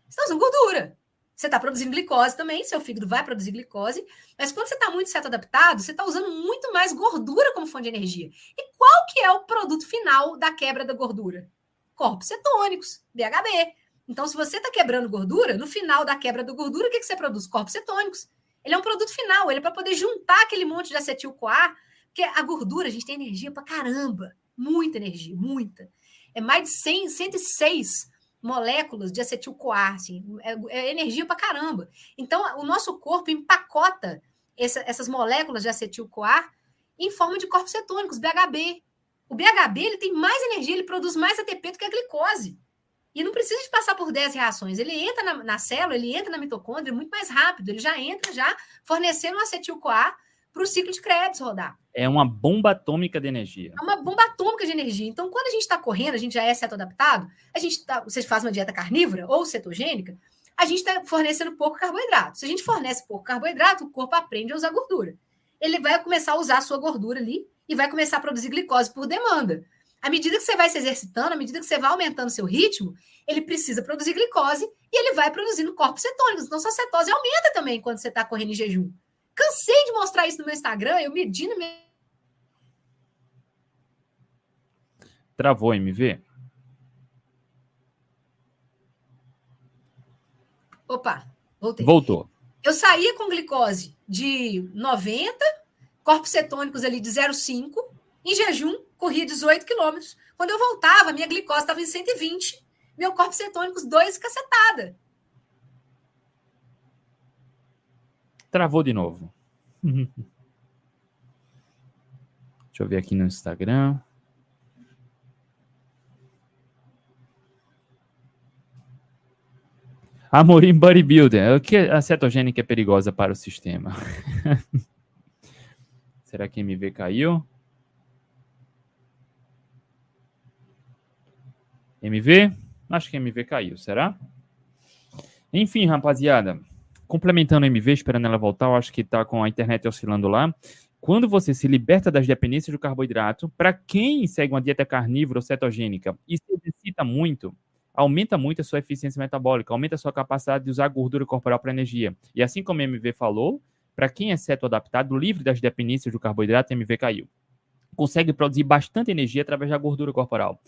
Você está usando gordura. Você está produzindo glicose também, seu fígado vai produzir glicose, mas quando você está muito certo adaptado, você está usando muito mais gordura como fonte de energia. E qual que é o produto final da quebra da gordura? Corpos cetônicos, BHB. Então, se você está quebrando gordura, no final da quebra da gordura, o que, que você produz? Corpos cetônicos. Ele é um produto final, ele é para poder juntar aquele monte de acetil-CoA, porque a gordura, a gente tem energia para caramba, muita energia, muita. É mais de 100, 106 moléculas de acetil-CoA, assim, é, é energia para caramba. Então, o nosso corpo empacota essa, essas moléculas de acetil-CoA em forma de corpos cetônicos, BHB. O BHB ele tem mais energia, ele produz mais ATP do que a glicose. E não precisa de passar por 10 reações. Ele entra na, na célula, ele entra na mitocôndria muito mais rápido. Ele já entra já fornecendo um acetil-CoA para o ciclo de Krebs rodar. É uma bomba atômica de energia. É uma bomba atômica de energia. Então, quando a gente está correndo, a gente já é adaptado, a gente tá, você faz uma dieta carnívora ou cetogênica, a gente está fornecendo pouco carboidrato. Se a gente fornece pouco carboidrato, o corpo aprende a usar gordura. Ele vai começar a usar a sua gordura ali e vai começar a produzir glicose por demanda. À medida que você vai se exercitando, à medida que você vai aumentando seu ritmo, ele precisa produzir glicose e ele vai produzindo corpos cetônicos. Então, sua cetose aumenta também quando você está correndo em jejum. Cansei de mostrar isso no meu Instagram, eu medindo. Minha... Travou, MV? Opa, voltei. Voltou. Eu saía com glicose de 90, corpos cetônicos ali de 0,5, em jejum, corria 18 quilômetros. Quando eu voltava, minha glicose estava em 120, meu corpo cetônicos 2 cacetada. Travou de novo. Deixa eu ver aqui no Instagram. Amorim Bodybuilder. O que a cetogênica é perigosa para o sistema? Será que MV caiu? MV? Acho que MV caiu, será? Enfim, rapaziada complementando a MV, esperando ela voltar, eu acho que está com a internet oscilando lá. Quando você se liberta das dependências do carboidrato, para quem segue uma dieta carnívora ou cetogênica e se exercita muito, aumenta muito a sua eficiência metabólica, aumenta a sua capacidade de usar gordura corporal para energia. E assim como a MV falou, para quem é ceto-adaptado, livre das dependências do carboidrato, a MV caiu. Consegue produzir bastante energia através da gordura corporal.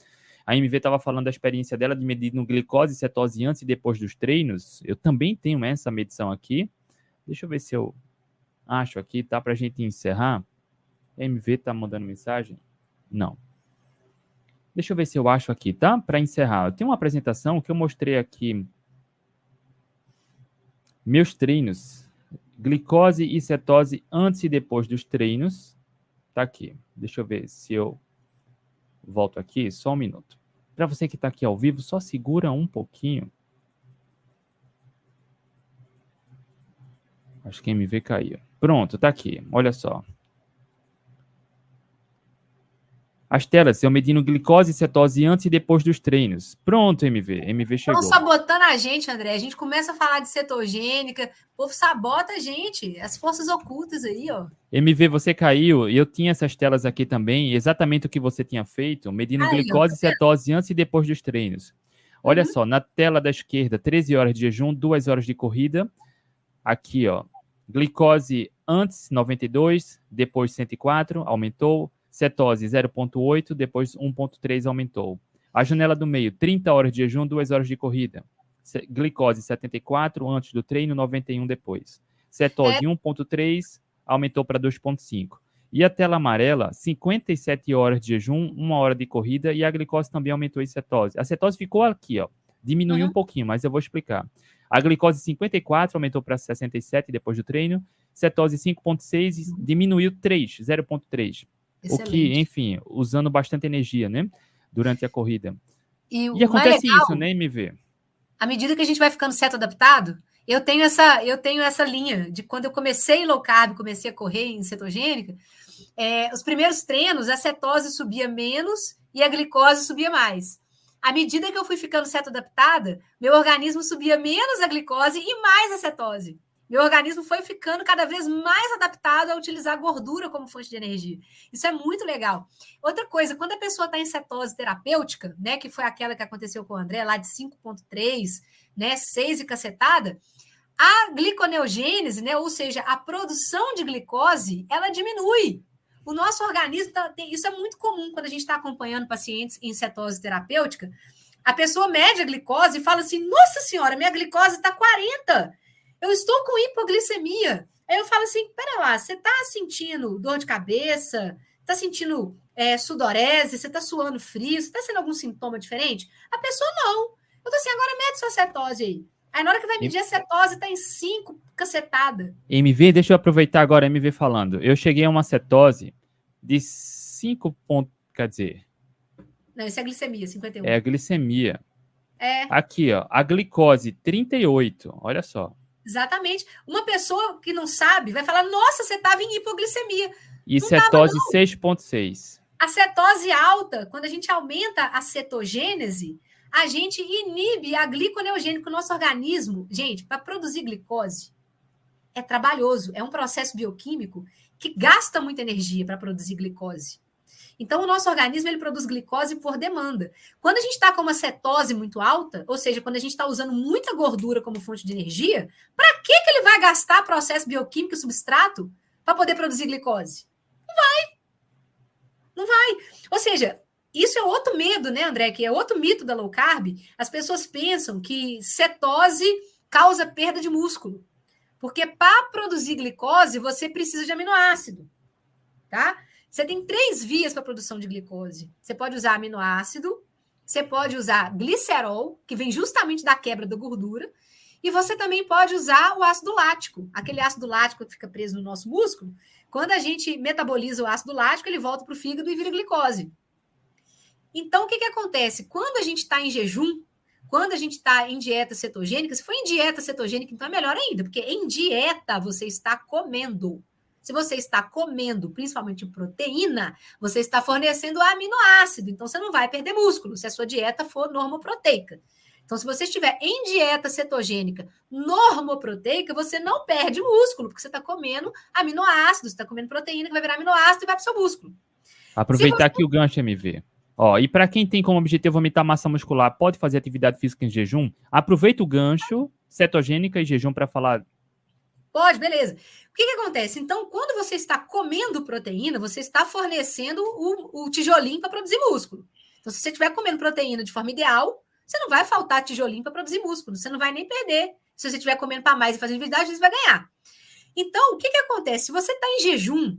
A MV estava falando da experiência dela de medir no glicose e cetose antes e depois dos treinos. Eu também tenho essa medição aqui. Deixa eu ver se eu acho aqui, tá? Para a gente encerrar. A MV está mandando mensagem? Não. Deixa eu ver se eu acho aqui, tá? Para encerrar. Eu tenho uma apresentação que eu mostrei aqui. Meus treinos. Glicose e cetose antes e depois dos treinos. Tá aqui. Deixa eu ver se eu Volto aqui, só um minuto. Para você que está aqui ao vivo, só segura um pouquinho. Acho que a MV caiu. Pronto, tá aqui. Olha só. As telas, eu medindo glicose e cetose antes e depois dos treinos. Pronto, MV. MV chegou. Estão sabotando a gente, André. A gente começa a falar de cetogênica, o povo sabota a gente. As forças ocultas aí, ó. MV, você caiu eu tinha essas telas aqui também, exatamente o que você tinha feito, medindo aí, glicose e cetose antes e depois dos treinos. Olha uhum. só, na tela da esquerda, 13 horas de jejum, 2 horas de corrida. Aqui, ó, glicose antes 92, depois 104, aumentou Cetose 0,8, depois 1,3 aumentou. A janela do meio, 30 horas de jejum, 2 horas de corrida. Glicose 74 antes do treino, 91 depois. Cetose é. 1,3 aumentou para 2,5. E a tela amarela, 57 horas de jejum, uma hora de corrida e a glicose também aumentou em cetose. A cetose ficou aqui, ó. Diminuiu uhum. um pouquinho, mas eu vou explicar. A glicose 54 aumentou para 67 depois do treino. Cetose 5.6 diminuiu 3, 0.3. O que, enfim, usando bastante energia, né? Durante a corrida. E, e acontece legal, isso, né, MV? À medida que a gente vai ficando certo adaptado, eu tenho essa, eu tenho essa linha de quando eu comecei low carb, comecei a correr em cetogênica, é, os primeiros treinos, a cetose subia menos e a glicose subia mais. À medida que eu fui ficando certo adaptada, meu organismo subia menos a glicose e mais a cetose. Meu organismo foi ficando cada vez mais adaptado a utilizar gordura como fonte de energia. Isso é muito legal. Outra coisa, quando a pessoa está em cetose terapêutica, né, que foi aquela que aconteceu com o André, lá de 5,3, né, 6 e cacetada, a gliconeogênese, né, ou seja, a produção de glicose, ela diminui. O nosso organismo, tá, tem, isso é muito comum quando a gente está acompanhando pacientes em cetose terapêutica. A pessoa mede a glicose e fala assim: Nossa senhora, minha glicose está 40 eu estou com hipoglicemia. Aí eu falo assim: pera lá, você está sentindo dor de cabeça? Está sentindo é, sudorese? Você está suando frio? Você está sendo algum sintoma diferente? A pessoa não. Eu tô assim, agora mede sua cetose aí. Aí na hora que vai medir a cetose, tá em 5, cacetada. MV, deixa eu aproveitar agora MV falando. Eu cheguei a uma cetose de 5 pontos, quer dizer... Não, isso é glicemia, 51. É a glicemia. É. Aqui, ó, a glicose, 38, olha só. Exatamente. Uma pessoa que não sabe vai falar: nossa, você estava em hipoglicemia. E não cetose 6,6. A cetose alta, quando a gente aumenta a cetogênese, a gente inibe a gliconeogênica no nosso organismo. Gente, para produzir glicose é trabalhoso, é um processo bioquímico que gasta muita energia para produzir glicose. Então, o nosso organismo ele produz glicose por demanda. Quando a gente está com uma cetose muito alta, ou seja, quando a gente está usando muita gordura como fonte de energia, para que, que ele vai gastar processo bioquímico e substrato para poder produzir glicose? Não vai. Não vai. Ou seja, isso é outro medo, né, André? Que é outro mito da low carb. As pessoas pensam que cetose causa perda de músculo. Porque para produzir glicose, você precisa de aminoácido. Tá? Você tem três vias para a produção de glicose. Você pode usar aminoácido, você pode usar glicerol, que vem justamente da quebra da gordura, e você também pode usar o ácido lático, aquele ácido lático que fica preso no nosso músculo. Quando a gente metaboliza o ácido lático, ele volta para o fígado e vira glicose. Então, o que, que acontece? Quando a gente está em jejum, quando a gente está em dieta cetogênica, se for em dieta cetogênica, então é melhor ainda, porque em dieta você está comendo. Se você está comendo principalmente proteína, você está fornecendo aminoácido, então você não vai perder músculo se a sua dieta for normoproteica. Então, se você estiver em dieta cetogênica normoproteica, você não perde músculo, porque você está comendo aminoácidos, está comendo proteína que vai virar aminoácido e vai para o seu músculo. Aproveitar você... aqui o gancho MV. Ó, e para quem tem como objetivo aumentar a massa muscular, pode fazer atividade física em jejum? Aproveita o gancho cetogênica e jejum para falar Pode, beleza. O que, que acontece? Então, quando você está comendo proteína, você está fornecendo o, o tijolinho para produzir músculo. Então, se você estiver comendo proteína de forma ideal, você não vai faltar tijolinho para produzir músculo, você não vai nem perder. Se você estiver comendo para mais e fazendo atividade, você vai ganhar. Então, o que, que acontece? Se você está em jejum,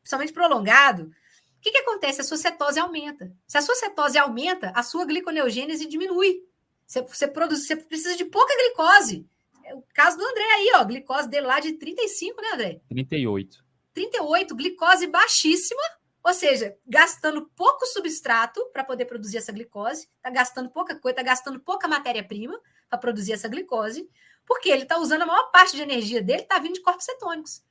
principalmente prolongado, o que, que acontece? A sua cetose aumenta. Se a sua cetose aumenta, a sua gliconeogênese diminui. Você, você, produz, você precisa de pouca glicose o caso do André aí, ó, glicose dele lá de 35, né, André? 38. 38, glicose baixíssima, ou seja, gastando pouco substrato para poder produzir essa glicose, tá gastando pouca coisa, tá gastando pouca matéria-prima para produzir essa glicose, porque ele está usando a maior parte de energia dele, está vindo de corpos cetônicos.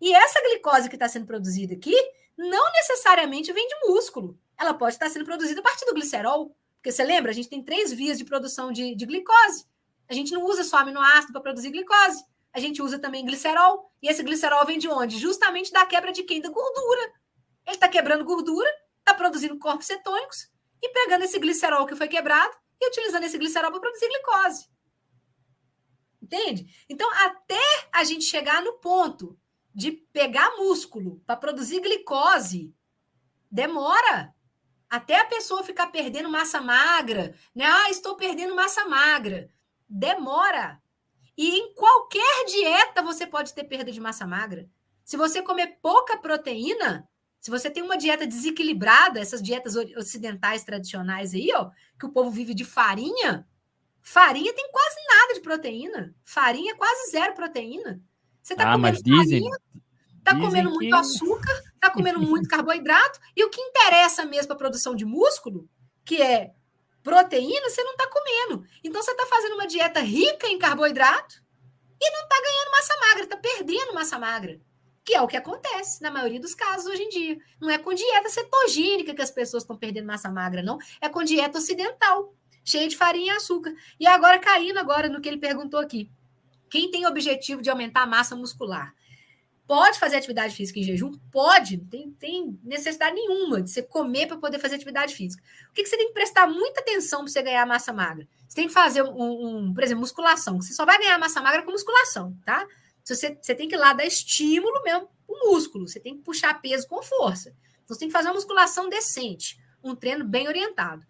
E essa glicose que está sendo produzida aqui não necessariamente vem de músculo. Ela pode estar sendo produzida a partir do glicerol. Porque você lembra, a gente tem três vias de produção de, de glicose. A gente não usa só aminoácido para produzir glicose. A gente usa também glicerol. E esse glicerol vem de onde? Justamente da quebra de quem? Da gordura. Ele está quebrando gordura, está produzindo corpos cetônicos e pegando esse glicerol que foi quebrado e utilizando esse glicerol para produzir glicose. Entende? Então, até a gente chegar no ponto de pegar músculo para produzir glicose, demora. Até a pessoa ficar perdendo massa magra, né? Ah, estou perdendo massa magra demora. E em qualquer dieta você pode ter perda de massa magra. Se você comer pouca proteína, Se você tem uma dieta desequilibrada, essas dietas ocidentais tradicionais aí, ó, que o povo vive de farinha, farinha tem quase nada de proteína. Farinha é quase zero proteína. Você está ah, comendo dizem, farinha, está comendo muito açúcar, está comendo muito carboidrato, e o que interessa mesmo para a produção de músculo, que é proteína, você não está comendo. Então você está fazendo uma dieta rica em carboidrato e não está ganhando massa magra, está perdendo massa magra que é o que acontece na maioria dos casos hoje em dia. Não é com dieta cetogênica que as pessoas estão perdendo massa magra, não. É com dieta ocidental, cheia de farinha e açúcar. E agora, caindo agora no que ele perguntou aqui. Quem tem objetivo de aumentar a massa muscular? Pode fazer atividade física em jejum? Pode, não tem, tem necessidade nenhuma de você comer para poder fazer atividade física. O que, que, você tem que prestar muita atenção para você ganhar massa magra? Você tem que fazer um, um, por exemplo, musculação. Você só vai ganhar massa magra com musculação, tá? Você, você tem que ir lá dar estímulo mesmo o músculo, você tem que puxar peso com força. Então, você tem que fazer uma musculação decente, um treino bem orientado.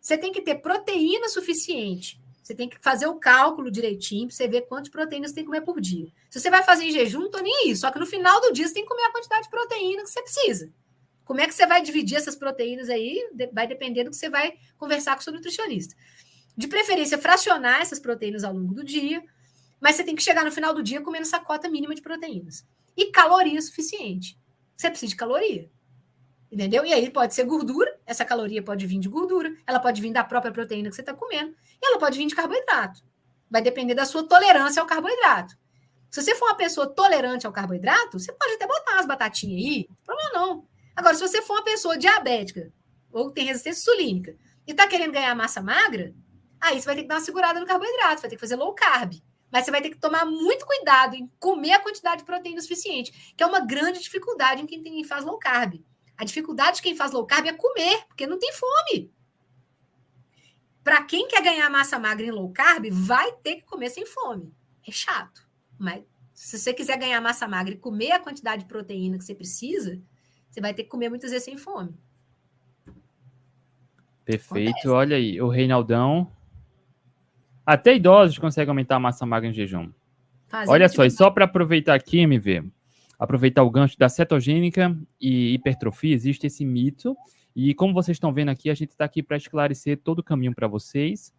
Você tem que ter proteína suficiente. Você tem que fazer o cálculo direitinho para você ver quantas proteínas você tem que comer por dia. Se você vai fazer em jejum, não nem aí. Só que no final do dia você tem que comer a quantidade de proteína que você precisa. Como é que você vai dividir essas proteínas aí? Vai depender do que você vai conversar com o seu nutricionista. De preferência, fracionar essas proteínas ao longo do dia mas você tem que chegar no final do dia comendo essa cota mínima de proteínas. E caloria suficiente. Você precisa de caloria. Entendeu? E aí pode ser gordura, essa caloria pode vir de gordura, ela pode vir da própria proteína que você está comendo, e ela pode vir de carboidrato. Vai depender da sua tolerância ao carboidrato. Se você for uma pessoa tolerante ao carboidrato, você pode até botar umas batatinhas aí, problema não. Agora, se você for uma pessoa diabética ou tem resistência insulínica e está querendo ganhar massa magra, aí você vai ter que dar uma segurada no carboidrato, vai ter que fazer low carb. Mas você vai ter que tomar muito cuidado em comer a quantidade de proteína suficiente, que é uma grande dificuldade em quem faz low carb. A dificuldade de quem faz low carb é comer, porque não tem fome. Para quem quer ganhar massa magra em low carb, vai ter que comer sem fome. É chato. Mas se você quiser ganhar massa magra e comer a quantidade de proteína que você precisa, você vai ter que comer muitas vezes sem fome. Perfeito. Acontece. Olha aí, o Reinaldão até idosos conseguem aumentar a massa magra em jejum. Fazendo Olha só, e só para aproveitar aqui, MV, aproveitar o gancho da cetogênica e hipertrofia, existe esse mito. E como vocês estão vendo aqui, a gente está aqui para esclarecer todo o caminho para vocês.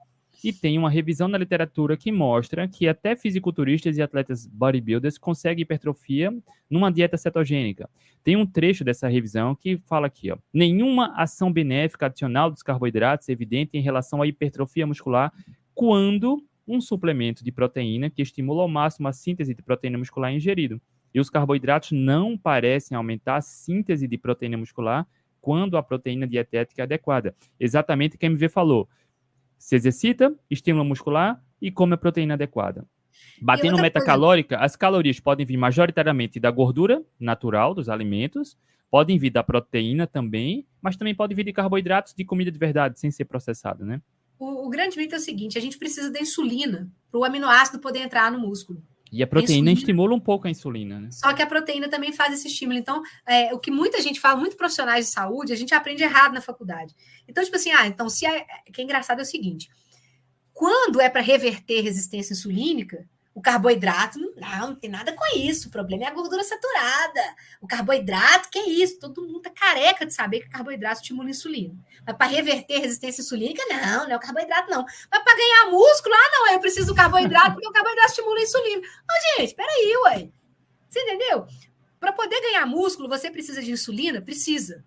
E tem uma revisão na literatura que mostra que até fisiculturistas e atletas bodybuilders conseguem hipertrofia numa dieta cetogênica. Tem um trecho dessa revisão que fala aqui, ó, nenhuma ação benéfica adicional dos carboidratos é evidente em relação à hipertrofia muscular quando um suplemento de proteína que estimula ao máximo a síntese de proteína muscular é ingerido. E os carboidratos não parecem aumentar a síntese de proteína muscular quando a proteína dietética é adequada. Exatamente o que a MV falou. Se exercita, estímula muscular e come a proteína adequada. Batendo meta coisa... calórica, as calorias podem vir majoritariamente da gordura natural dos alimentos, podem vir da proteína também, mas também podem vir de carboidratos de comida de verdade, sem ser processado, né? O, o grande mito é o seguinte: a gente precisa da insulina para o aminoácido poder entrar no músculo. E a proteína a estimula um pouco a insulina, né? Só que a proteína também faz esse estímulo. Então, é, o que muita gente fala, muitos profissionais de saúde, a gente aprende errado na faculdade. Então, tipo assim, ah, então se é, que é engraçado é o seguinte: quando é para reverter resistência insulínica, o carboidrato, não, não tem nada com isso. O problema é a gordura saturada. O carboidrato, que é isso? Todo mundo tá careca de saber que carboidrato estimula a insulina. Mas para reverter a resistência insulínica, não, não é o carboidrato, não. Mas para ganhar músculo, ah, não, eu preciso do carboidrato porque o carboidrato estimula a insulina. Ô, gente, peraí, ué. Você entendeu? Para poder ganhar músculo, você precisa de insulina? Precisa.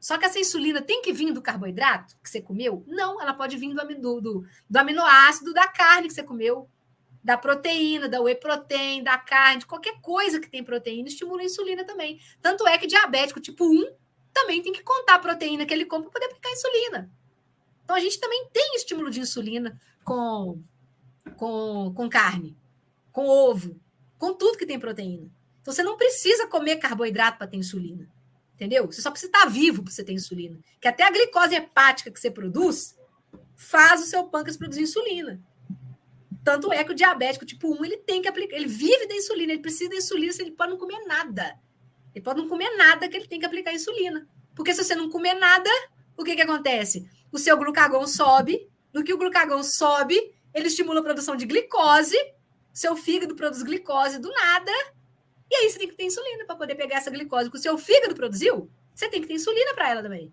Só que essa insulina tem que vir do carboidrato que você comeu? Não, ela pode vir do, do, do aminoácido da carne que você comeu da proteína, da whey protein, da carne, qualquer coisa que tem proteína, estimula a insulina também. Tanto é que diabético tipo 1 também tem que contar a proteína que ele come para poder aplicar insulina. Então a gente também tem estímulo de insulina com, com, com carne, com ovo, com tudo que tem proteína. Então você não precisa comer carboidrato para ter insulina. Entendeu? Você só precisa estar vivo para você ter insulina. Que até a glicose hepática que você produz faz o seu pâncreas produzir insulina. Tanto é que o diabético tipo 1, ele tem que aplicar, ele vive da insulina, ele precisa da insulina, ele pode não comer nada. Ele pode não comer nada que ele tem que aplicar insulina. Porque se você não comer nada, o que, que acontece? O seu glucagon sobe, no que o glucagon sobe, ele estimula a produção de glicose, seu fígado produz glicose do nada, e aí você tem que ter insulina para poder pegar essa glicose que o seu fígado produziu, você tem que ter insulina para ela também.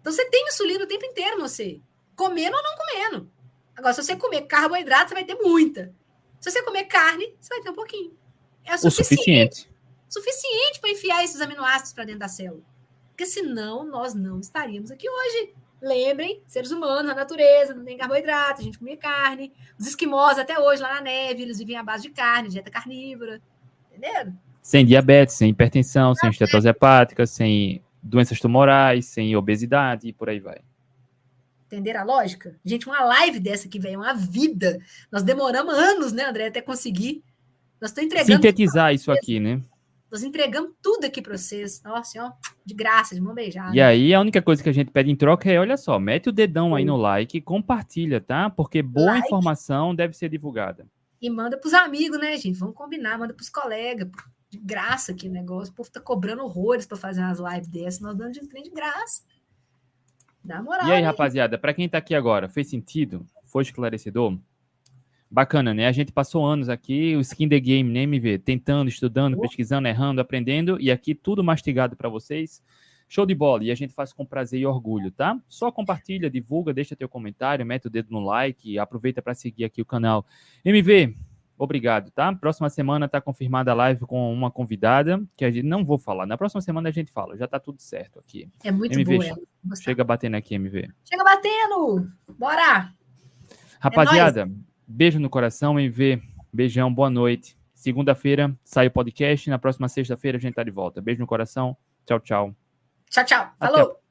Então você tem insulina o tempo inteiro você, comendo ou não comendo. Agora, se você comer carboidrato, você vai ter muita. Se você comer carne, você vai ter um pouquinho. É o suficiente. O suficiente para enfiar esses aminoácidos para dentro da célula. Porque senão nós não estaríamos aqui hoje. Lembrem, seres humanos, a natureza, não tem carboidrato, a gente comia carne. Os esquimós até hoje lá na neve, eles vivem à base de carne, dieta carnívora. Entendeu? Sem diabetes, sem hipertensão, sem estetose hepática, sem doenças tumorais, sem obesidade e por aí vai. Entenderam a lógica? Gente, uma live dessa que veio uma vida. Nós demoramos anos, né, André, até conseguir. Nós estamos entregando. Sintetizar isso aqui, né? Nós entregamos tudo aqui para vocês. Nossa, ó, de graça, de mão beijada. E aí, a única coisa que a gente pede em troca é: olha só, mete o dedão aí no like compartilha, tá? Porque boa like. informação deve ser divulgada. E manda para os amigos, né, gente? Vamos combinar, manda para os colegas. De graça aqui o negócio. O povo tá cobrando horrores para fazer umas lives dessas. Nós dando de trem de graça. Dá moral. E aí, rapaziada, para quem tá aqui agora, fez sentido? Foi esclarecedor? Bacana, né? A gente passou anos aqui, o skin the game, né, MV? Tentando, estudando, pesquisando, errando, aprendendo, e aqui tudo mastigado para vocês. Show de bola, e a gente faz com prazer e orgulho, tá? Só compartilha, divulga, deixa teu comentário, mete o dedo no like, aproveita para seguir aqui o canal. MV, obrigado, tá? Próxima semana tá confirmada a live com uma convidada, que a gente não vou falar. Na próxima semana a gente fala, já tá tudo certo aqui. É muito MV, boa. Chega batendo aqui, MV. Chega batendo! Bora! Rapaziada, é beijo no coração, MV. Beijão, boa noite. Segunda-feira sai o podcast, na próxima sexta-feira a gente tá de volta. Beijo no coração. Tchau, tchau. Tchau, tchau. Falou! Até